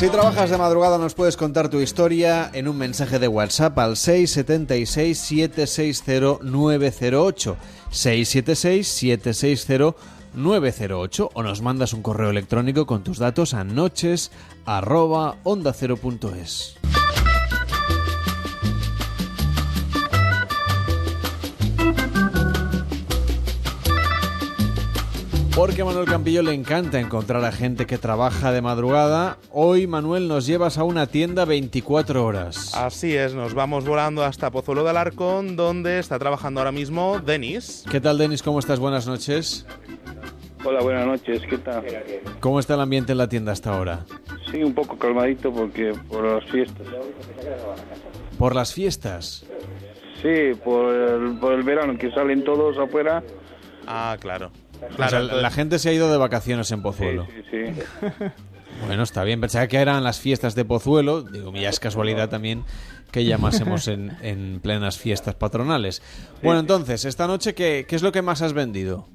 Si trabajas de madrugada nos puedes contar tu historia en un mensaje de WhatsApp al 676-760-908. 676-760-908 o nos mandas un correo electrónico con tus datos a noches arroba onda Porque a Manuel Campillo le encanta encontrar a gente que trabaja de madrugada. Hoy, Manuel, nos llevas a una tienda 24 horas. Así es, nos vamos volando hasta Pozuelo de Alarcón, donde está trabajando ahora mismo Denis. ¿Qué tal, Denis? ¿Cómo estás? Buenas noches. Hola, buenas noches, ¿qué tal? ¿Cómo está el ambiente en la tienda hasta ahora? Sí, un poco calmadito porque por las fiestas. ¿Por las fiestas? Sí, por el, por el verano, que salen todos afuera. Ah, claro. O sea, la gente se ha ido de vacaciones en Pozuelo. Sí, sí, sí. Bueno, está bien. Pensaba que eran las fiestas de Pozuelo. Digo, ya es casualidad también que llamásemos en, en plenas fiestas patronales. Bueno, entonces, esta noche, ¿qué, ¿qué es lo que más has vendido?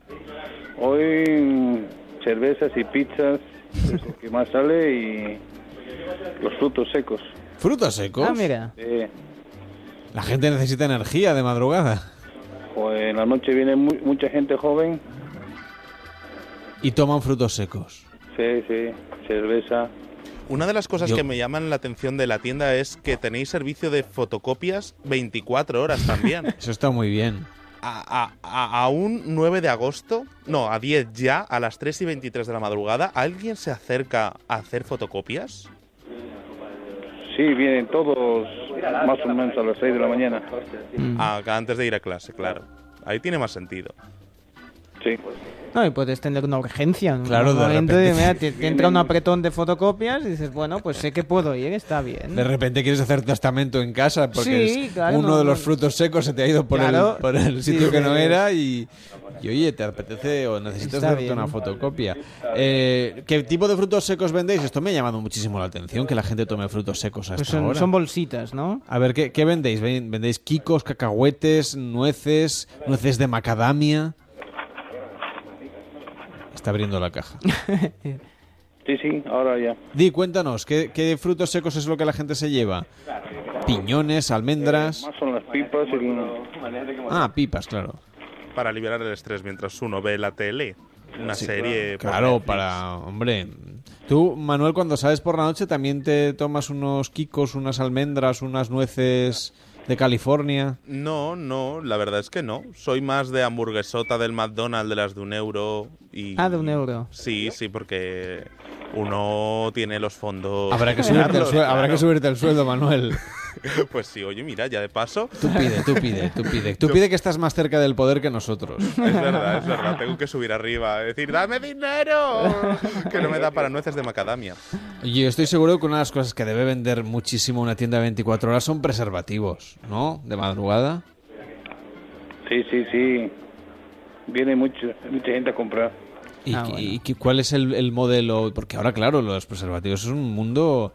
Hoy cervezas y pizzas es lo que más sale y los frutos secos. ¿Frutos secos? Ah, mira. Sí. La gente necesita energía de madrugada. Pues en la noche viene mu- mucha gente joven. Y toman frutos secos. Sí, sí, cerveza. Una de las cosas Yo- que me llaman la atención de la tienda es que tenéis servicio de fotocopias 24 horas también. Eso está muy bien. A, a- a- a un 9 de agosto, no, a 10 ya, a las 3 y 23 de la madrugada, ¿alguien se acerca a hacer fotocopias? Sí, vienen todos más o menos a las 6 de la mañana. Ah, antes de ir a clase, claro. Ahí tiene más sentido. Sí. No, y puedes tener una urgencia. ¿no? Claro, Un de momento repente. mira, te, te entra un apretón de fotocopias y dices, bueno, pues sé que puedo ir, está bien. De repente quieres hacer testamento en casa porque Sí, es- claro, uno no, de los frutos secos se te ha ido por, Claro, el, por el sí, sitio que no sí. era y, y, oye, te apetece o necesitas Está hacerte bien. una fotocopia. Eh, ¿Qué tipo de frutos secos vendéis? Esto me ha llamado muchísimo la atención, que la gente tome frutos secos hasta Pues son, ahora. son bolsitas, ¿no? A ver, ¿qué, qué vendéis? ¿Ven- ¿Vendéis kikos, cacahuetes, nueces, nueces de macadamia? Está abriendo la caja. Sí, sí, ahora ya. Di, cuéntanos, ¿qué, qué frutos secos es lo que la gente se lleva? Piñones, almendras... Más son las pipas y... Ah, pipas, claro. Para liberar el estrés mientras uno ve la tele. Una Sí, serie. Claro, para... Hombre... Tú, Manuel, cuando sales por la noche también te tomas unos kikos, unas almendras, unas nueces de California. No, no, la verdad es que no. Soy más de hamburguesota del McDonald's de las de un euro. Y... Ah, de un euro. Sí, sí, porque uno tiene los fondos. Habrá que subirte el, sueldo, habrá que subirte el sueldo, Manuel. Pues sí, oye, mira, ya de paso. Tú pide, tú pide, tú pide. Tú pide que estás más cerca del poder que nosotros. Es verdad, es verdad. Tengo que subir arriba. Decir, dame dinero. Que no me da para nueces de macadamia. Y yo estoy seguro que una de las cosas que debe vender muchísimo una tienda de 24 horas son preservativos, ¿no? De madrugada. Sí, sí, sí. Viene mucho, mucha gente a comprar. ¿Y, Ah, bueno. y cuál es el, el modelo? Porque ahora, claro, los preservativos es un mundo,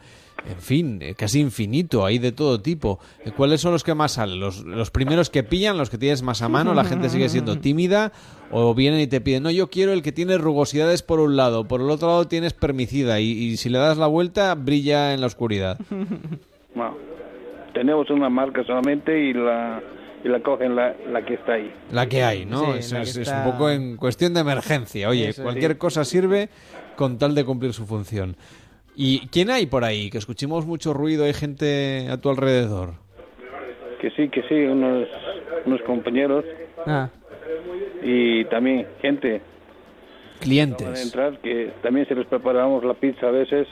en fin, eh, casi infinito, hay de todo tipo. Eh, ¿Cuáles son los que más salen? ¿Los, los primeros que pillan, los que tienes más a mano, la gente sigue siendo tímida? ¿O vienen y te piden, no, yo quiero el que tiene rugosidades por un lado, por el otro lado tienes permicida y, y si le das la vuelta brilla en la oscuridad? No. Tenemos una marca solamente y la, y la cogen la, la que está ahí. La que hay, ¿no? Sí, es, es- es está- un poco en cuestión de emergencia. Oye, Eso, cualquier sí. cosa sirve con tal de cumplir su función. ¿Y quién hay por ahí? Que escuchemos mucho ruido, hay gente a tu alrededor. Que sí, que sí, unos, unos compañeros Ah, y también gente van a Clientes. entrar que también se les preparamos la pizza a veces.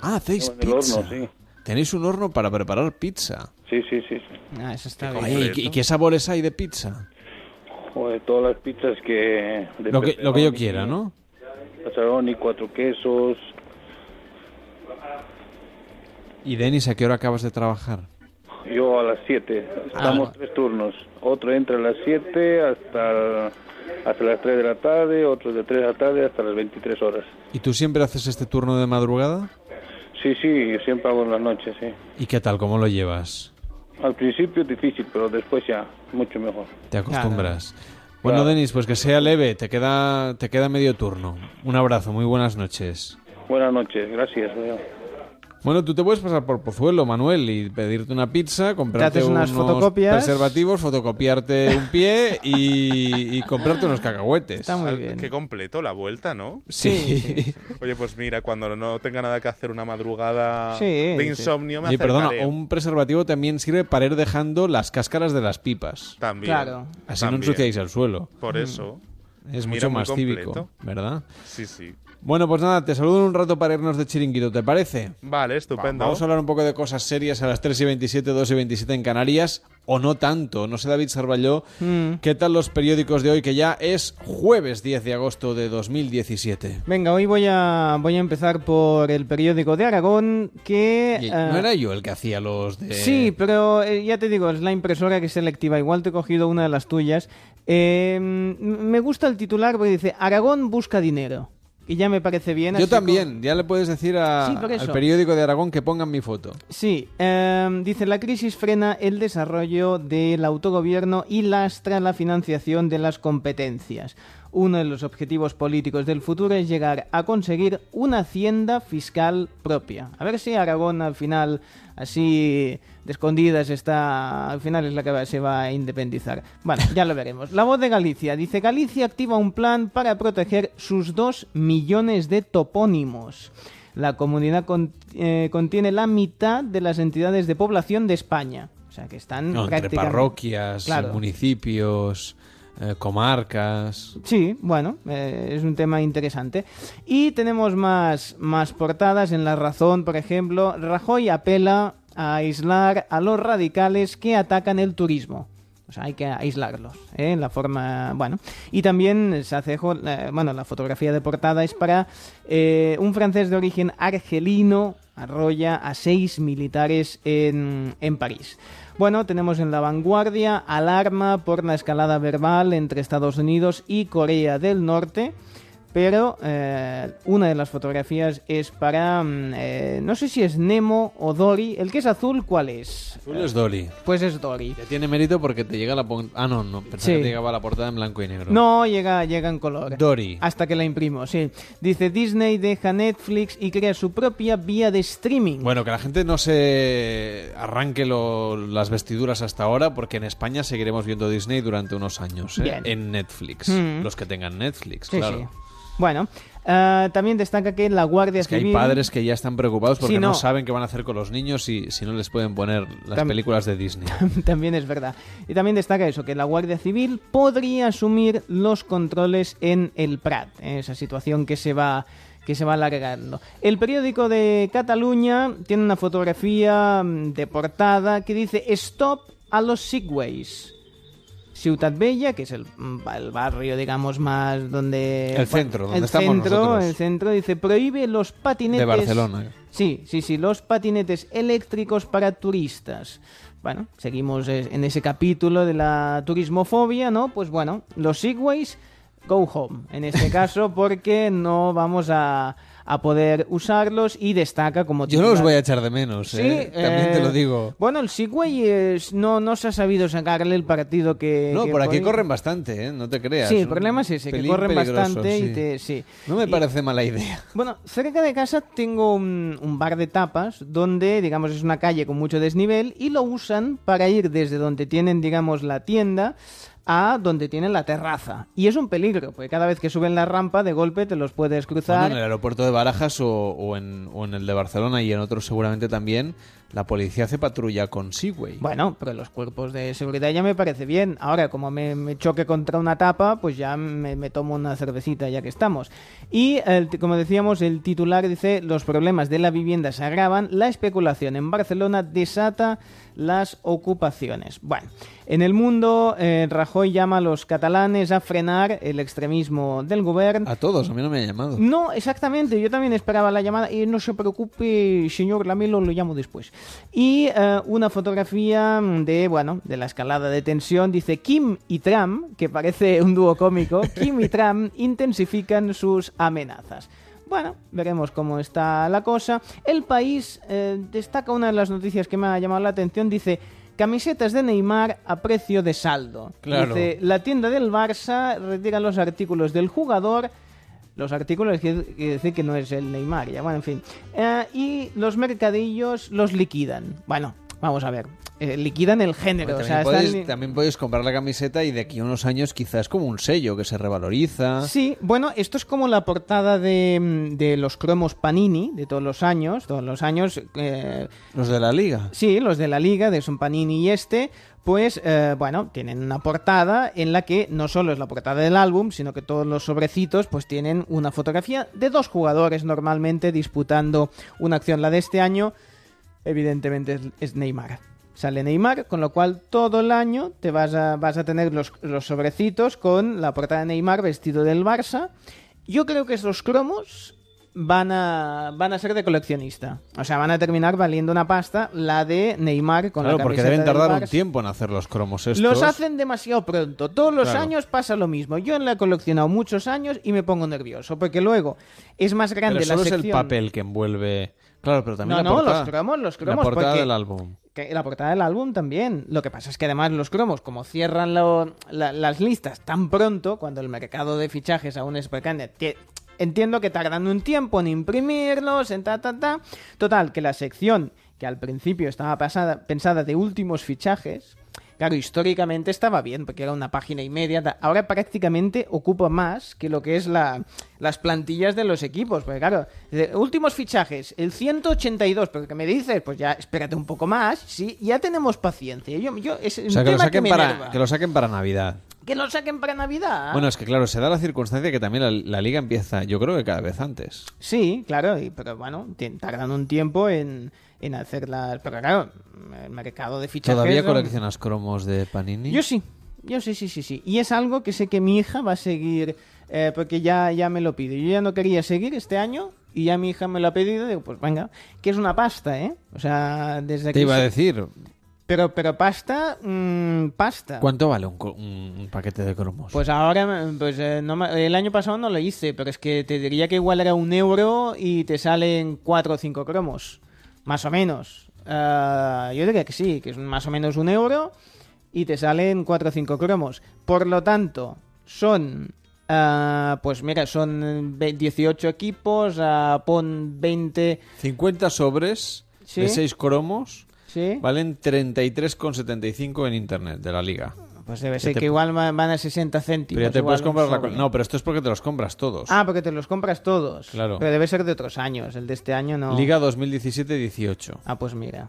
Ah, hacéis el horno, pizza. sí. Tenéis un horno para preparar pizza. Sí, sí, sí. sí. ah, eso está Oye, bien. ¿y, qué- y qué sabores hay de pizza? Joder, todas las pizzas que... de Lo que, lo que yo quiera, ¿no? Pepperoni, cuatro quesos. ¿Y Denis, a qué hora acabas de trabajar? Yo a las 7. Estamos Ah. tres turnos. Otro entra a las 7 hasta, hasta las 3 de la tarde, otro de 3 de la tarde hasta las 23 horas. ¿Y tú siempre haces este turno de madrugada? Sí, sí, yo siempre hago en las noches, sí. ¿Y qué tal? ¿Cómo lo llevas? Al principio difícil, pero después ya, mucho mejor. Te acostumbras. Bueno, Claro. Denis, pues que sea leve, te queda, te queda medio turno. Un abrazo, muy buenas noches. Buenas noches, gracias. adiós. Bueno, tú te puedes pasar por Pozuelo, Manuel, y pedirte una pizza, comprarte haces unas unos fotocopias. preservativos, fotocopiarte un pie y, y comprarte unos cacahuetes. Está muy bien. Qué completo la vuelta, ¿no? Sí. Oye, pues mira, cuando no tenga nada que hacer una madrugada Sí, de sí. insomnio, me Oye, perdona, un preservativo también sirve para ir dejando las cáscaras de las pipas. También. Claro. Así no ensuciáis el suelo. Por eso. Es Mira, mucho más completo. cívico, ¿verdad? Sí, sí. Bueno, pues nada, te saludo un rato para irnos de chiringuito, ¿te parece? Vale, estupendo. Vamos a hablar un poco de cosas serias a las 3 y 27, 2 y 27 en Canarias, o no tanto. No sé, David Sarballó, Mm. ¿qué tal los periódicos de hoy, que ya es jueves 10 de agosto de 2017? Venga, hoy voy a, voy a empezar por el periódico de Aragón, que... Y- eh, ¿No era yo el que hacía los de...? Sí, pero eh, ya te digo, es la impresora que es selectiva. Igual te he cogido una de las tuyas. Eh, me gusta el titular porque dice Aragón busca dinero. Y ya me parece bien. Yo también, ya le puedes decir a- Sí, al periódico de Aragón que pongan mi foto. Sí, em, dice la crisis frena el desarrollo del autogobierno y lastra la financiación de las competencias. Uno de los objetivos políticos del futuro es llegar a conseguir una hacienda fiscal propia. A ver si Aragón al final, así de escondidas, está, al final es la que se va a independizar. Bueno, ya lo veremos. La voz de Galicia dice, Galicia activa un plan para proteger sus dos millones de topónimos. La comunidad eh, contiene la mitad de las entidades de población de España. O sea que están No, entre prácticamente... parroquias, Claro. municipios, eh, comarcas... Sí, bueno, eh, es un tema interesante. Y tenemos más, más portadas en La Razón, por ejemplo. Rajoy apela a aislar a los radicales que atacan el turismo. O sea, hay que aislarlos, ¿eh? En la forma, bueno. Y también se hace, eh, bueno, la fotografía de portada es para eh, un francés de origen argelino, arrolla a seis militares en, en París. Bueno, tenemos en la vanguardia alarma por la escalada verbal entre Estados Unidos y Corea del Norte. Pero eh, una de las fotografías es para, mm, eh, no sé si es Nemo o Dory. El que es azul, ¿cuál es? Azul es Dory. Pues es Dory. Ya tiene mérito porque te llega la... Ah, no, no, pensaba Sí. que te llegaba la portada en blanco y negro. No, llega, llega en color. Dory. Hasta que la imprimo, sí. Dice Disney deja Netflix y crea su propia vía de streaming. Bueno, que la gente no se arranque lo- las vestiduras hasta ahora, porque en España seguiremos viendo Disney durante unos años, ¿eh? En Netflix. Mm. Los que tengan Netflix, Sí, claro. sí. Bueno, ah, también destaca que la Guardia Es que hay Civil... padres que ya están preocupados porque Sí, no. no. saben qué van a hacer con los niños si, si no les pueden poner las Tam- películas de Disney. también es verdad. Y también destaca eso, que la Guardia Civil podría asumir los controles en el Prat, en esa situación que se va que se va alargando. El periódico de Cataluña tiene una fotografía mm, de portada que dice Stop a los Segways. Ciutat Bella, que es el, mm, el barrio, digamos, más donde... El centro, donde el estamos centro, nosotros. El centro dice, prohíbe los patinetes... De Barcelona. Sí, sí, sí, los patinetes eléctricos para turistas. Bueno, seguimos eh, en ese capítulo de la turismofobia, ¿no? Pues bueno, los Segways, go home, en este caso, porque no vamos a, a poder usarlos y destaca como Yo no los voy a echar de menos, Sí, ¿eh? También te eh, lo digo. Bueno, el Segway es- no, no se ha sabido sacarle el partido que... No, que por aquí corren bastante, ¿eh? No te creas. Sí, el problema es ese, que corren bastante y te... Sí. No me Y- parece mala idea. bueno, cerca de casa tengo un, un bar de tapas donde, digamos, es una calle con mucho desnivel y lo usan para ir desde donde tienen, digamos, la tienda a donde tienen la terraza. Y es un peligro, porque cada vez que suben la rampa, de golpe te los puedes cruzar. En el aeropuerto de Barajas o, o en, o en el de Barcelona y en otros seguramente también, la policía hace patrulla con Segway. Bueno, pero los cuerpos de seguridad ya me parece bien. Ahora, como me, me choque contra una tapa, pues ya me, me tomo una cervecita ya que estamos. Y, el- como decíamos, el titular dice, los problemas de la vivienda se agravan, la especulación en Barcelona desata las ocupaciones. Bueno, en el mundo, eh, Rajoy llama a los catalanes a frenar el extremismo del gobierno. A todos, a mí no me ha llamado. No, exactamente. Yo también esperaba la llamada y no se preocupe, señor Lamelo, lo llamo después. Y eh, una fotografía de, bueno, de la escalada de tensión. Dice Kim y Trump, que parece un dúo cómico, Kim y Trump intensifican sus amenazas. Bueno, veremos cómo está la cosa. El país eh, destaca una de las noticias que me ha llamado la atención. Dice, camisetas de Neymar a precio de saldo. Claro. Dice, la tienda del Barça retira los artículos del jugador los artículos quiere decir que no es el Neymar. Ya, bueno, en fin. Eh, y los mercadillos los liquidan. Bueno, vamos a ver. Eh, liquidan el género. también, podéis, también, podéis, comprar la camiseta y de aquí a unos años quizás como un sello que se revaloriza. Sí, bueno, esto es como la portada de, de los cromos Panini de todos los años. Todos los años. Eh, los de la liga. Sí, los de la liga, de son Panini y este pues eh, bueno, tienen una portada en la que no solo es la portada del álbum, sino que todos los sobrecitos pues tienen una fotografía de dos jugadores normalmente disputando una acción. La de este año, evidentemente, es Neymar. Sale Neymar, con lo cual todo el año te vas a, vas a tener los, los sobrecitos con la portada de Neymar vestido del Barça. Yo creo que esos cromos van a, van a ser de coleccionista. O sea, van a terminar valiendo una pasta la de Neymar con claro, la porque deben tardar un tiempo en hacer los cromos estos. Los hacen demasiado pronto. Todos los años pasa lo mismo. Yo la he coleccionado muchos años y me pongo nervioso, porque luego es más grande pero la sección... es el papel que envuelve... Claro, pero también no, la no, portada. los cromos, los cromos. La portada porque... del álbum. Que la portada del álbum también. Lo que pasa es que además los cromos, como cierran lo, la, las listas tan pronto, cuando el mercado de fichajes aún es pequeño, entiendo que tardan un tiempo en imprimirlos, en ta, ta, ta. Total, que la sección que al principio estaba pensada de últimos fichajes, claro, históricamente estaba bien, porque era una página y media. Ahora prácticamente ocupa más que lo que es la, las plantillas de los equipos. Porque claro, últimos fichajes, el 182, pero que me dices, pues ya espérate un poco más, sí, ya tenemos paciencia. Yo, yo, es o sea, que lo, saquen que para, que lo saquen para Navidad. Que lo saquen para Navidad. Bueno, es que claro, se da la circunstancia que también la, la liga empieza, yo creo que cada vez antes. Sí, claro, y, pero bueno, tardan un tiempo en, en hacer las... Pero claro, el mercado de fichajes... ¿Todavía coleccionas cromos de Panini? Yo sí, yo sí, sí, sí, sí. Y es algo que sé que mi hija va a seguir, eh, porque ya, ya me lo pide. Yo ya no quería seguir este año y ya mi hija me lo ha pedido. Digo, pues venga, que es una pasta, ¿eh? O sea, desde Te que... iba a decir... Pero, pero pasta, mmm, pasta. ¿Cuánto vale un, un, paquete de cromos? Pues ahora, pues eh, no, el año pasado no lo hice, pero es que te diría que igual era un euro y te salen cuatro o cinco cromos. Más o menos. Uh, yo diría que sí, que es más o menos un euro y te salen 4 o 5 cromos. Por lo tanto, son. Uh, pues mira, son 18 equipos, uh, pon 20. 50 sobres ¿Sí? de 6 cromos. ¿Sí? Valen 33,75 en internet de la liga. Pues debe ser que, te... igual van a 60 céntimos. Pero ya te puedes comprar la... No, pero esto es porque te los compras todos. Ah, porque te los compras todos. Claro. Pero debe ser de otros años. El de este año no. Liga 2017-18. Ah, pues mira.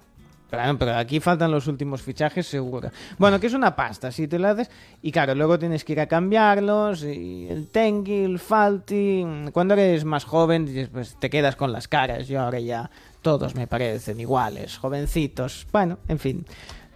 Claro, pero aquí faltan los últimos fichajes, seguro. Bueno, que es una pasta, si te lo haces. Y claro, luego tienes que ir a cambiarlos. Y el Tengi, el Falti. Cuando eres más joven, pues te quedas con las caras. Yo ahora ya todos me parecen iguales, jovencitos. Bueno, en fin.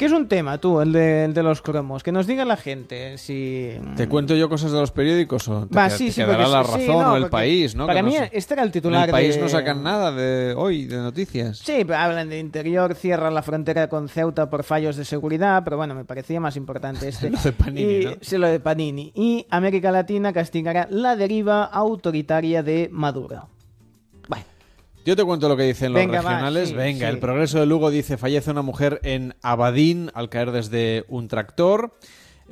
¿Qué es un tema, tú, el de, el de, los cromos? Que nos diga la gente si... ¿Te cuento yo cosas de los periódicos o te, Va, sí, te sí, quedará la razón sí, no, o el país, ¿no? Para que mí este era el titular el país de... no sacan nada de hoy, de noticias. Sí, hablan de interior, cierran la frontera con Ceuta por fallos de seguridad, pero bueno, me parecía más importante este. lo de Panini, y, ¿no? Sí, lo de Panini. Y América Latina castigará la deriva autoritaria de Maduro. Yo te cuento lo que dicen los Venga, va, regionales. sí, Venga, sí. el progreso de Lugo dice fallece una mujer en Abadín al caer desde un tractor.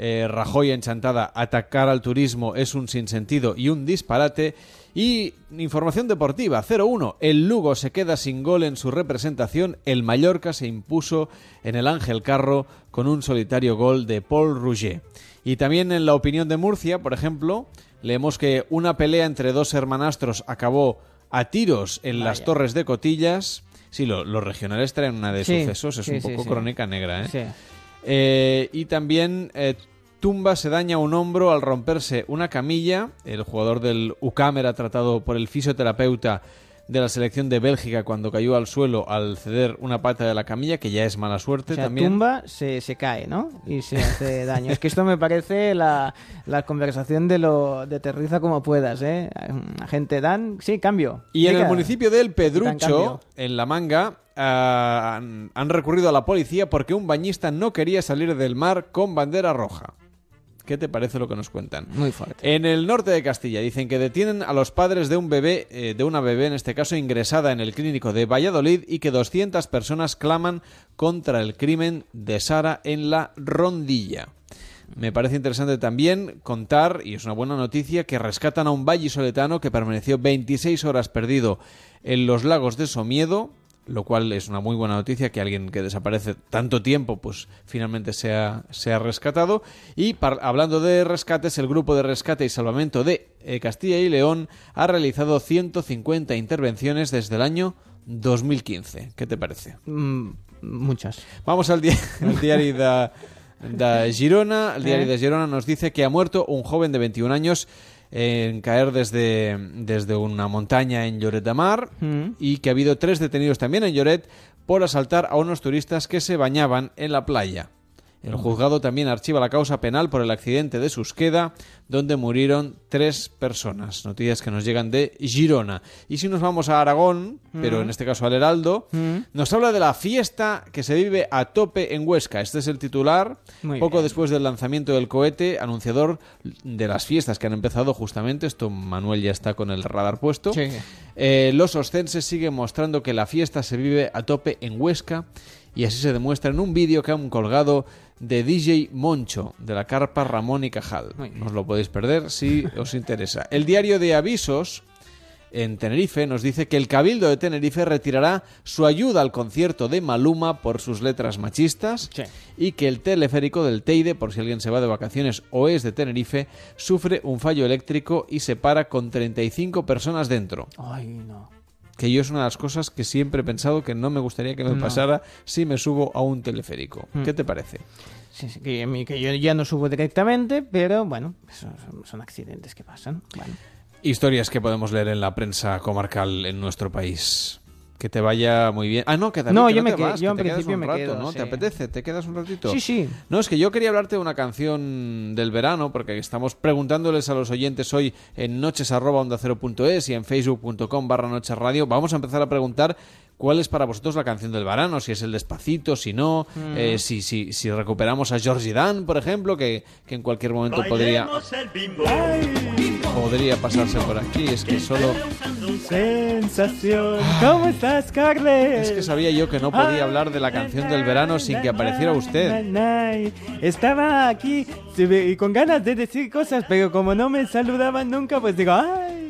Eh, Rajoy en Chantada, atacar al turismo es un sinsentido y un disparate. Y información deportiva, 0-1. El Lugo se queda sin gol en su representación. El Mallorca se impuso en el Ángel Carro con un solitario gol de Paul Rouget. Y también en la opinión de Murcia, por ejemplo, leemos que una pelea entre dos hermanastros acabó a tiros en Vaya. las torres de Cotillas. Sí, lo- los regionales traen una de Sí, sucesos, es sí, un poco sí. crónica negra, ¿eh? Sí. Eh, y también eh, Tumba se daña un hombro al romperse una camilla. El jugador del UCAM era tratado por el fisioterapeuta de la selección de Bélgica cuando cayó al suelo al ceder una pata de la camilla, que ya es mala suerte O sea, también. tumba, se, se cae, ¿no? Y se hace daño. Es que esto me parece la, la conversación de lo de aterriza como puedas, ¿eh? Agente Dan, sí, cambio. Y en el municipio del Pedrucho, en La Manga, han, han recurrido a la policía porque un bañista no quería salir del mar con bandera roja. ¿Qué te parece lo que nos cuentan? Muy fuerte. En el norte de Castilla dicen que detienen a los padres de un bebé, eh, de una bebé en este caso ingresada en el clínico de Valladolid y que 200 personas claman contra el crimen de Sara en la Rondilla. Me parece interesante también contar, y es una buena noticia, que rescatan a un vallisoletano que permaneció 26 horas perdido en los lagos de Somiedo, lo cual es una muy buena noticia que alguien que desaparece tanto tiempo pues finalmente sea, sea rescatado y hablando de rescates el grupo de rescate y salvamento de eh, Castilla y León ha realizado 150 intervenciones desde el año 2015 ¿qué te parece? Mm, muchas vamos al, al diario de Girona el diario ¿Eh? de Girona nos dice que ha muerto un joven de 21 años en caer desde, desde una montaña en Lloret de Mar mm. y que ha habido tres detenidos también en Lloret por asaltar a unos turistas que se bañaban en la playa. El juzgado también archiva la causa penal por el accidente de Susqueda, donde murieron tres personas. Noticias que nos llegan de Girona. Y si nos vamos a Aragón, pero en este caso al Heraldo, nos habla de la fiesta que se vive a tope en Huesca. Este es el titular, poco después del lanzamiento del cohete, anunciador de las fiestas que han empezado justamente. Esto Manuel ya está con el radar puesto. Eh, los oscenses siguen mostrando que la fiesta se vive a tope en Huesca y así se demuestra en un vídeo que han colgado de DJ Moncho, de la carpa Ramón y Cajal. No os lo podéis perder si os interesa. El diario de avisos en Tenerife nos dice que el Cabildo de Tenerife retirará su ayuda al concierto de Maluma por sus letras machistas y que el teleférico del Teide, por si alguien se va de vacaciones o es de Tenerife, sufre un fallo eléctrico y se para con 35 personas dentro. Ay, no que yo es una de las cosas que siempre he pensado que no me gustaría que me pasara si me subo a un teleférico. Mm. ¿Qué te parece? Sí, que, yo ya no subo directamente, pero bueno, son, accidentes que pasan. Historias que podemos leer en la prensa comarcal en nuestro país. Que te vaya muy bien. Ah, no, que no, yo me quedo, yo en principio me quedo, ¿no? ¿Te apetece? ¿Te quedas un ratito? Sí, sí. No, es que yo quería hablarte de una canción del verano, porque estamos preguntándoles a los oyentes hoy en noches.onda0.es y en facebook.com barra noches radio. Vamos a empezar a preguntar cuál es para vosotros la canción del verano, si es el despacito, si no, mm. eh, si, si, si recuperamos a Georgie Dan, por ejemplo, que, que en cualquier momento podría podría pasarse por aquí. Es que solo. Sensación. ¿Cómo estás, Carles? Es que sabía yo que no podía hablar de la canción del verano sin que apareciera usted. Estaba aquí y con ganas de decir cosas, pero como no me saludaban nunca, pues digo, ¡ay!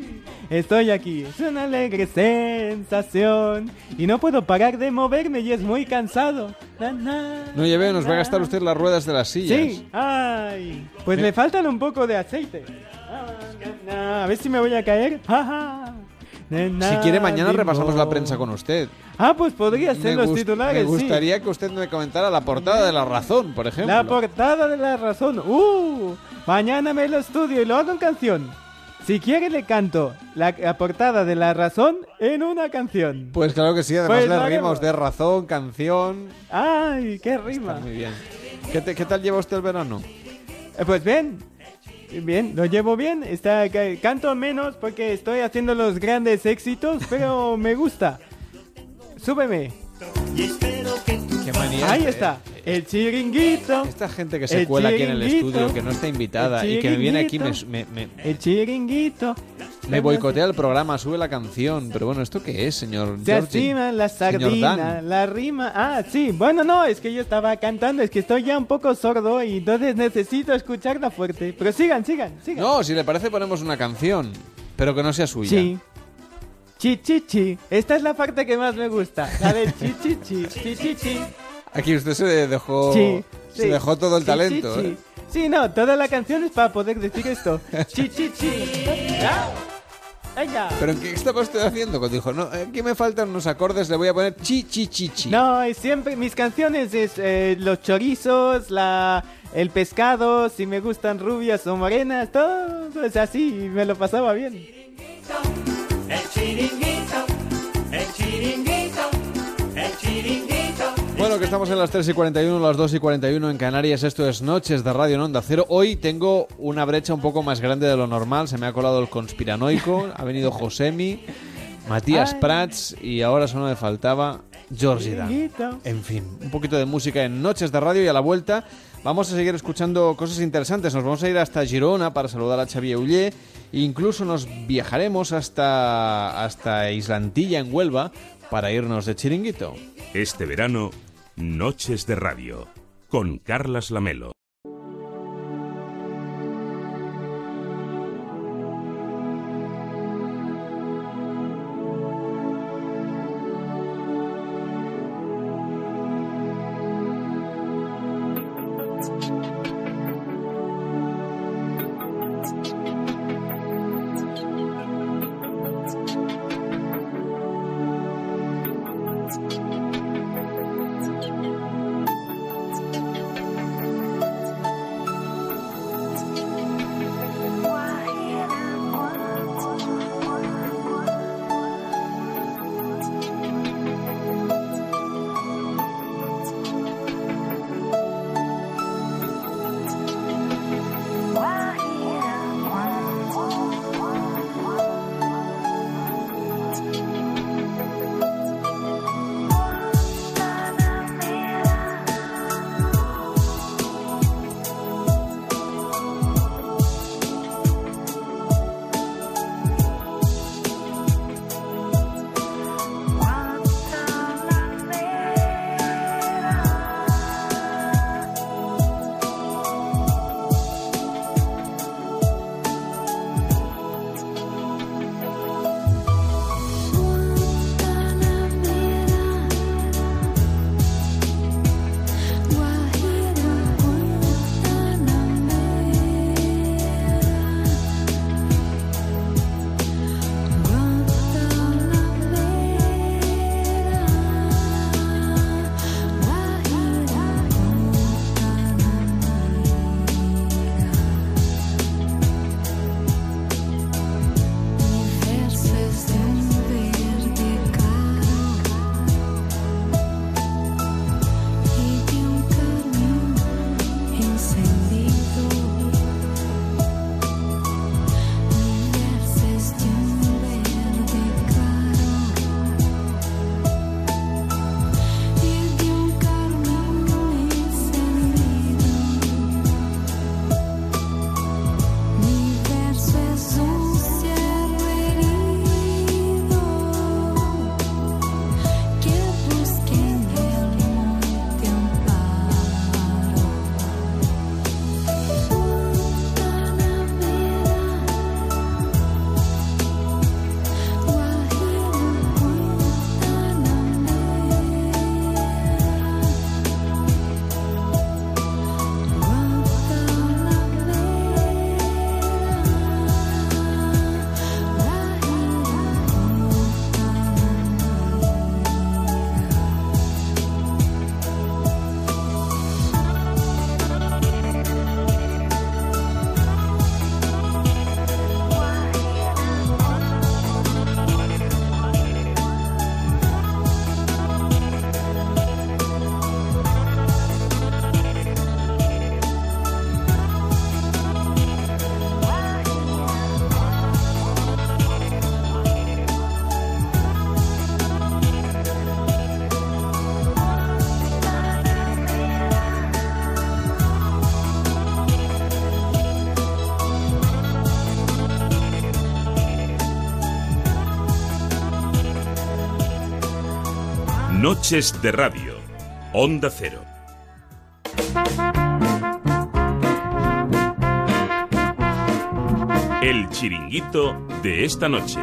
Estoy aquí, es una alegre sensación y no puedo parar de moverme y es muy cansado. no lleve, nos va a gastar usted las ruedas de las sillas. Sí, ay, pues me faltan un poco de aceite. A ver si me voy a caer. Si quiere, mañana repasamos la prensa con usted. Ah, pues podría ser los titulares. Me gustaría que usted me comentara la portada de La Razón, por ejemplo. La portada de La Razón. ¡Uh! Mañana me lo estudio y lo hago en canción. Si quiere, le canto la, portada de La Razón en una canción. Pues claro que sí, además pues le rimos de razón, canción. ¡Ay, qué rima! muy bien. ¿Qué, ¿Qué tal lleva usted el verano? Eh, pues bien, Bien, lo llevo bien. Está, canto menos porque estoy haciendo los grandes éxitos, pero me gusta. Súbeme. Ahí está. El chiringuito. Esta gente que se cuela aquí en el estudio, que no está invitada y que me viene aquí me, El chiringuito. Me boicotea el programa, sube la canción. Pero bueno, ¿esto qué es, señor Se acima la sardina, la rima... Ah, sí. Bueno, no, es que yo estaba cantando. Es que estoy ya un poco sordo y entonces necesito escucharla fuerte. Pero sigan, sigan, sigan. No, si le parece ponemos una canción. Pero que no sea suya. Sí. Chichichi. Esta es la parte que más me gusta. La de chichichi. Chichichi. Aquí usted se dejó, se dejó todo el talento. ¿eh? Sí, no, toda la canción es para poder decir esto. Chichichi. Venga. ¿Pero qué estaba usted haciendo? Cuando dijo, no, aquí me faltan unos acordes, le voy a poner chi, chi, chi, chi. No, es siempre, mis canciones es eh, los chorizos, la, el pescado, si me gustan rubias o morenas, todo es así, y me lo pasaba bien. El chiringuito, el chiringuito, el chiringuito. Bueno, que estamos en las 3 y 41, las 2 y 41 en Canarias. Esto es Noches de Radio en Onda Cero. Hoy tengo una brecha un poco más grande de lo normal. Se me ha colado el conspiranoico. ha venido Josemi, Matías Prats y ahora solo me faltaba Georgie Dan. En fin, un poquito de música en Noches de Radio y a la vuelta vamos a seguir escuchando cosas interesantes. Nos vamos a ir hasta Girona para saludar a Xavier Ullé. Incluso nos viajaremos hasta, hasta Islantilla en Huelva para irnos de chiringuito. Este verano Noches de Radio con Carlas Lamelo. De Radio. Onda Cero. El chiringuito de esta noche.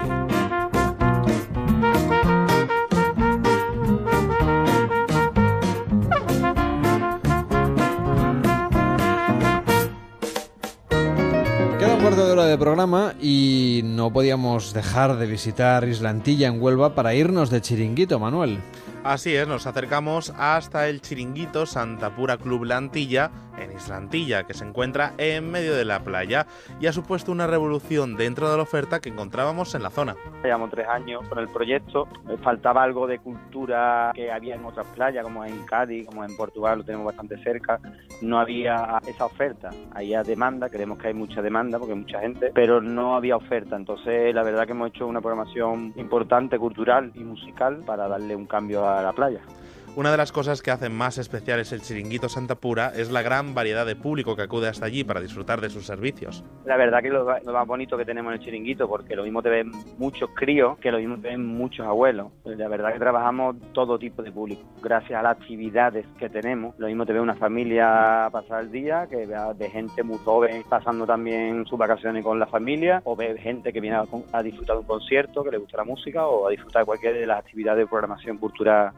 Queda cuarto de hora de programa y no podíamos dejar de visitar Islantilla en Huelva para irnos de chiringuito, Manuel. Así es, nos acercamos hasta el chiringuito Santa Pura Club Lantilla, Islantilla, que se encuentra en medio de la playa y ha supuesto una revolución dentro de la oferta que encontrábamos en la zona. Llevamos tres años con el proyecto, faltaba algo de cultura que había en otras playas, como en Cádiz, como en Portugal, lo tenemos bastante cerca, no había esa oferta, había demanda, creemos que hay mucha demanda porque hay mucha gente, pero no había oferta, entonces la verdad que hemos hecho una programación importante, cultural y musical para darle un cambio a la playa. Una de las cosas que hacen más especiales el Chiringuito Santa Pura es la gran variedad de público que acude hasta allí para disfrutar de sus servicios. La verdad que lo, lo más bonito que tenemos en el Chiringuito, porque lo mismo te ven muchos críos que lo mismo te ven muchos abuelos. La verdad que trabajamos todo tipo de público. Gracias a las actividades que tenemos, lo mismo te ve una familia pasar el día, que vea de gente muy joven pasando también sus vacaciones con la familia, o ve gente que viene a, a disfrutar de un concierto, que le gusta la música, o a disfrutar de cualquier de las actividades de programación cultural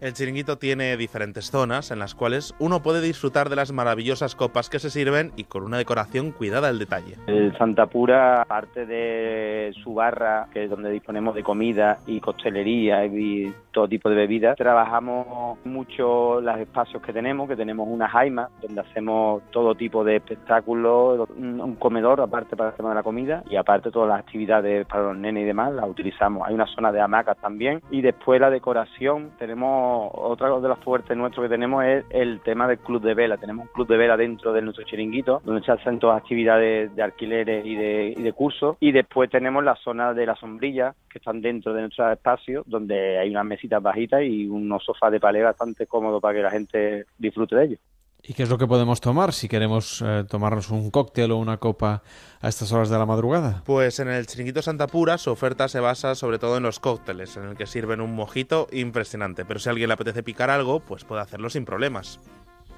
el chiringuito tiene diferentes zonas en las cuales uno puede disfrutar de las maravillosas copas que se sirven y con una decoración cuidada al detalle. El Santa Pura, aparte de su barra, que es donde disponemos de comida y costelería y todo tipo de bebidas, trabajamos mucho los espacios que tenemos, que tenemos una jaima, donde hacemos todo tipo de espectáculos, un comedor aparte para el tema de la comida y aparte todas las actividades para los nenes y demás las utilizamos. Hay una zona de hamacas también y después la decoración tenemos otra de las fuertes nuestros que tenemos es el tema del club de vela. Tenemos un club de vela dentro de nuestro chiringuito, donde se hacen todas actividades de alquileres y de, y de cursos. Y después tenemos la zona de la sombrilla, que están dentro de nuestro espacio, donde hay unas mesitas bajitas y unos sofás de palé bastante cómodos para que la gente disfrute de ellos. ¿Y qué es lo que podemos tomar si queremos eh, tomarnos un cóctel o una copa a estas horas de la madrugada? Pues en el Chiringuito Santa Pura su oferta se basa sobre todo en los cócteles, en el que sirven un mojito impresionante. Pero si a alguien le apetece picar algo, pues puede hacerlo sin problemas.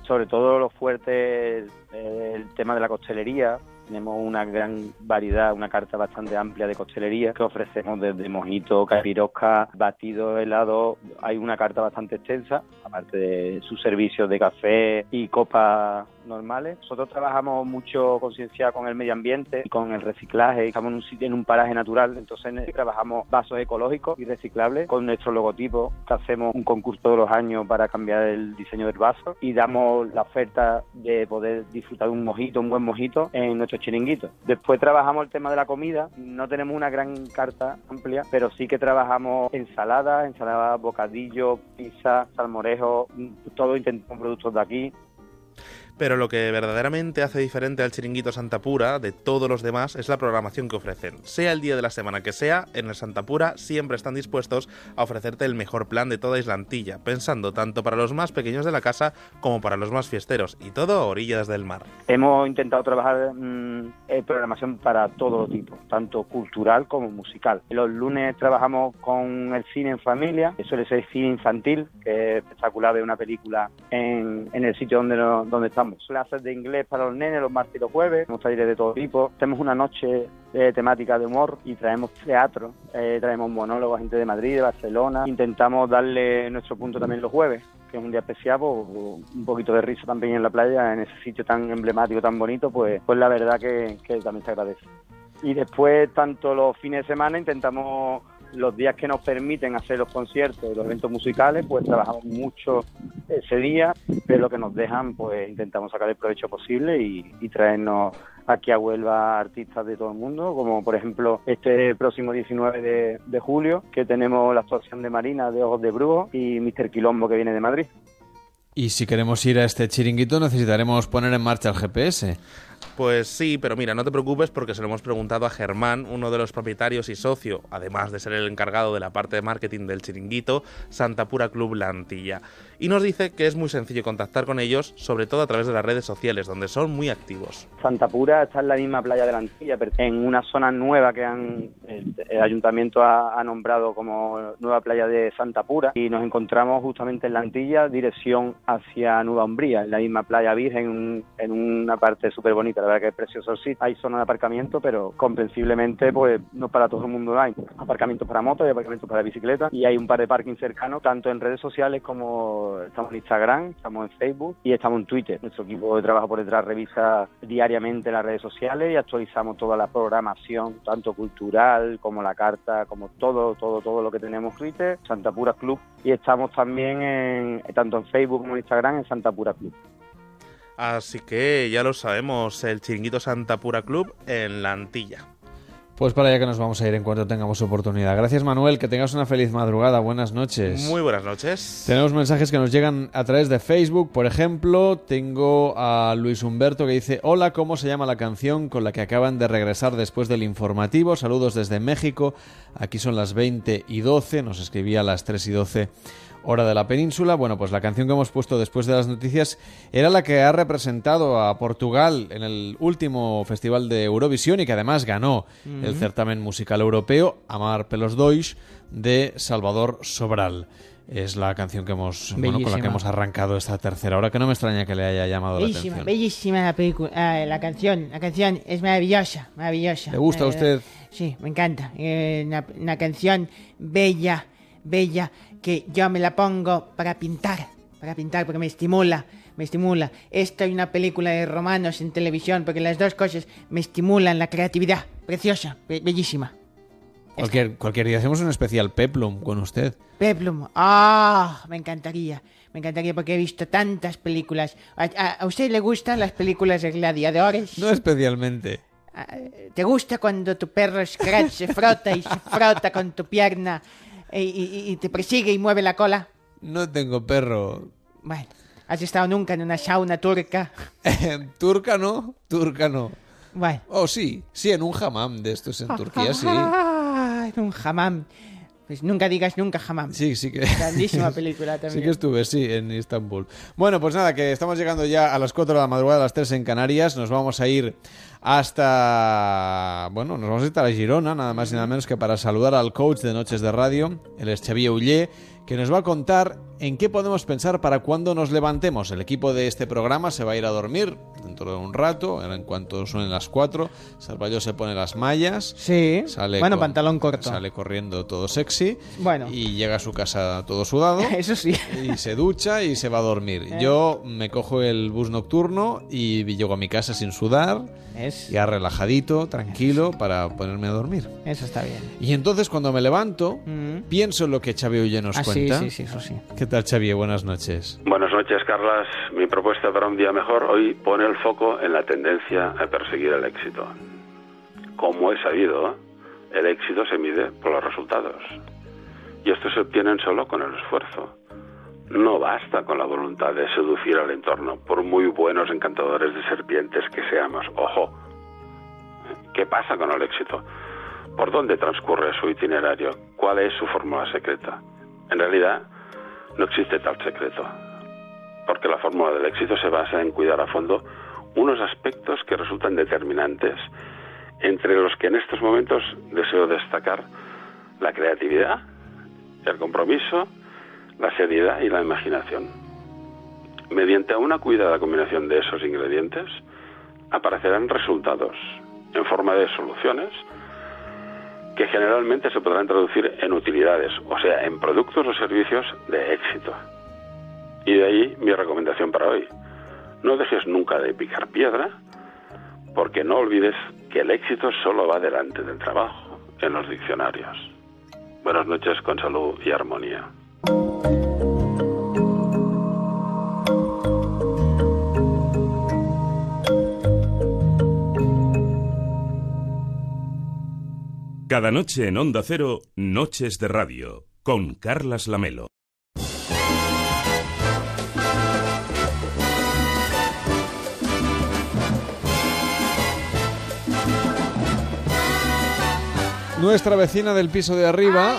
Sobre todo lo fuerte el tema de la costelería, tenemos una gran variedad, una carta bastante amplia de costelería que ofrecemos desde mojito, capirosca, batido, helado. Hay una carta bastante extensa, aparte de sus servicios de café y copas normales. Nosotros trabajamos mucho conciencia con el medio ambiente y con el reciclaje. Estamos en un sitio, en un paraje natural, entonces trabajamos vasos ecológicos y reciclables con nuestro logotipo, hacemos un concurso todos los años para cambiar el diseño del vaso y damos la oferta de poder disfrutar de un mojito, un buen mojito en nuestro chiringuito. Después trabajamos el tema de la comida, no tenemos una gran carta amplia, pero sí que trabajamos ensalada, ensalada, bocadillo, pizza, salmorejo, todo intentamos productos de aquí, pero lo que verdaderamente hace diferente al chiringuito Santa Pura de todos los demás es la programación que ofrecen. Sea el día de la semana que sea, en el Santa Pura siempre están dispuestos a ofrecerte el mejor plan de toda Islantilla, pensando tanto para los más pequeños de la casa como para los más fiesteros, y todo a orillas del mar. Hemos intentado trabajar mmm, programación para todo tipo, tanto cultural como musical. Los lunes trabajamos con el cine en familia, que suele ser cine infantil, que es espectacular de una película en, el sitio donde, donde estamos clases de inglés para los nenes los martes y los jueves, tenemos talleres de todo tipo, tenemos una noche de temática de humor y traemos teatro, eh, traemos monólogos, gente de Madrid, de Barcelona, intentamos darle nuestro punto también los jueves, que es un día especial, pues, un poquito de risa también en la playa, en ese sitio tan emblemático, tan bonito, pues, pues la verdad que, que también se agradece. Y después, tanto los fines de semana, intentamos los días que nos permiten hacer los conciertos, los eventos musicales, pues trabajamos mucho ese día, pero lo que nos dejan, pues intentamos sacar el provecho posible y, y traernos aquí a Huelva artistas de todo el mundo, como por ejemplo este próximo 19 de, de julio, que tenemos la actuación de Marina de Ojos de Brujo y Mr. Quilombo que viene de Madrid. Y si queremos ir a este chiringuito necesitaremos poner en marcha el GPS. Pues sí, pero mira, no te preocupes porque se lo hemos preguntado a Germán, uno de los propietarios y socio, además de ser el encargado de la parte de marketing del chiringuito, Santa Pura Club La Antilla. Y nos dice que es muy sencillo contactar con ellos, sobre todo a través de las redes sociales, donde son muy activos. Santa Pura está en la misma playa de la Antilla, pero en una zona nueva que han, el, el ayuntamiento ha, ha, nombrado como nueva playa de Santa Pura y nos encontramos justamente en la Antilla, dirección hacia Nueva Umbría, en la misma playa virgen, en una parte súper bonita, la verdad que es precioso el sitio. Hay zona de aparcamiento, pero comprensiblemente pues no para todo el mundo hay aparcamientos para motos, hay aparcamientos para bicicletas y hay un par de parking cercanos, tanto en redes sociales como estamos en Instagram, estamos en Facebook y estamos en Twitter. Nuestro equipo de trabajo por detrás revisa diariamente las redes sociales y actualizamos toda la programación, tanto cultural como la carta, como todo, todo, todo lo que tenemos Twitter, Santa Pura Club y estamos también en, tanto en Facebook como en Instagram en Santa Pura Club. Así que ya lo sabemos, el chiringuito Santa Pura Club en la Antilla. Pues para allá que nos vamos a ir en cuanto tengamos oportunidad. Gracias Manuel, que tengas una feliz madrugada. Buenas noches. Muy buenas noches. Tenemos mensajes que nos llegan a través de Facebook. Por ejemplo, tengo a Luis Humberto que dice, hola, ¿cómo se llama la canción con la que acaban de regresar después del informativo? Saludos desde México. Aquí son las 20 y 12, nos escribía a las 3 y 12 hora de la península. Bueno, pues la canción que hemos puesto después de las noticias era la que ha representado a Portugal en el último festival de Eurovisión y que además ganó uh -huh. el certamen musical europeo Amar pelos dois de Salvador Sobral. Es la canción que hemos bueno, con la que hemos arrancado esta tercera hora, que no me extraña que le haya llamado bellísima, la atención. Bellísima la película, eh, la canción, la canción es maravillosa, maravillosa. ¿Le gusta a usted? Sí, me encanta. Eh, una, una canción bella, bella que yo me la pongo para pintar, para pintar porque me estimula, me estimula. Esto y una película de romanos en televisión porque las dos cosas me estimulan la creatividad. Preciosa, be bellísima. Cualquier, cualquier día hacemos un especial Peplum con usted. Peplum, ah, oh, me encantaría. Me encantaría porque he visto tantas películas. ¿A, a, a usted le gustan las películas de gladiadores? No especialmente. ¿Te gusta cuando tu perro Scratch se frota y se frota con tu pierna y, y, y, te persigue y mueve la cola? No tengo perro. Bueno, ¿has estado nunca en una sauna turca? turca no, turca no. Bueno. Oh, sí, sí, en un hammam de estos en Turquía, sí. Ah, en un hammam. Pues nunca digas nunca jamás. Sí, sí que. Grandísima película también. Sí que estuve, sí, en Istambul. Bueno, pues nada, que estamos llegando ya a las 4 de la madrugada, a las 3 en Canarias. Nos vamos a ir hasta. Bueno, nos vamos a ir a Girona, nada más y nada menos que para saludar al coach de Noches de Radio, el Xavier Ullé, que nos va a contar en qué podemos pensar para cuando nos levantemos. El equipo de este programa se va a ir a dormir dentro de un rato, en cuanto suenen las 4. Salvayo se pone las mallas. Sí. Sale bueno, con, pantalón corto. Sale corriendo todo sexy. Bueno. Y llega a su casa todo sudado. Eso sí. Y se ducha y se va a dormir. Eh. Yo me cojo el bus nocturno y llego a mi casa sin sudar. Es. Ya relajadito, tranquilo, para ponerme a dormir. Eso está bien. Y entonces cuando me levanto, mm. pienso en lo que Xavi Ulle nos ah, cuenta. Sí, sí, sí, eso sí. ¿Qué tal, Xavier? Buenas noches. Buenas noches, Carlas. Mi propuesta para un día mejor hoy pone el foco en la tendencia a perseguir el éxito. Como he sabido, el éxito se mide por los resultados. Y estos se obtienen solo con el esfuerzo. No basta con la voluntad de seducir al entorno, por muy buenos encantadores de serpientes que seamos. Ojo. ¿Qué pasa con el éxito? ¿Por dónde transcurre su itinerario? ¿Cuál es su fórmula secreta? En realidad, no existe tal secreto, porque la fórmula del éxito se basa en cuidar a fondo unos aspectos que resultan determinantes, entre los que en estos momentos deseo destacar la creatividad, el compromiso, la seriedad y la imaginación. Mediante una cuidada combinación de esos ingredientes, aparecerán resultados en forma de soluciones que generalmente se podrán traducir en utilidades, o sea, en productos o servicios de éxito. Y de ahí mi recomendación para hoy. No dejes nunca de picar piedra, porque no olvides que el éxito solo va delante del trabajo, en los diccionarios. Buenas noches con salud y armonía. Cada noche en Onda Cero, Noches de Radio, con Carlas Lamelo. Nuestra vecina del piso de arriba,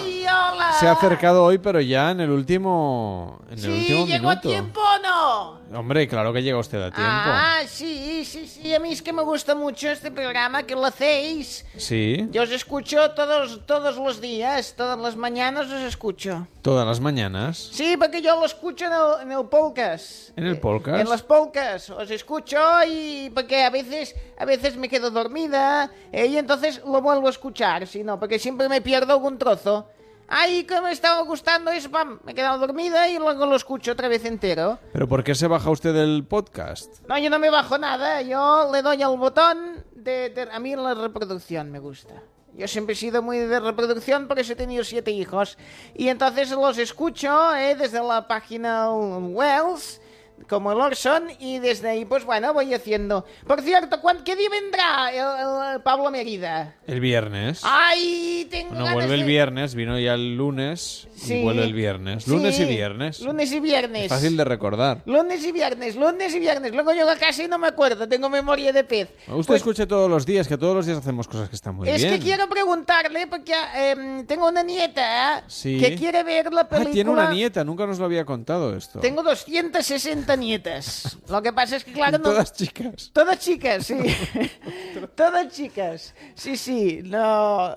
se ha acercado hoy, pero ya en el último, en el Sí, último llegó a minuto. tiempo o no. Hombre, claro que llega usted a tiempo. Ah, sí, sí, sí. A mí es que me gusta mucho este programa que lo hacéis. Sí, Yo os escucho todos, todos los días, todas las mañanas os escucho. todas las mañanas. Sí, porque yo lo escucho en el, en el podcast. En el podcast. En las polcas os escucho y porque a veces a veces me quedo dormida eh, y entonces lo vuelvo a escuchar, si no, porque siempre me pierdo algún trozo. Ay, que me estaba gustando eso, pam, me he quedado dormida y luego lo escucho otra vez entero. ¿Pero por qué se baja usted del podcast? No, yo no me bajo nada, yo le doy al botón de, de- a mí la reproducción me gusta. Yo siempre he sido muy de reproducción, por eso he tenido siete hijos. Y entonces los escucho eh, desde la página Wells, como el Orson, y desde ahí, pues bueno, voy haciendo. Por cierto, ¿cuán- ¿qué día vendrá el, el Pablo Mérida? El viernes. ¡Ay, tengo Bueno, ganas vuelve el viernes, vino ya el lunes Sí. y vuelve el viernes. Sí, Lunes y viernes. Lunes y viernes. Es fácil de recordar. Lunes y viernes, lunes y viernes. Luego yo casi no me acuerdo, tengo memoria de pez. Usted Pues escuche todos los días, que todos los días hacemos cosas que están muy es bien. que quiero preguntarle, porque em, tengo una nieta Sí. que quiere ver la Ah, película. tiene una nieta, nunca nos lo había contado esto. Tengo 260 nietas. Lo que pasa es que, claro, no... Todas chicas. Todas chicas, sí. Todas chicas. Sí, sí. No...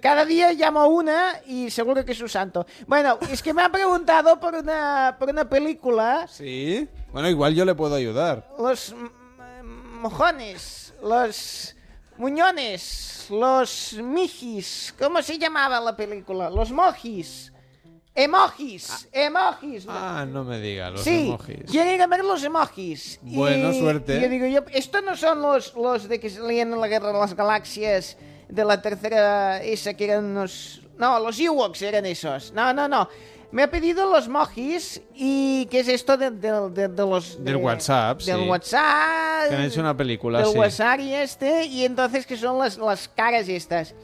Cada día llamo a una y seguro que es su santo. Bueno, es que me ha preguntado por una, por una película. Sí. Bueno, igual yo le puedo ayudar. Los mojones, los muñones, los mijis. ¿Cómo se llamaba la película? Los mojis. Emojis, emojis. Ah, no me diga, los sí, emojis. quiero ir a ver los emojis. Bueno, Y- suerte. y yo digo, yo, estos no son los, los de que salían en la Guerra de las Galaxias de la tercera, esa que eran unos... No, los Ewoks eran esos. No, no, no. Me ha pedido los mojis y ¿qué es esto de, de- de- de los... de- Del WhatsApp, Del sí. WhatsApp. Que han hecho una película, Del sí. WhatsApp y este, y entonces que son las, las caras estas.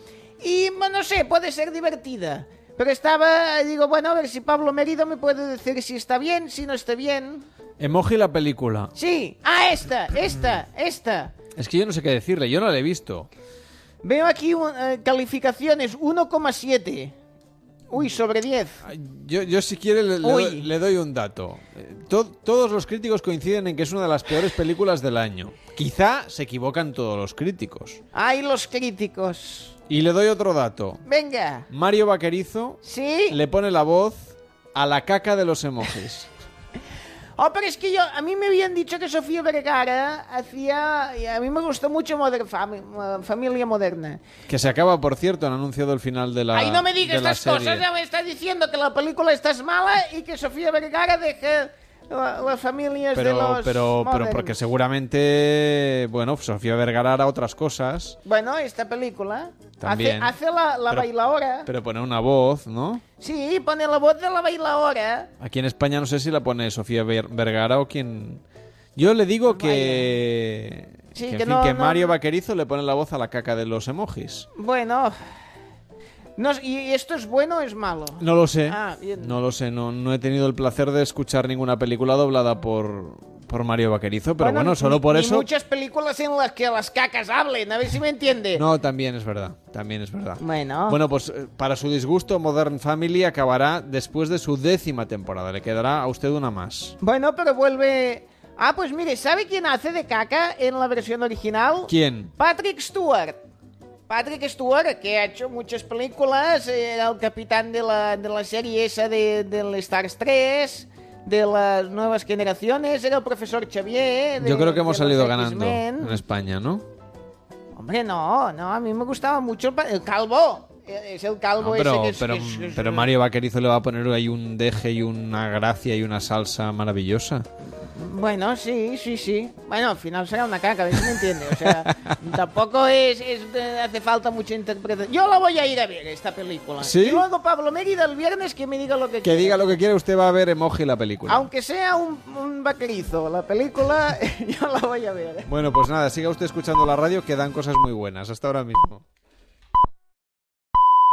Y bueno, no sé, puede ser divertida. Pero estaba, digo, bueno, a ver si Pablo Merido me puede decir si está bien, si no está bien. Emoji la película. Sí, ah, esta, esta, esta. Es que yo no sé qué decirle, yo no la he visto. Veo aquí un- eh, calificaciones 1,7. Uy, sobre 10. Yo, yo si quiere le, doy, le doy un dato. Eh, to- todos los críticos coinciden en que es una de las peores películas del año. Quizá se equivocan todos los críticos. Ay, los críticos. Y le doy otro dato. Venga. Mario Vaquerizo ¿Sí? le pone la voz a la caca de los emojis. Oh, pero es que yo, a mí me habían dicho que Sofía Vergara hacía... y A mí me gustó mucho Modern Familia Moderna. Que se acaba, por cierto, han anunciado el final de la Ay, no me digas estas cosas, ya me está diciendo que la película está mala y que Sofía Vergara deje la- las familias de Pero, los pero, pero modernos. porque seguramente, bueno, Sofía Vergara hará otras cosas, Bueno, esta película También. hace, hace la, la Pero- pero pone una voz, ¿no? Sí, pone la voz de la bailaora. Aquí en España no sé si la pone Sofía Ver- Vergara o quien... Yo le digo que... Sí, que, en que fin, no- que no- Mario Vaquerizo le pone la voz a la caca de los emojis. Bueno, no, ¿y esto es bueno o es malo? No lo sé. Ah. No lo sé. No, no he tenido el placer de escuchar ninguna película doblada por, por Mario Vaquerizo, pero bueno, solo por eso... muchas películas en las que las cacas hablen, a ver si me entiende. No, también es verdad. También es verdad. Bueno. Bueno, pues eh, para su disgusto, Modern Family acabará después de su décima temporada. Le quedará a usted una más. Bueno, pero vuelve... Ah, pues mire, ¿sabe quién hace de caca en la versión original? ¿Quién? Patrick Stewart. Patrick Stewart, que ha hecho muchas películas, eh, era el capitán de la, de la serie esa de, del Stars 3, de las nuevas generaciones, era el profesor Xavier. de- Yo creo que hemos salido ganando en España, ¿no? Hombre, no, no, a mí me gustaba mucho el, calvo. Eh, Es el calvo No, pero, ese que es... pero, es- es- pero Mario Vaquerizo le va a poner ahí un deje y una gracia y una salsa maravillosa. Bueno, sí, sí, sí. Bueno, al final será una caca, a ver si me entiende. O sea, tampoco es, es- hace falta mucha interpretación. Yo la voy a ir a ver, esta película. ¿Sí? Y luego Pablo Mérida el viernes que me diga lo que Que quiera. diga lo que quiere, usted va a ver Emoji la película. Aunque sea un, un vaquerizo, la película yo la voy a ver. Bueno, pues nada, siga usted escuchando la radio que dan cosas muy buenas. Hasta ahora mismo.